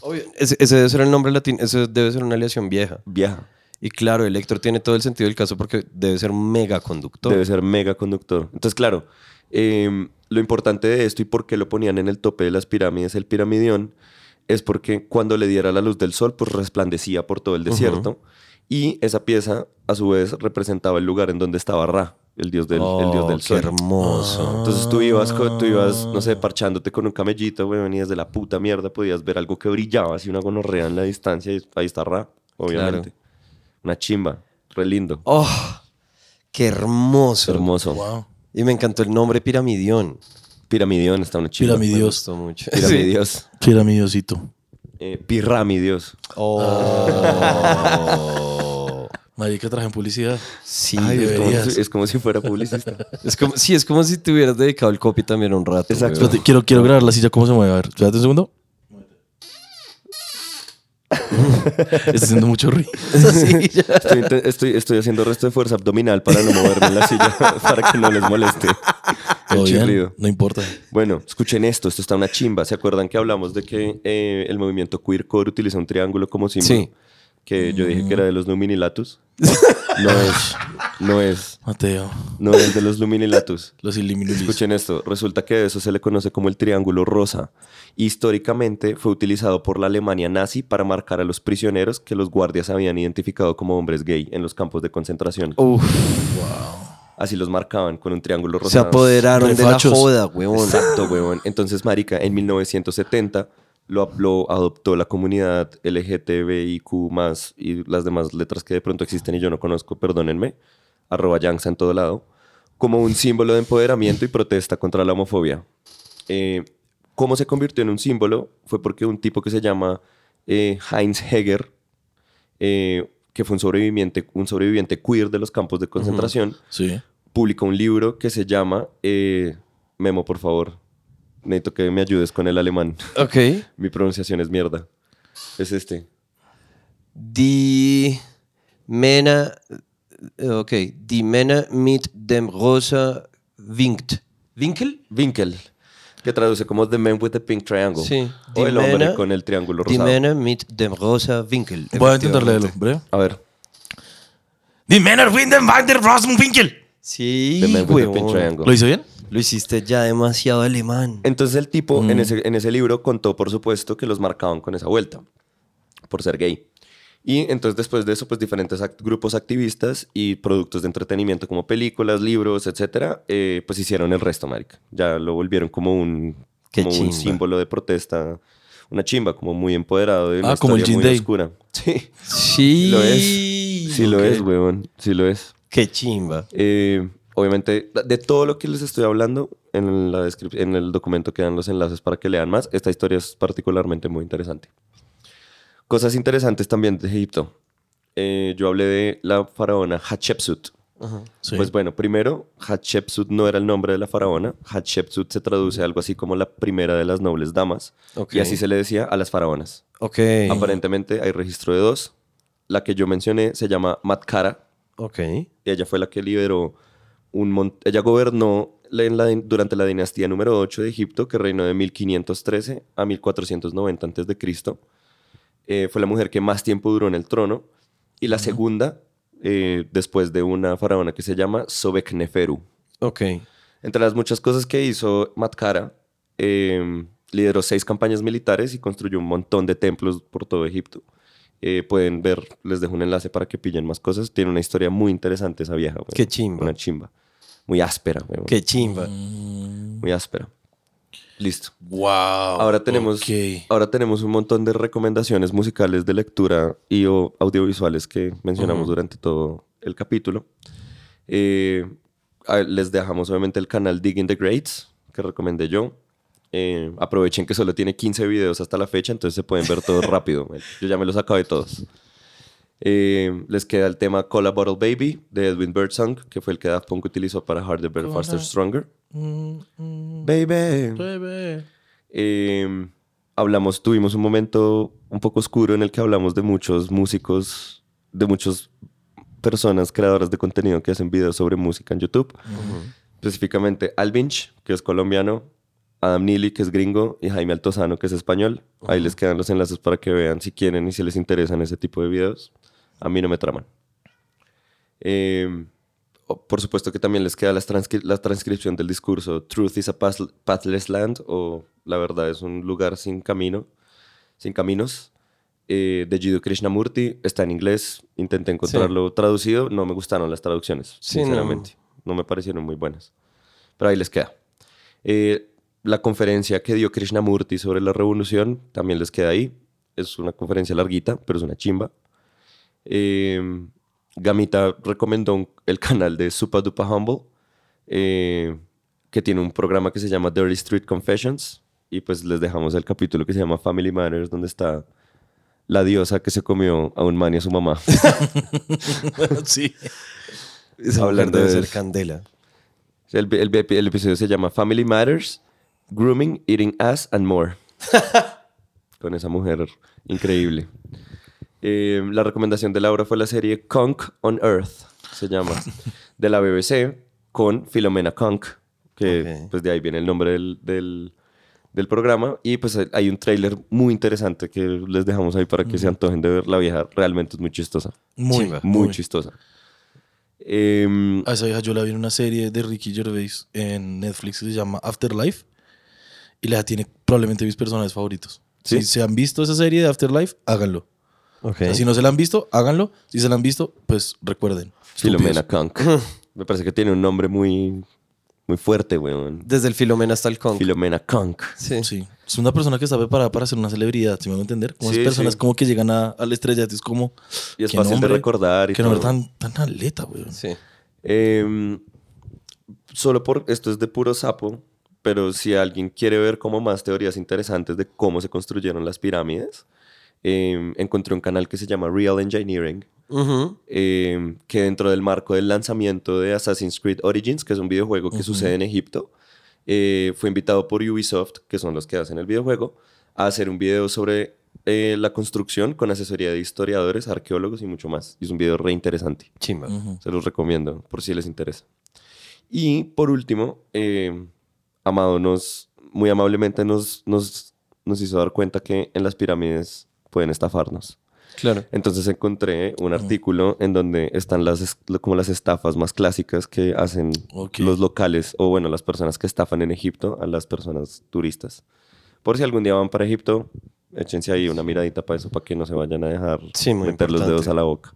Obvio. Ese, ese debe ser el nombre latino. Eso debe ser una aleación vieja. Vieja. Y claro, Electro tiene todo el sentido del caso porque debe ser mega conductor. Debe ser mega conductor. Entonces, claro, em, lo importante de esto y por qué lo ponían en el tope de las pirámides, el piramidión, es porque cuando le diera la luz del sol, pues resplandecía por todo el desierto. Y esa pieza, a su vez, representaba el lugar en donde estaba Ra, el dios del, el dios Oh, del qué sol. hermoso. Entonces tú ibas, tú ibas, no sé, parchándote con un camellito, güey, venías de la puta mierda, podías ver algo que brillaba, así una gonorrea en la distancia, y ahí está Ra, obviamente. Una chimba, re lindo. Oh, Qué hermoso. Hermoso. Wow. Y me encantó el nombre Piramidión. Piramidión está una chimba. Me Piramidios. gustó mucho. Piramidios. Piramidiosito. Eh, Piramidios. Oh. [laughs] Marica, traje en publicidad. Sí, Ay, es como- deberías. Es como si fuera publicista. [laughs] es como, sí, es como si te hubieras dedicado el copy también un rato. Exacto. quiero, quiero grabar la silla cómo se mueve. A ver, espérate un segundo. [laughs] Está haciendo mucho ruido. [laughs] Estoy, estoy, estoy haciendo resto de fuerza abdominal para no moverme en la silla, [laughs] para que no les moleste el chirrido. No importa. Bueno, escuchen esto, esto está una chimba. ¿Se acuerdan que hablamos de que eh, el movimiento queercore utiliza un triángulo como símbolo? Sí. Que yo dije que era de los Luminilatus. [laughs] No es, no es, Mateo, no es de los Luminilatus. los iliminulis. Escuchen esto, resulta que eso se le conoce como el triángulo rosa. Históricamente fue utilizado por la Alemania nazi para marcar a los prisioneros que los guardias habían identificado como hombres gay en los campos de concentración. Uf, Así los marcaban con un triángulo se rosado. apoderaron de la joda, weón. Exacto, weón. Entonces, marica, en 1970 lo, lo adoptó la comunidad LGTBIQ+, y las demás letras que de pronto existen y yo no conozco, perdónenme, arroba Yanxa en todo lado, como un símbolo de empoderamiento y protesta contra la homofobia. Eh, ¿Cómo se convirtió en un símbolo? Fue porque un tipo que se llama eh, Heinz Heger, eh, que fue un sobreviviente, un sobreviviente queer de los campos de concentración, Sí. publicó un libro que se llama Memo, por favor. Necesito que me ayudes con el alemán. Ok. [laughs] Mi pronunciación es mierda. Es este. Die Männer, äh, okay, die Männer mit dem rosa winkt. ¿Winkel? Winkel. Que traduce como The Man with the Pink Triangle. Sí. O el Die hombre Männer- con el triángulo Die rosado. Männer mit dem rosa Winkel. Voy a intentar leerlo, efectivamente. breve. A ver. Die Männer finden Van der Rosenwinkel. Sí, The Man with the Pink. Triangle. ¿Lo hice bien? Lo hiciste ya demasiado alemán. Entonces el tipo en, Mm. ese, en ese libro contó, por supuesto, que los marcaban con esa vuelta, por ser gay. Y entonces después de eso, pues diferentes act- grupos activistas y productos de entretenimiento como películas, libros, etcétera, eh, pues hicieron el resto, marica. Ya lo volvieron como un, como un símbolo de protesta, una chimba, como muy empoderado de una Ah, como el muy Day. oscura. [laughs] Sí, Sí. lo es. Sí lo Ok. es, weón. Sí lo es. Qué chimba. Eh, obviamente, de todo lo que les estoy hablando, en, la en el documento quedan los enlaces para que lean más. Esta historia es particularmente muy interesante. Cosas interesantes también de Egipto. Eh, yo hablé de la faraona Hatshepsut. Sí. Pues bueno, primero, Hatshepsut no era el nombre de la faraona. Hatshepsut se traduce algo así como la primera de las nobles damas. Y así se le decía a las faraonas. Aparentemente hay registro de dos. La que yo mencioné se llama Matkara y ella fue la que lideró un ella gobernó en la durante la dinastía número 8 de Egipto que reinó de 1513 a 1490 antes de Cristo. Eh, fue la mujer que más tiempo duró en el trono y la segunda eh, después de una faraona que se llama Sobekneferu. Ok. Entre las muchas cosas que hizo Matkara, eh, lideró seis campañas militares y construyó un montón de templos por todo Egipto. Eh, pueden ver, les dejo un enlace para que pillen más cosas. Tiene una historia muy interesante esa vieja. weón. Qué chimba. Una chimba. Muy áspera. weón. Qué chimba. Muy áspera. Listo. Wow. Ahora tenemos, ok. ahora tenemos un montón de recomendaciones musicales de lectura y o audiovisuales que mencionamos durante todo el capítulo. Eh, les dejamos obviamente el canal Digging the Greats, que recomendé yo. Eh, aprovechen que solo tiene 15 videos hasta la fecha, entonces se pueden ver todos [laughs] rápido. Yo ya me los acabé todos. Eh, les queda el tema Call a Bottle Baby de Edwin Birdsong, que fue el que Daft Punk utilizó para Harder, Better, Faster, Stronger. Baby. Bebé. Eh, hablamos, tuvimos un momento un poco oscuro en el que hablamos de muchos músicos, de muchas personas creadoras de contenido que hacen videos sobre música en YouTube. Específicamente Alvinch, que es colombiano, Adam Neely, que es gringo, y Jaime Altozano, que es español. Ahí les quedan los enlaces para que vean si quieren y si les interesan ese tipo de videos. A mí no me traman. Eh, o- por supuesto que también les queda transcri- la transcripción del discurso Truth is a pathless land o La verdad es un lugar sin camino, sin caminos, eh, de Jiddu Krishnamurti. Está en inglés, intenté encontrarlo traducido, no me gustaron las traducciones, Sí, no. sinceramente. No. me parecieron muy buenas. Pero ahí les queda. Eh, la conferencia que dio Krishnamurti sobre la revolución también les queda ahí. Es una conferencia larguita, pero es una chimba. Eh, Gamita recomendó un- el canal de Supa Dupa Humble, eh, que tiene un programa que se llama Dirty Street Confessions. Y pues les dejamos el capítulo que se llama Family Matters, donde está la diosa que se comió a un man y a su mamá. [laughs] sí. Esa Hablar de ser candela. El, el- el episodio se llama Family Matters, Grooming, Eating Ass and More. [laughs] Con esa mujer increíble. Eh, la recomendación de Laura fue la serie Conk on Earth, se llama, de la BBC, con Filomena Conk, que pues de ahí viene el nombre del, del- del programa. Y pues hay un tráiler muy interesante que les dejamos ahí para que se antojen de ver. La vieja realmente es muy chistosa. Muy. Muy, muy. chistosa. Em, A esa vieja yo la vi en una serie de Ricky Gervais en Netflix que se llama Afterlife. Y la tiene probablemente mis personajes favoritos. ¿Sí? Si se han visto esa serie de Afterlife, háganlo. Ok. O sea, si no se la han visto, háganlo. Si se la han visto, pues recuerden. Filomena. Conk. [laughs] Me parece que tiene un nombre muy, muy fuerte, weón. Desde el Filomena hasta el Conk. Filomena Conk. Sí. Sí. Es una persona que está preparada para ser una celebridad, si me van a entender. Como Sí, esas personas sí. como que llegan a, al estrellato. Es como. Y es fácil nombre, de recordar. Y nombre todo. tan, tan aleta, weón. Sí. Em, solo por esto es de puro sapo, pero si alguien quiere ver como más teorías interesantes de cómo se construyeron las pirámides, em, encontré un canal que se llama Real Engineering, Ujú. em, que dentro del marco del lanzamiento de Assassin's Creed Origins, que es un videojuego que sucede en Egipto, eh, fue invitado por Ubisoft, que son los que hacen el videojuego, a hacer un video sobre eh, la construcción con asesoría de historiadores, arqueólogos y mucho más. Y es un video re interesante. Chimba. Ujú. Se los recomiendo por si les interesa. Y por último, eh, Amado nos, muy amablemente nos, nos, nos hizo dar cuenta que en las pirámides pueden estafarnos. Claro. Entonces encontré un artículo en donde están las, como las estafas más clásicas que hacen Ok. los locales o bueno, las personas que estafan en Egipto a las personas turistas. Por si algún día van para Egipto, échense ahí una miradita para eso, para que no se vayan a dejar Sí, meter los importante. dedos a la boca.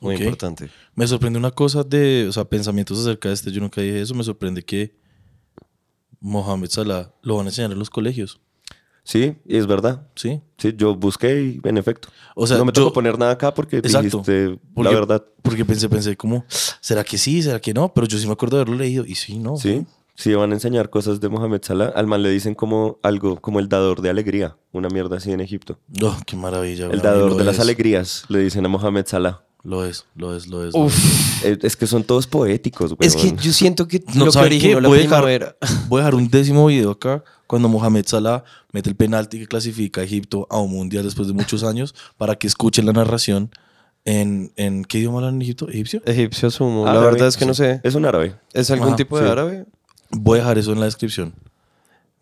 Muy Ok. importante. Me sorprende una cosa de, o sea, pensamientos acerca de este, yo nunca dije eso, me sorprende que Mohamed Salah lo van a enseñar en los colegios, Sí, y es verdad. ¿sí? Sí, yo busqué y en efecto. O sea, no me yo- tocó poner nada acá porque Exacto. dijiste Porque- la verdad. Porque pensé, pensé como, ¿será que sí? ¿Será que no? Pero yo sí me acuerdo de haberlo leído y sí, no. Sí, sí van a enseñar cosas de Mohamed Salah. Al man le dicen como algo, como el dador de alegría. Una mierda así en Egipto. Oh, qué maravilla. El dador de las alegrías, le dicen a Mohamed Salah. Lo es, lo es, lo es. lo es. Es que son todos poéticos, güey. Es que yo siento que No, lo que originó la Voy a dejar- primavera. Voy a dejar un décimo video acá cuando Mohamed Salah mete el penalti que clasifica a Egipto a un mundial después de muchos años para que escuchen la narración en, en ¿qué idioma hablan en Egipto? ¿Egipcio? Egipcio asumo. La verdad es que no sé. Es un árabe. ¿Es algún Ajá, tipo de sí. árabe? Voy a dejar eso en la descripción.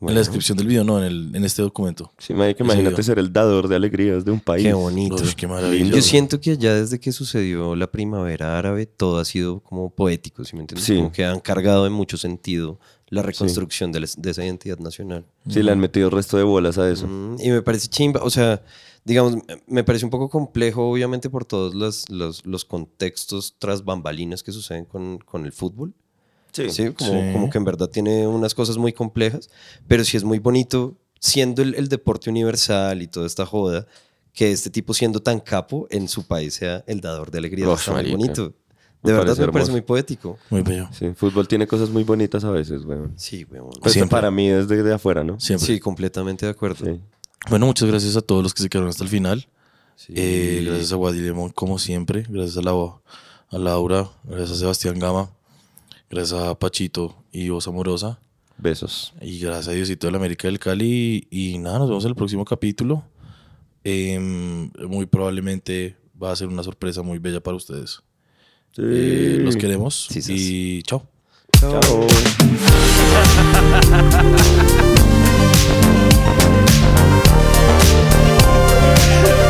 En Bueno. la descripción del video, no, en, el, en este documento. Sí, Ese imagínate video. ser el dador de alegrías de un país. Qué bonito. Uy, qué maravilla. Yo siento que ya desde que sucedió la primavera árabe, todo ha sido como poético, ¿sí me entiendes? Sí. Como que han cargado en mucho sentido la reconstrucción de, la- de esa identidad nacional. Sí, le han metido el resto de bolas a eso. Mm, y me parece chimba, o sea, digamos, me- me parece un poco complejo, obviamente, por todos los, los, los contextos tras bambalinas que suceden con, con el fútbol. Sí. Sí, como, Sí. como que en verdad tiene unas cosas muy complejas, pero sí es muy bonito, siendo el, el deporte universal y toda esta joda, que este tipo siendo tan capo en su país sea el dador de alegría. Uf, está muy marica. Bonito. Me De verdad parece me parece muy poético. Muy bello. Sí, fútbol tiene cosas muy bonitas a veces, weón. Sí, weón. Pues Siempre. para mí desde de afuera, ¿no? Siempre. Sí, completamente de acuerdo. Sí. Bueno, muchas gracias a todos los que se quedaron hasta el final. Sí. Eh, gracias a Guadilemon, como siempre. Gracias a, la, a Laura. Gracias a Sebastián Gama. Gracias a Pachito y Voz Amorosa. Besos. Y gracias a Diosito de la América del Cali. Y nada, nos vemos en el próximo capítulo. Em, muy probablemente va a ser una sorpresa muy bella para ustedes. Sí. Eh, los queremos. Y chao. [laughs]